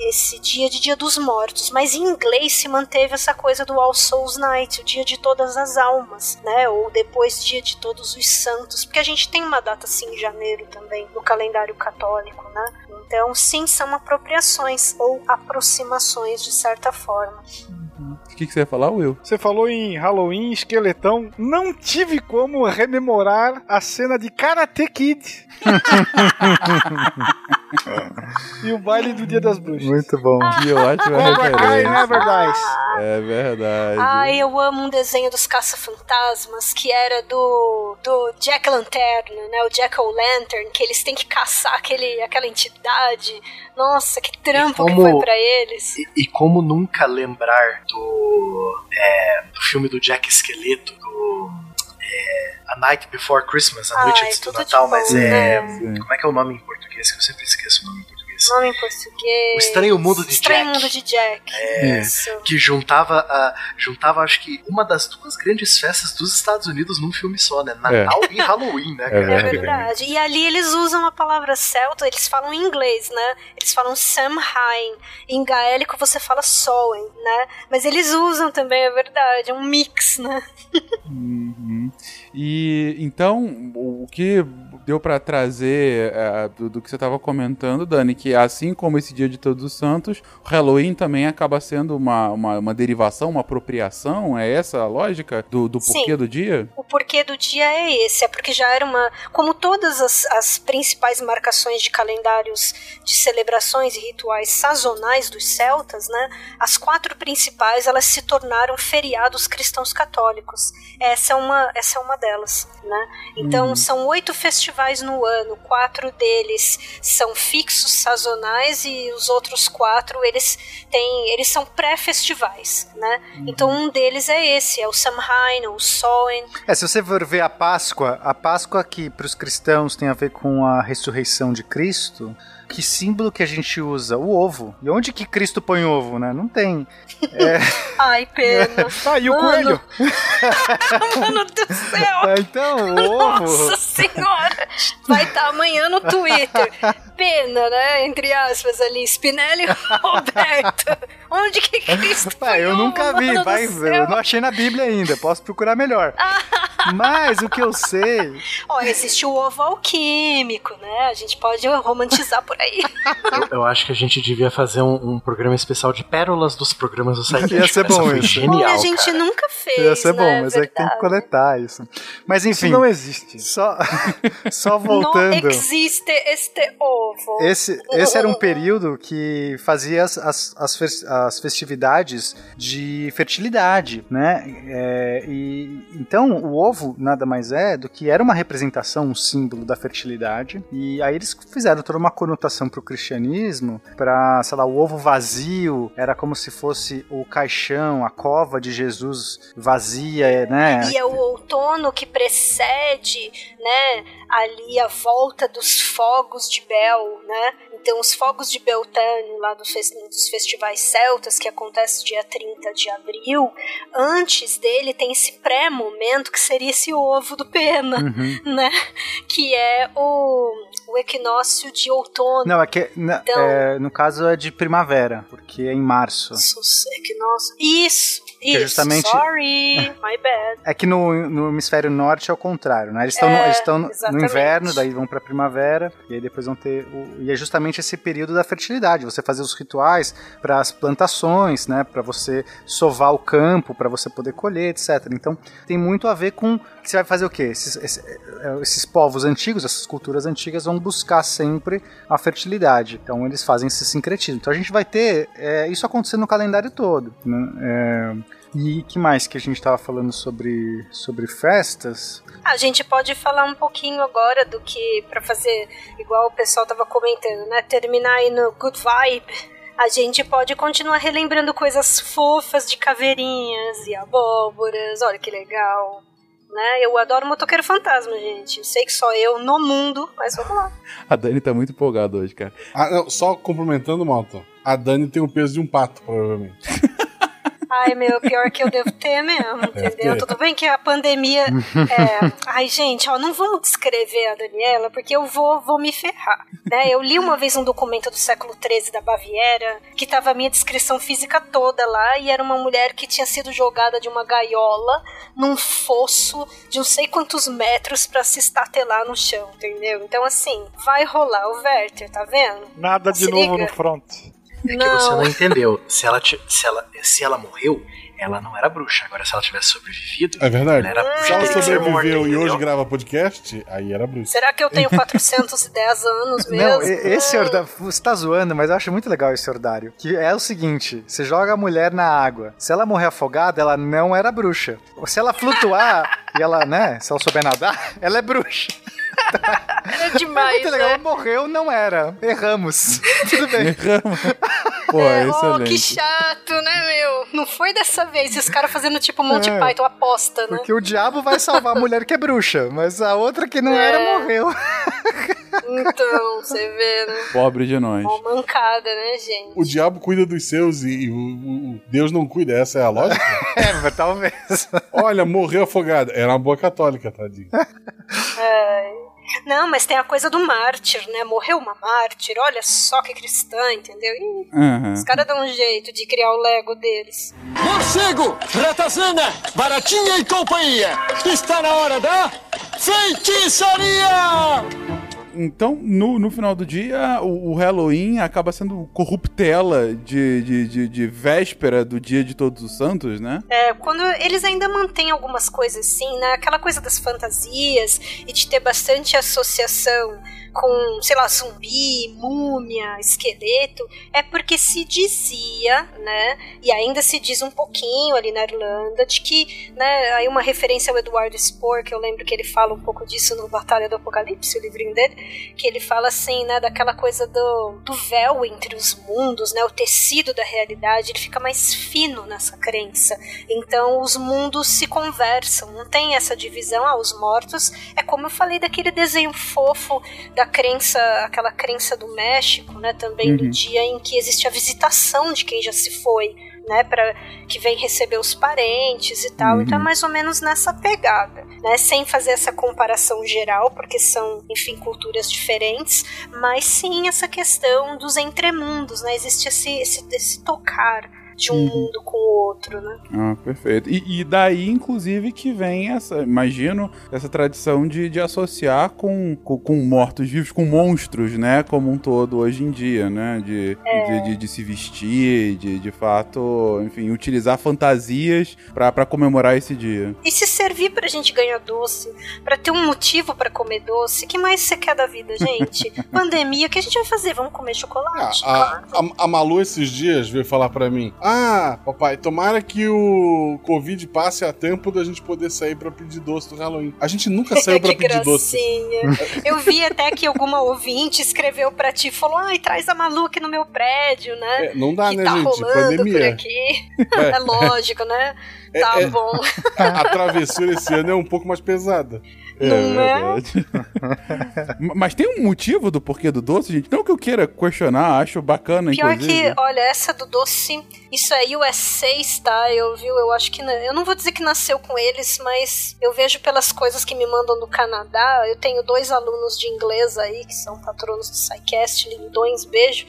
esse dia de Dia dos Mortos, mas em inglês se manteve essa coisa do All Souls Night, o Dia de Todas as Almas, né? Ou depois Dia de Todos os Santos, porque a gente tem uma data assim em janeiro também no calendário católico, né? Então, sim, são apropriações ou aproximações de certa forma. O que, que você ia falar, Will? Você falou em Halloween, esqueletão. Não tive como rememorar a cena de Karate Kid. e o baile do Dia das Bruxas. Muito bom. Que ótima Kai, referência. Never Dies. É verdade. Ai, eu amo um desenho dos caça-fantasmas que era do, do Jack Lanterna, né? O Jack O'Lantern, que eles têm que caçar aquele, aquela entidade. Nossa, que trampo que como- foi pra eles. E, e como nunca lembrar do, é, do filme do Jack Esqueleto, do é, A Night Before Christmas, A Noite Ai, Antes do tudo de Natal, bom, mas é. né? Como é que é o nome em português? Que eu sempre esqueço o nome em português. Nome em português. O Estranho Mundo de Estranho Jack. Mundo de Jack. É. Isso. Que juntava, a, juntava, acho que, uma das duas grandes festas dos Estados Unidos num filme só, né? Natal e Halloween, né, É cara? É verdade. verdade. E ali eles usam a palavra celta, eles falam em inglês, né? Eles falam Samhain. Em gaélico você fala Soen, né? Mas eles usam também, é verdade. É um mix, né? Uhum. E então, o que deu pra trazer eh, do, do que você estava comentando, Dani, que assim como esse Dia de Todos os Santos, o Halloween também acaba sendo uma, uma, uma derivação, uma apropriação? É essa a lógica do, do porquê Sim. do dia? O porquê do dia é esse, é porque já era uma. Como todas as, as principais marcações de calendários de celebrações e rituais sazonais dos celtas, né? As quatro principais elas se tornaram feriados cristãos católicos. Essa é uma, essa é uma delas, né? Então são oito festivais no ano, quatro deles são fixos sazonais e os outros quatro eles têm, eles são pré-festivais, né? Então um deles é esse, é o Samhain, o Soen, É, se você for ver a Páscoa, a Páscoa que para os cristãos tem a ver com a ressurreição de Cristo, que símbolo que a gente usa? O ovo. E onde que Cristo põe ovo, né? Não tem. Ai, pena. Tá, e o Mano. coelho? Mano do céu! É, então, o ovo. Nossa senhora! Vai estar amanhã no Twitter. Pena, né? Entre aspas ali, Spinelli e Roberto. Onde que Cristo Ah, põe eu ovo, nunca vi, mano eu não achei na Bíblia ainda, posso procurar melhor. Mas o que eu sei, Ó, existe o ovo alquímico, né? A gente pode romantizar por aí. Eu, eu acho que a gente devia fazer um, um programa especial de pérolas dos programas do site. Ia ser bom isso. genial, a gente cara. nunca fez, ia ser bom, né? mas é que tem que Verdade. coletar isso. Mas Isso enfim, não existe. só, só Não voltando. existe este ovo. Esse, esse era um período que fazia as, as, as, as festividades de fertilidade, né? É, e, então, o ovo nada mais é do que era uma representação, um símbolo da fertilidade. E aí eles fizeram toda uma conotação para o cristianismo, para, sei lá, o ovo vazio era como se fosse o caixão, a cova de Jesus vazia, né? E é o outono que precede, né, ali a volta dos fogos de Bel, né? Então os fogos de Beltane, lá do fes- dos festivais celtas, que acontece dia 30 de abril, antes dele tem esse pré-momento que seria esse ovo do Pena, Uhum. né? Que é o, o equinócio de outono. Não, é que Então- é, no caso é de primavera, porque é em março. Equinócio. Isso, é isso. justamente- Sorry, my bad. É que no, no hemisfério norte é o contrário, né? Eles estão no, É, eles no- no inverno, daí vão pra primavera, e aí depois vão ter. O, e é justamente esse período da fertilidade. Você fazer os rituais para as plantações, né? Para você sovar o campo, para você poder colher, etc. Então tem muito a ver com. Você vai fazer o quê? Esses, esse- é, esses povos antigos, essas culturas antigas vão buscar sempre a fertilidade. Então eles fazem esse sincretismo. Então a gente vai ter é, isso acontecendo no calendário todo. Né? É, e que mais que a gente estava falando sobre, sobre festas? A gente pode falar um pouquinho agora do que, pra fazer igual o pessoal tava comentando, né? Terminar aí no good vibe. A gente pode continuar relembrando coisas fofas de caveirinhas e abóboras. Olha que legal. né? Eu adoro motoqueiro fantasma, gente. Eu sei que só eu no mundo, mas vamos lá. A Dani tá muito empolgada hoje, cara. Ah, não, só complementando, Malta. A Dani tem o peso de um pato, provavelmente. Ai, meu, pior que eu devo ter mesmo, entendeu? ter. Tudo bem que a pandemia. É... Ai, gente, ó, não vamos descrever a Daniela, porque eu vou, vou me ferrar. Né? Eu li uma vez um documento do século XIII da Baviera, que tava a minha descrição física toda lá, e era uma mulher que tinha sido jogada de uma gaiola num fosso de não sei quantos metros pra se estatelar no chão, entendeu? Então, assim, vai rolar o Werther, tá vendo? Nada de Se novo liga. no front. É que você não entendeu. Se ela, se, ela, se ela morreu, ela não era bruxa. Agora, se ela tivesse sobrevivido, É verdade. ela era Se ela teria que ser morta, sobreviveu e entendeu? hoje grava podcast, aí era bruxa. Será que eu tenho 410 anos mesmo? Não, esse ordário, você tá zoando, mas eu acho muito legal esse ordário. Que é o seguinte: você joga a mulher na água. Se ela morrer afogada, ela não era bruxa. Se ela flutuar e ela, né, se ela souber nadar, ela é bruxa. É demais, Muito legal. né? Morreu, não era. Erramos. Tudo bem. Erramos. Pô, É, oh, que chato, né, meu? Não foi dessa vez. E os caras fazendo tipo Monty É. Python, aposta, né? Porque o diabo vai salvar a mulher que é bruxa, mas a outra que não É. era morreu. Então, você vê, né? Pobre de nós. Uma mancada, né, gente? O diabo cuida dos seus e, e o, o- o Deus não cuida. Essa é a lógica? É, mas talvez. Olha, morreu afogada. Era uma boa católica, tadinha. Ai. Não, mas tem a coisa do mártir, né? Morreu uma mártir, olha só que cristã, entendeu? Aham. os caras dão um jeito de criar o Lego deles. Morcego, ratazana, baratinha e companhia. Está na hora da feitiçaria! Então, no, no final do dia, o, o Halloween acaba sendo corruptela de, de, de, de véspera do dia de Todos os Santos, né? É, quando eles ainda mantêm algumas coisas assim, né? Aquela coisa das fantasias e de ter bastante associação com, sei lá, zumbi, múmia, esqueleto, é porque se dizia, né? E ainda se diz um pouquinho ali na Irlanda, de que, né? Aí uma referência ao Eduardo Spohr, que eu lembro que ele fala um pouco disso no Batalha do Apocalipse, o livrinho dele, que ele fala assim, né? Daquela coisa do, do véu entre os mundos, né? O tecido da realidade, ele fica mais fino nessa crença. Então os mundos se conversam, não tem essa divisão. Ah, os mortos é como eu falei daquele desenho fofo da crença, aquela crença do México, né? Também do Uhum. dia em que existe a visitação de quem já se foi, né? Para que vem receber os parentes e tal. Uhum. Então é mais ou menos nessa pegada, né? Sem fazer essa comparação geral, porque são, enfim, culturas diferentes, mas sim essa questão dos entremundos, né? Existe esse, esse, esse tocar de um Uhum. mundo com o outro, né? Ah, perfeito. E, e daí, inclusive, que vem essa, imagino, essa tradição de, de associar com, com, com mortos-vivos, com monstros, né? Como um todo hoje em dia, né? De, de, de, de se vestir, de, de fato, enfim, utilizar fantasias pra pra comemorar esse dia. E se servir pra gente ganhar doce, pra ter um motivo pra comer doce, que mais você quer da vida, gente? Pandemia, o que a gente vai fazer? Vamos comer Ah, chocolate? a, a, a Malu esses dias veio falar pra mim: Ah, papai, tomara que o Covid passe a tempo da gente poder sair pra pedir doce do Halloween. A gente nunca saiu pra que pedir doce. gracinha. Eu vi até que alguma ouvinte escreveu pra ti, falou, ai, traz a Malu aqui no meu prédio, né? É, não dá, que né, tá gente? Pandemia. por aqui. É, lógico, né? Tá é- bom. A, a travessura esse ano é um pouco mais pesada. É Não é? Mas tem um motivo do porquê do doce, gente? Não que eu queira questionar, acho bacana, Pior inclusive. que, olha, essa do doce, isso é USA style, viu? Eu acho que. Eu não vou dizer que nasceu com eles, mas eu vejo pelas coisas que me mandam do Canadá. Eu tenho dois alunos de inglês aí, que são patronos do SciCast, lindões, beijo.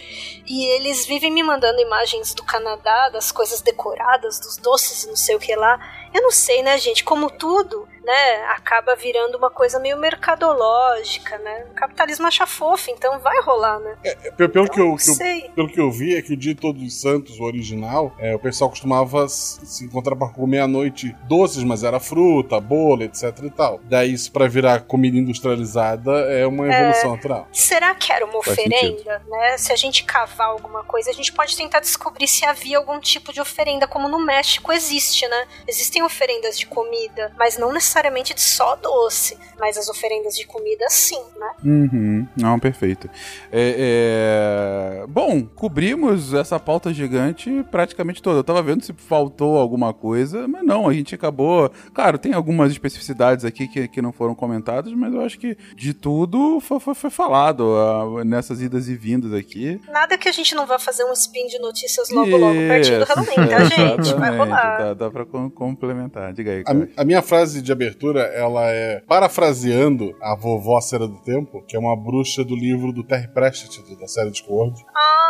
E eles vivem me mandando imagens do Canadá, das coisas decoradas, dos doces e não sei o que lá. Eu não sei, né, gente? Como tudo, né, acaba virando uma coisa meio mercadológica, né? O capitalismo acha fofo, então vai rolar, né? Pelo, pelo que eu, que eu- pelo que eu vi, é que o Dia de Todos os Santos, o original, é, o pessoal costumava se encontrar pra comer à noite doces, mas era fruta, bolo, etc e tal. Daí isso pra virar comida industrializada é uma É. evolução natural. Será que era uma oferenda? Né? Se a gente cavar alguma coisa, a gente pode tentar descobrir se havia algum tipo de oferenda, como no México existe, né? Existem oferendas de comida, mas não necessariamente de só doce, mas as oferendas de comida sim, né? Uhum. Não, perfeito. É, é, Bom, cobrimos essa pauta gigante praticamente toda. Eu tava vendo se faltou alguma coisa, mas não, a gente acabou. Claro, tem algumas especificidades aqui que, que não foram comentadas, mas eu acho que de tudo foi, foi, foi falado uh, nessas idas e vindas aqui. Nada que a gente não vá fazer um spin de notícias logo, logo, pertinho do Halloween, tá, gente? Vai rolar. Dá, dá pra com- complementar. Diga aí, A, a minha frase de abertura, ela é parafraseando a vovó Cera do Tempo, que é uma bruxa do livro do Terry Pratchett, da série Discord.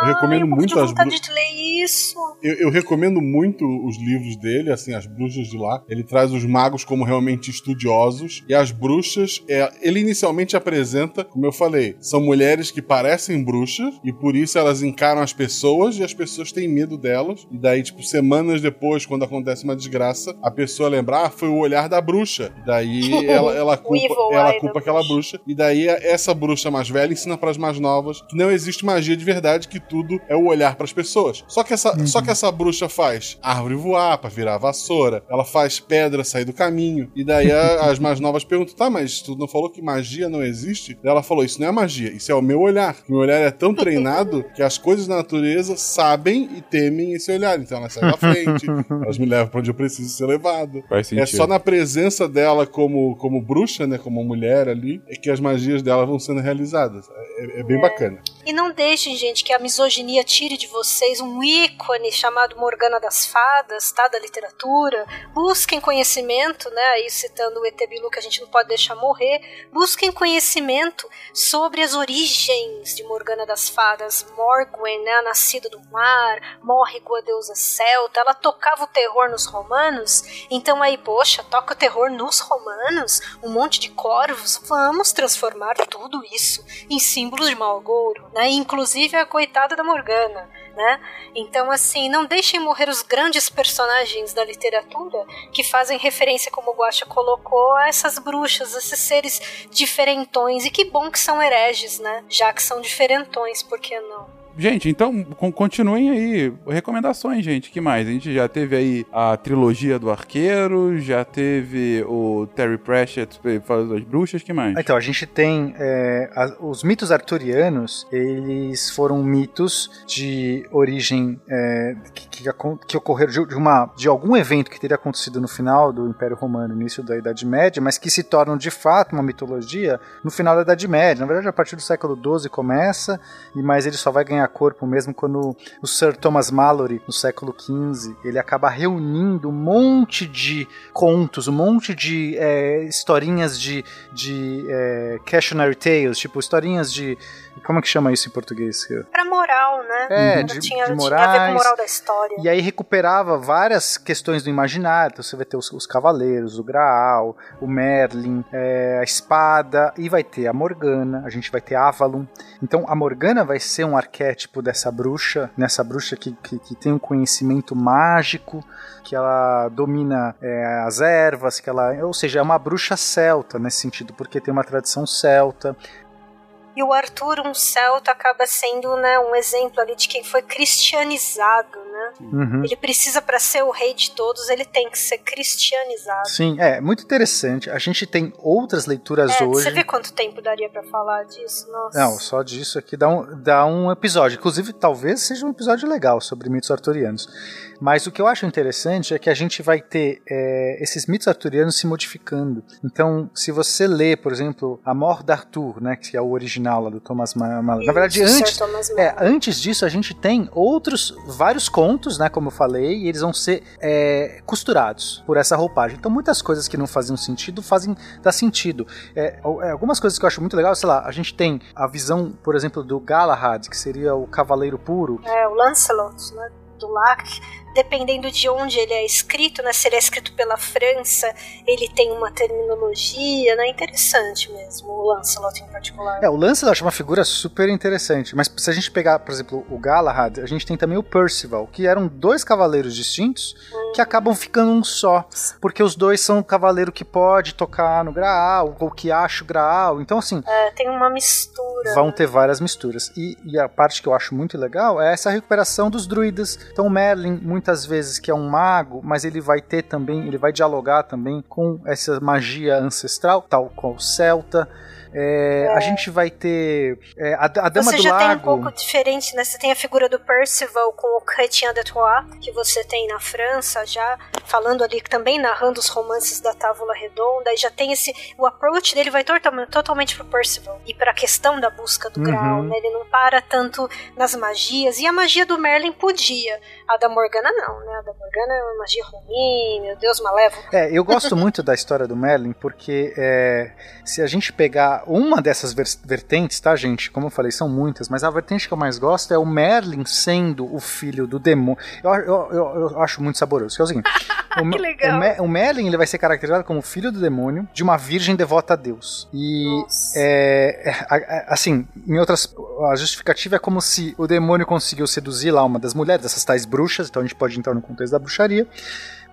eu recomendo eu muito as bruxas. de ler isso. Eu, eu recomendo muito os livros dele, assim, as bruxas de lá. Ele traz os magos como realmente estudiosos. E as bruxas, é, ele inicialmente apresenta, como eu falei, são mulheres que parecem bruxas e por isso elas encaram as pessoas e as pessoas têm medo delas. E daí, tipo, semanas depois, quando acontece uma desgraça, a pessoa lembra, ah, foi o olhar da bruxa. Daí ela, ela culpa, ela culpa aquela bruxa. E daí essa bruxa mais velha ensina para as mais novas que não existe magia de verdade, que tudo é o olhar para as pessoas. Só que essa, só que essa bruxa faz árvore voar para virar vassoura, ela faz pedra sair do caminho. E daí a- as mais novas perguntam: "Tá, mas tu não falou que magia não existe?" Daí ela falou: "Isso não é magia, isso é o meu olhar. Meu olhar é tão treinado que as coisas da natureza sabem e temem esse olhar. Então elas saem da frente, elas me levam para onde eu preciso ser levado. Faz É só na presença dela como, como bruxa, né? Como mulher ali, é que as magias dela vão sendo realizadas. É, é bem bacana. E não deixem, gente, que a misoginia tire de vocês um ícone chamado Morgana das Fadas, tá? Da literatura. Busquem conhecimento, né? Aí citando o Etebilu, que a gente não pode deixar morrer. Busquem conhecimento sobre as origens de Morgana das Fadas. Morgwen, né? A nascida do mar, Morrigo, a deusa celta. Ela tocava o terror nos romanos. Então aí, poxa, toca o terror nos romanos? Um monte de corvos? Vamos transformar tudo isso em símbolos de Malgouro, né? Inclusive a coitada da Morgana, né? Então, assim, não deixem morrer os grandes personagens da literatura que fazem referência, como o Guaxa colocou, a essas bruxas, esses seres diferentões. E que bom que são hereges, né? Já que são diferentões, por que não? Gente, então con- continuem aí. Recomendações, gente. que mais? A gente já teve aí a trilogia do Arqueiro, já teve o Terry Pratchett falando das bruxas, que mais? Então, a gente tem é, a- os mitos arturianos, eles foram mitos de origem é, que que ocorreram de, de uma, de algum evento que teria acontecido no final do Império Romano, início da Idade Média, mas que se tornam de fato uma mitologia no final da Idade Média. Na verdade, a partir do século XII começa, e mas ele só vai ganhar corpo mesmo quando o Sir Thomas Mallory, no século XV, ele acaba reunindo um monte de contos, um monte de é, historinhas de, de é, cautionary tales, tipo historinhas de. Como é que chama isso em português? Pra moral, né? É, Não de- tinha, de tinha a ver com morais. moral da história. E aí recuperava várias questões do imaginário. Então você vai ter os, os cavaleiros, o Graal, o Merlin, é, a espada, e vai ter a Morgana, a gente vai ter Avalon. Então a Morgana vai ser um arquétipo dessa bruxa, nessa bruxa que, que, que tem um conhecimento mágico, que ela domina é, as ervas, que ela, ou seja, é uma bruxa celta nesse sentido, porque tem uma tradição celta. E o Arthur, um celta, acaba sendo né, um exemplo ali de quem foi cristianizado, né? Uhum. Ele precisa, para ser o rei de todos, ele tem que ser cristianizado. Sim, é muito interessante. A gente tem outras leituras É, hoje. Você vê quanto tempo daria pra falar disso? Nossa. Não, só disso aqui dá um, dá um episódio. Inclusive, talvez seja um episódio legal sobre mitos arturianos. Mas o que eu acho interessante é que a gente vai ter é, esses mitos arturianos se modificando. Então, se você lê, por exemplo, A Mort d'Arthur, né, que é o original lá do Thomas Mallory. Na verdade, antes, é, antes disso, a gente tem outros, vários contos, né, como eu falei, e eles vão ser é, costurados por essa roupagem. Então, muitas coisas que não faziam sentido fazem dar sentido. É, é, algumas coisas que eu acho muito legal, sei lá, a gente tem a visão, por exemplo, do Galahad, que seria o cavaleiro puro, É, o Lancelot, né? Do Lac. Dependendo de onde ele é escrito, né? Se ele é escrito pela França, ele tem uma terminologia, né? Interessante mesmo, o Lancelot em particular. É, o Lancelot é uma figura super interessante, mas se a gente pegar, por exemplo, o Galahad, a gente tem também o Percival, que eram dois cavaleiros distintos que acabam ficando um só, porque os dois são o cavaleiro que pode tocar no Graal, ou que acha o Graal, então assim, É, tem uma mistura. vão né? ter várias misturas. E, e a parte que eu acho muito legal é essa recuperação dos druidas. Então, o Merlin, muito muitas vezes que é um mago, mas ele vai ter também, ele vai dialogar também com essa magia ancestral, tal qual celta. É, A gente vai ter é, a, a Dama você do já tem um Lago. pouco diferente, né? Você tem a figura do Percival com o Chrétien de Troyes, que você tem na França, já falando ali, também narrando os romances da Távola Redonda, e já tem esse. O approach dele vai totalmente, totalmente pro Percival e pra questão da busca do Uhum. grau, né? Ele não para tanto nas magias, e a magia do Merlin podia. A da Morgana não, né? A da Morgana é uma magia ruim, meu Deus, malévolo. É, eu gosto muito da história do Merlin porque é, se a gente pegar uma dessas vertentes, tá, gente? Como eu falei, são muitas, mas a vertente que eu mais gosto é o Merlin sendo o filho do demônio. Eu, eu, eu, eu acho muito saboroso. Que é o seguinte: o, Me- legal. o Me- o Merlin ele vai ser caracterizado como filho do demônio de uma virgem devota a Deus. E é, é, assim, em outras. A justificativa é como se o demônio conseguiu seduzir lá uma das mulheres, essas tais bruxas, então a gente pode entrar no contexto da bruxaria.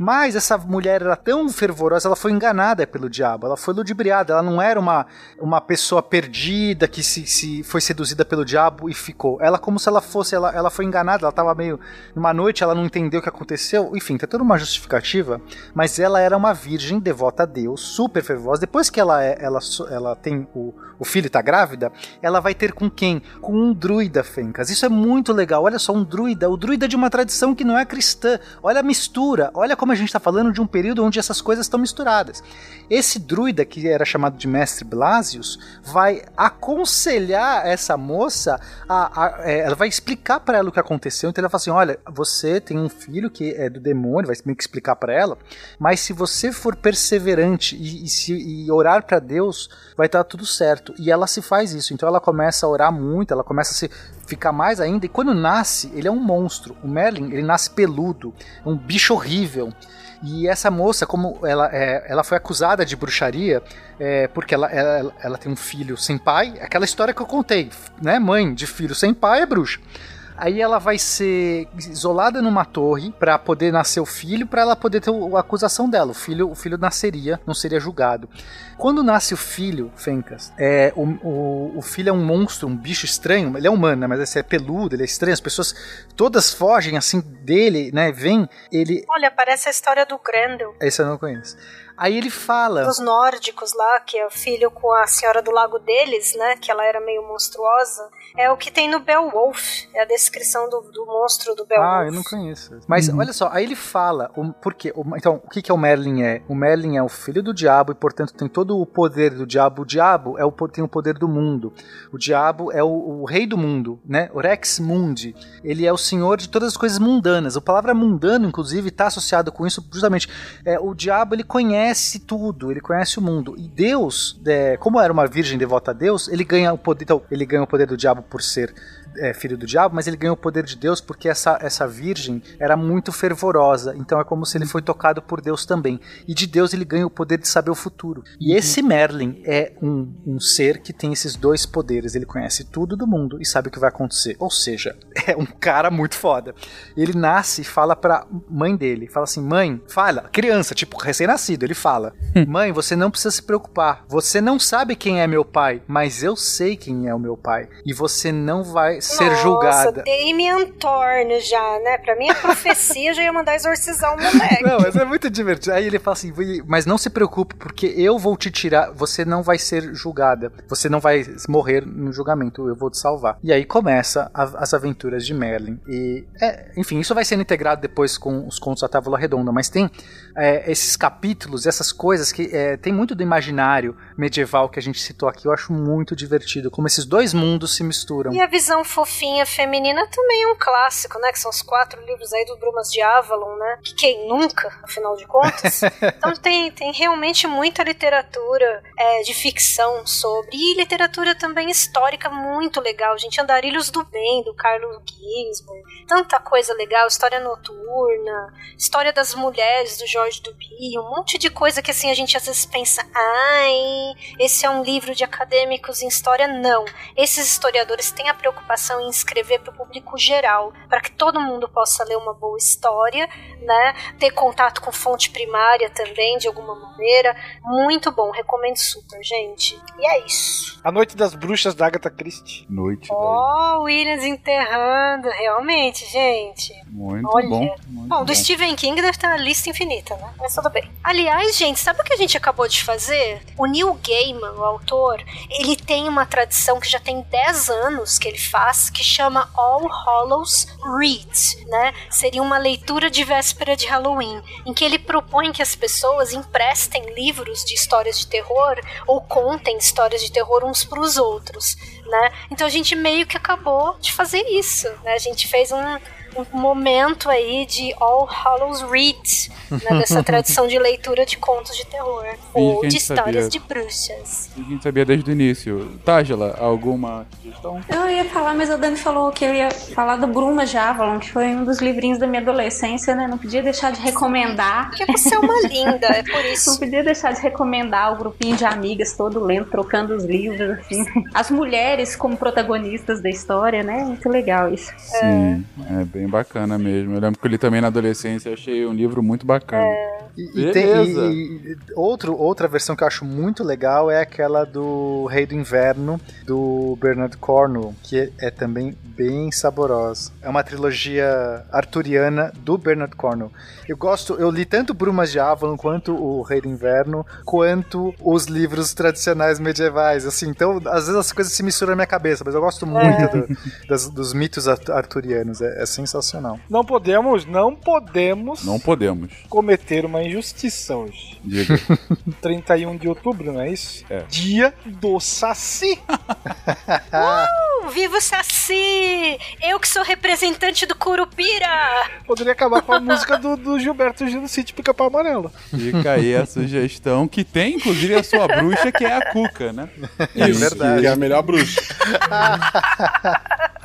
Mas essa mulher era tão fervorosa, ela foi enganada pelo diabo, ela foi ludibriada, ela não era uma, uma pessoa perdida que se, se foi seduzida pelo diabo e ficou. Ela como se ela fosse, ela, ela foi enganada, ela tava meio numa noite, ela não entendeu o que aconteceu, enfim, tem toda uma justificativa, mas ela era uma virgem devota a Deus, super fervorosa. Depois que ela é, ela, ela tem o, o filho tá grávida, ela vai ter com quem? Com um druida, Fencas. Isso é muito legal. Olha só, um druida, o druida de uma tradição que não é cristã. Olha a mistura, olha como a gente está falando de um período onde essas coisas estão misturadas. Esse druida, que era chamado de Mestre Blasius, vai aconselhar essa moça, a, a- é, ela vai explicar para ela o que aconteceu. Então ela fala assim: olha, você tem um filho que é do demônio, vai meio que explicar para ela, mas se você for perseverante e, e se, e orar para Deus, vai estar tudo certo. E ela se faz isso. Então ela começa a orar muito, ela começa a se ficar mais ainda. E quando nasce, ele é um monstro. O Merlin, ele nasce peludo, um bicho horrível. E essa moça, como ela, é, ela foi acusada de bruxaria, é, porque ela, ela, ela tem um filho sem pai, aquela história que eu contei, né? Mãe de filho sem pai é bruxa. Aí ela vai ser isolada numa torre para poder nascer o filho, para ela poder ter a acusação dela. O filho, o filho nasceria, não seria julgado. Quando nasce o filho, Fencas, é, o, o, o filho é um monstro, um bicho estranho. Ele é humano, né? Mas esse é peludo, ele é estranho. As pessoas todas fogem assim dele, né? Vem, ele. Olha, parece a história do Grendel. Esse eu não conheço. Aí ele fala. Dos nórdicos lá, que é o filho com a senhora do lago deles, né? Que ela era meio monstruosa. É o que tem no Beowulf. É a descrição do, do monstro do Beowulf. Ah, eu não conheço. Mas olha só, aí ele fala, o, por quê? O- então, o que, que é o Merlin é? O Merlin é o filho do diabo e, portanto, tem todo o poder do diabo. O diabo é o, tem o poder do mundo. O diabo é o, o rei do mundo, né? O Rex Mundi. Ele é o senhor de todas as coisas mundanas. A palavra mundano, inclusive, está associado com isso justamente. É, o diabo, ele conhece tudo, ele conhece o mundo. E Deus, é, como era uma virgem devota a Deus, ele ganha o poder, então, ele ganha o poder do diabo por ser é, filho do diabo, mas ele ganhou o poder de Deus porque essa, essa virgem era muito fervorosa. Então é como se ele foi tocado por Deus também. E de Deus ele ganha o poder de saber o futuro. E esse Merlin é um, um ser que tem esses dois poderes. Ele conhece tudo do mundo e sabe o que vai acontecer. Ou seja, é um cara muito foda. Ele nasce e fala pra mãe dele: fala assim, mãe, fala, criança, tipo recém-nascido, ele fala: Mãe, você não precisa se preocupar. Você não sabe quem é meu pai, mas eu sei quem é o meu pai. E você não vai ser Nossa, julgada. Damien Thorne já, né? Pra mim, a profecia já ia mandar exorcizar o moleque. Não, mas é muito divertido. Aí ele fala assim: "Vai- mas não se preocupe, porque eu vou te tirar. Você não vai ser julgada. Você não vai morrer no julgamento. Eu vou te salvar. E aí começa a- as aventuras de Merlin. E, é, enfim, isso vai sendo integrado depois com os contos da Távola Redonda. Mas tem é, esses capítulos, essas coisas que é, tem muito do imaginário medieval que a gente citou aqui. Eu acho muito divertido. Como esses dois mundos se misturam. E a visão fofinha feminina também é um clássico, né? Que são os quatro livros aí do Brumas de Avalon, né? Que quem nunca, afinal de contas. então tem, tem realmente muita literatura é, de ficção sobre. E literatura também histórica muito legal, gente. Andarilhos do Bem, do Carlos Gisborne. Tanta coisa legal. História noturna. História das mulheres, do Jorge Duby. Um monte de coisa que assim a gente às vezes pensa, ai, esse é um livro de acadêmicos em história. Não. Esses historiadores têm a preocupação em escrever para o público geral, para que todo mundo possa ler uma boa história, né? Ter contato com fonte primária também, de alguma maneira. Muito bom, recomendo super, gente. E é isso. A Noite das Bruxas da Agatha Christie. Noite. Ó, oh, Williams enterrando, realmente, gente. Muito Olha. bom. muito Bom, do Stephen King deve estar a lista infinita, né? Mas tudo bem. Aliás, gente, sabe o que a gente acabou de fazer? O Neil Gaiman, o autor, ele tem uma tradição que já tem 10 anos que ele faz, que chama All Hallows Read, né? Seria uma leitura de véspera de Halloween, em que ele propõe que as pessoas emprestem livros de histórias de terror ou contem histórias de terror uns para os outros, né? Então a gente meio que acabou de fazer isso, né? A gente fez um um momento aí de All Hallows Read, né, dessa tradição de leitura de contos de terror ou de histórias sabia. de bruxas. A gente sabia desde o início. Tágila, alguma sugestão? Eu ia falar, mas a Dani falou que eu ia falar do Bruma de Avalon, que foi um dos livrinhos da minha adolescência, né? Não podia deixar de recomendar. Porque você é uma linda, é por isso. Não podia deixar de recomendar o grupinho de amigas todo lendo, trocando os livros, assim. As mulheres como protagonistas da história, né? Muito legal isso. Sim, é bem bacana mesmo. Eu lembro que eu li também na adolescência e achei um livro muito bacana. E, e tem, e- e outro, outra versão que eu acho muito legal é aquela do Rei do Inverno, do Bernard Cornwell, que é também bem saborosa. É uma trilogia arturiana do Bernard Cornwell. Eu gosto, eu li tanto Brumas de Avalon quanto o Rei do Inverno, quanto os livros tradicionais medievais. Assim, então, às vezes as coisas se misturam na minha cabeça, mas eu gosto muito do- das- dos mitos art- arturianos. É, é sensacional. Não podemos, não podemos Não podemos. cometer uma injustiça hoje. Diga. 31 de outubro, não é isso? É. Dia do Saci. Uh, viva o Saci! Eu que sou representante do Curupira! Poderia acabar com a música do, do Gilberto Gil do Sítio Pica-Pau Amarelo. Fica aí a sugestão, que tem inclusive a sua bruxa, que é a Cuca, né? Isso, verdade. Que é a melhor bruxa.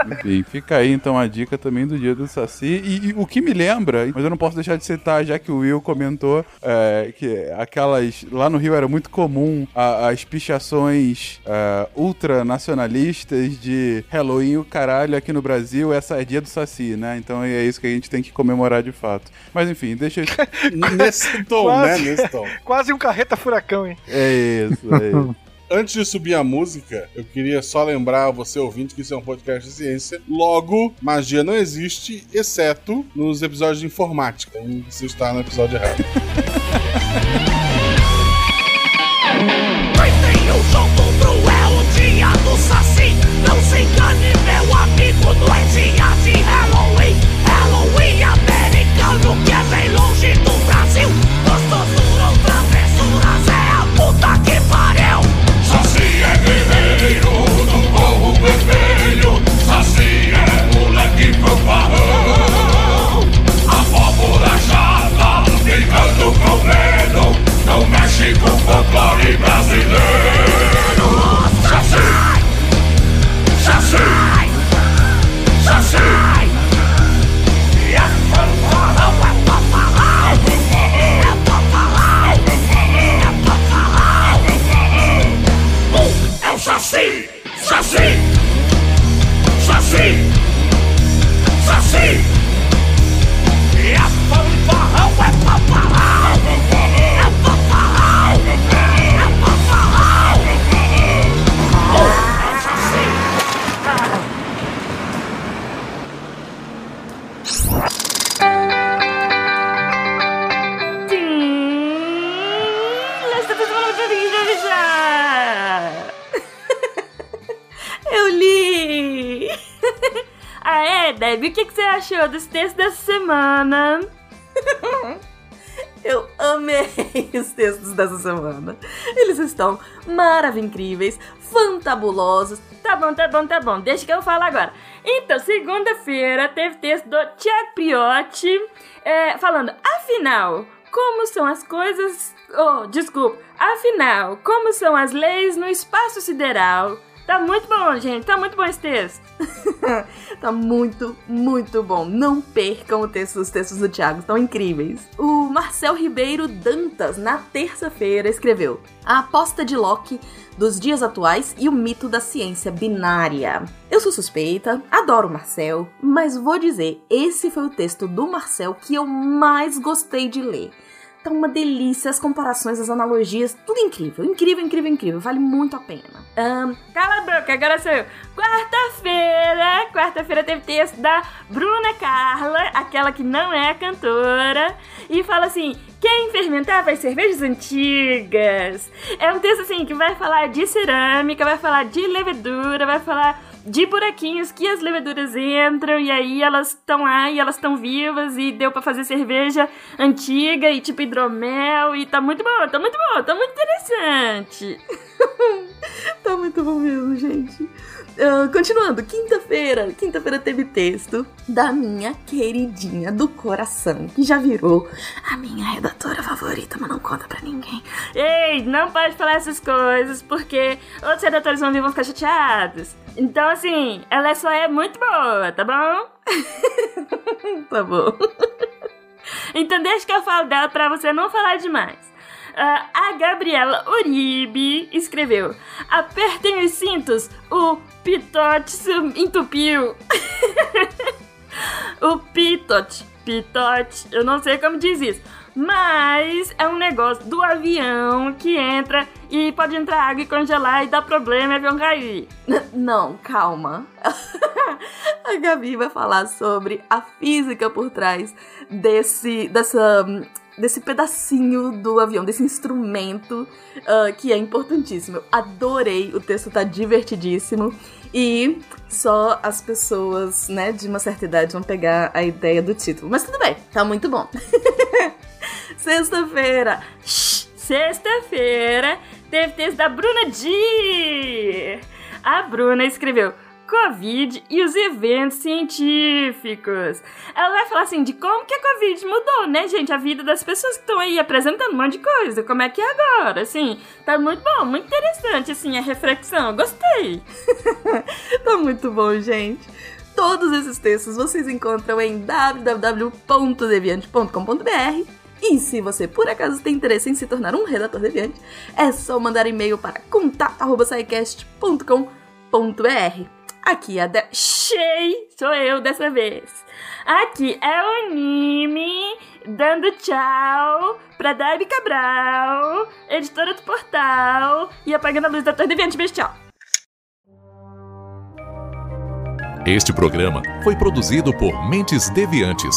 Enfim, fica aí então a dica também do dia do Saci. E, e o que me lembra, mas eu não posso deixar de citar, já que o Will comentou é, que aquelas. Lá no Rio era muito comum a- as pichações é, ultranacionalistas de Halloween, o caralho, aqui no Brasil, essa é dia do Saci, né? Então é isso que a gente tem que comemorar de fato. Mas enfim, deixa. Nesse tom, Quase. né? Nesse tom. Quase um carreta furacão, hein? É isso, é isso. Antes de subir a música, eu queria só lembrar a você ouvinte que isso é um podcast de ciência. Logo, magia não existe, exceto nos episódios de informática. Então você está no episódio errado. Vai ter um jogo cruel, o dia do Saci. Não se engane, meu amigo, não é dia folclore brasileiro. Saci! Ah, é, Debbie? O que, que você achou dos textos dessa semana? Eu amei os textos dessa semana. Eles estão maravilhosos, fantabulosos. Tá bom, tá bom, tá bom. Deixa que eu falo agora. Então, segunda-feira teve texto do Tiago Priotti é, falando, afinal, como são as coisas. Oh, desculpa. Afinal, como são as leis no espaço sideral? Tá muito bom, gente. Tá muito bom esse texto. tá muito, muito bom. Não percam o texto, os textos do Thiago, estão incríveis. O Marcel Ribeiro Dantas, na terça-feira, escreveu A aposta de Locke dos dias atuais e o mito da ciência binária. Eu sou suspeita, adoro o Marcel, mas vou dizer, esse foi o texto do Marcel que eu mais gostei de ler. Tá uma delícia, as comparações, as analogias, tudo incrível, incrível, incrível, incrível, vale muito a pena. Ahn, cala a boca, agora sou eu. Quarta-feira, quarta-feira teve texto da Bruna Carla, aquela que não é cantora, e fala assim: quem fermentava as cervejas antigas? É um texto assim que vai falar de cerâmica, vai falar de levedura, vai falar de buraquinhos que as leveduras entram e aí elas estão lá e elas estão vivas e deu pra fazer cerveja antiga e tipo hidromel e tá muito bom, tá muito bom, tá muito interessante. tá muito bom mesmo, gente. Ah, continuando, quinta-feira, quinta-feira teve texto da minha queridinha do coração, que já virou a minha redatora favorita, mas não conta pra ninguém. Ei, não pode falar essas coisas, porque outros redatores vão vir e vão ficar chateados. Então, assim, ela só é muito boa, tá bom? tá bom. então deixa que eu falo dela pra você não falar demais. Ah, a Gabriela Uribe escreveu: Apertem os cintos, o pitote se entupiu. o pitote, pitote, eu não sei como diz isso. Mas é um negócio do avião que entra e pode entrar água e congelar e dar problema e o avião cair. Não, calma. a Gabi vai falar sobre a física por trás desse, dessa, desse pedacinho do avião, desse instrumento ah, que é importantíssimo. Eu adorei, o texto tá divertidíssimo. E só as pessoas, né, de uma certa idade vão pegar a ideia do título. Mas tudo bem, tá muito bom. Sexta-feira. Sexta-feira teve texto da Bruna Di. A Bruna escreveu Covid e os eventos científicos. Ela vai falar assim de como que a Covid mudou, né, gente? A vida das pessoas que estão aí apresentando um monte de coisa. Como é que é agora? Assim, tá muito bom, muito interessante, assim, a reflexão. Gostei. tá muito bom, gente. Todos esses textos vocês encontram em www.deviante.com.br e se você por acaso tem interesse em se tornar um redator deviante, é só mandar e-mail para contato@saicast.com.br. Aqui é a de... Shei, sou eu dessa vez. Aqui é o Nime dando tchau pra Dabi Cabral, editora do portal e apagando a luz da Torre Deviante. Beijo, tchau. Este programa foi produzido por Mentes Deviantes.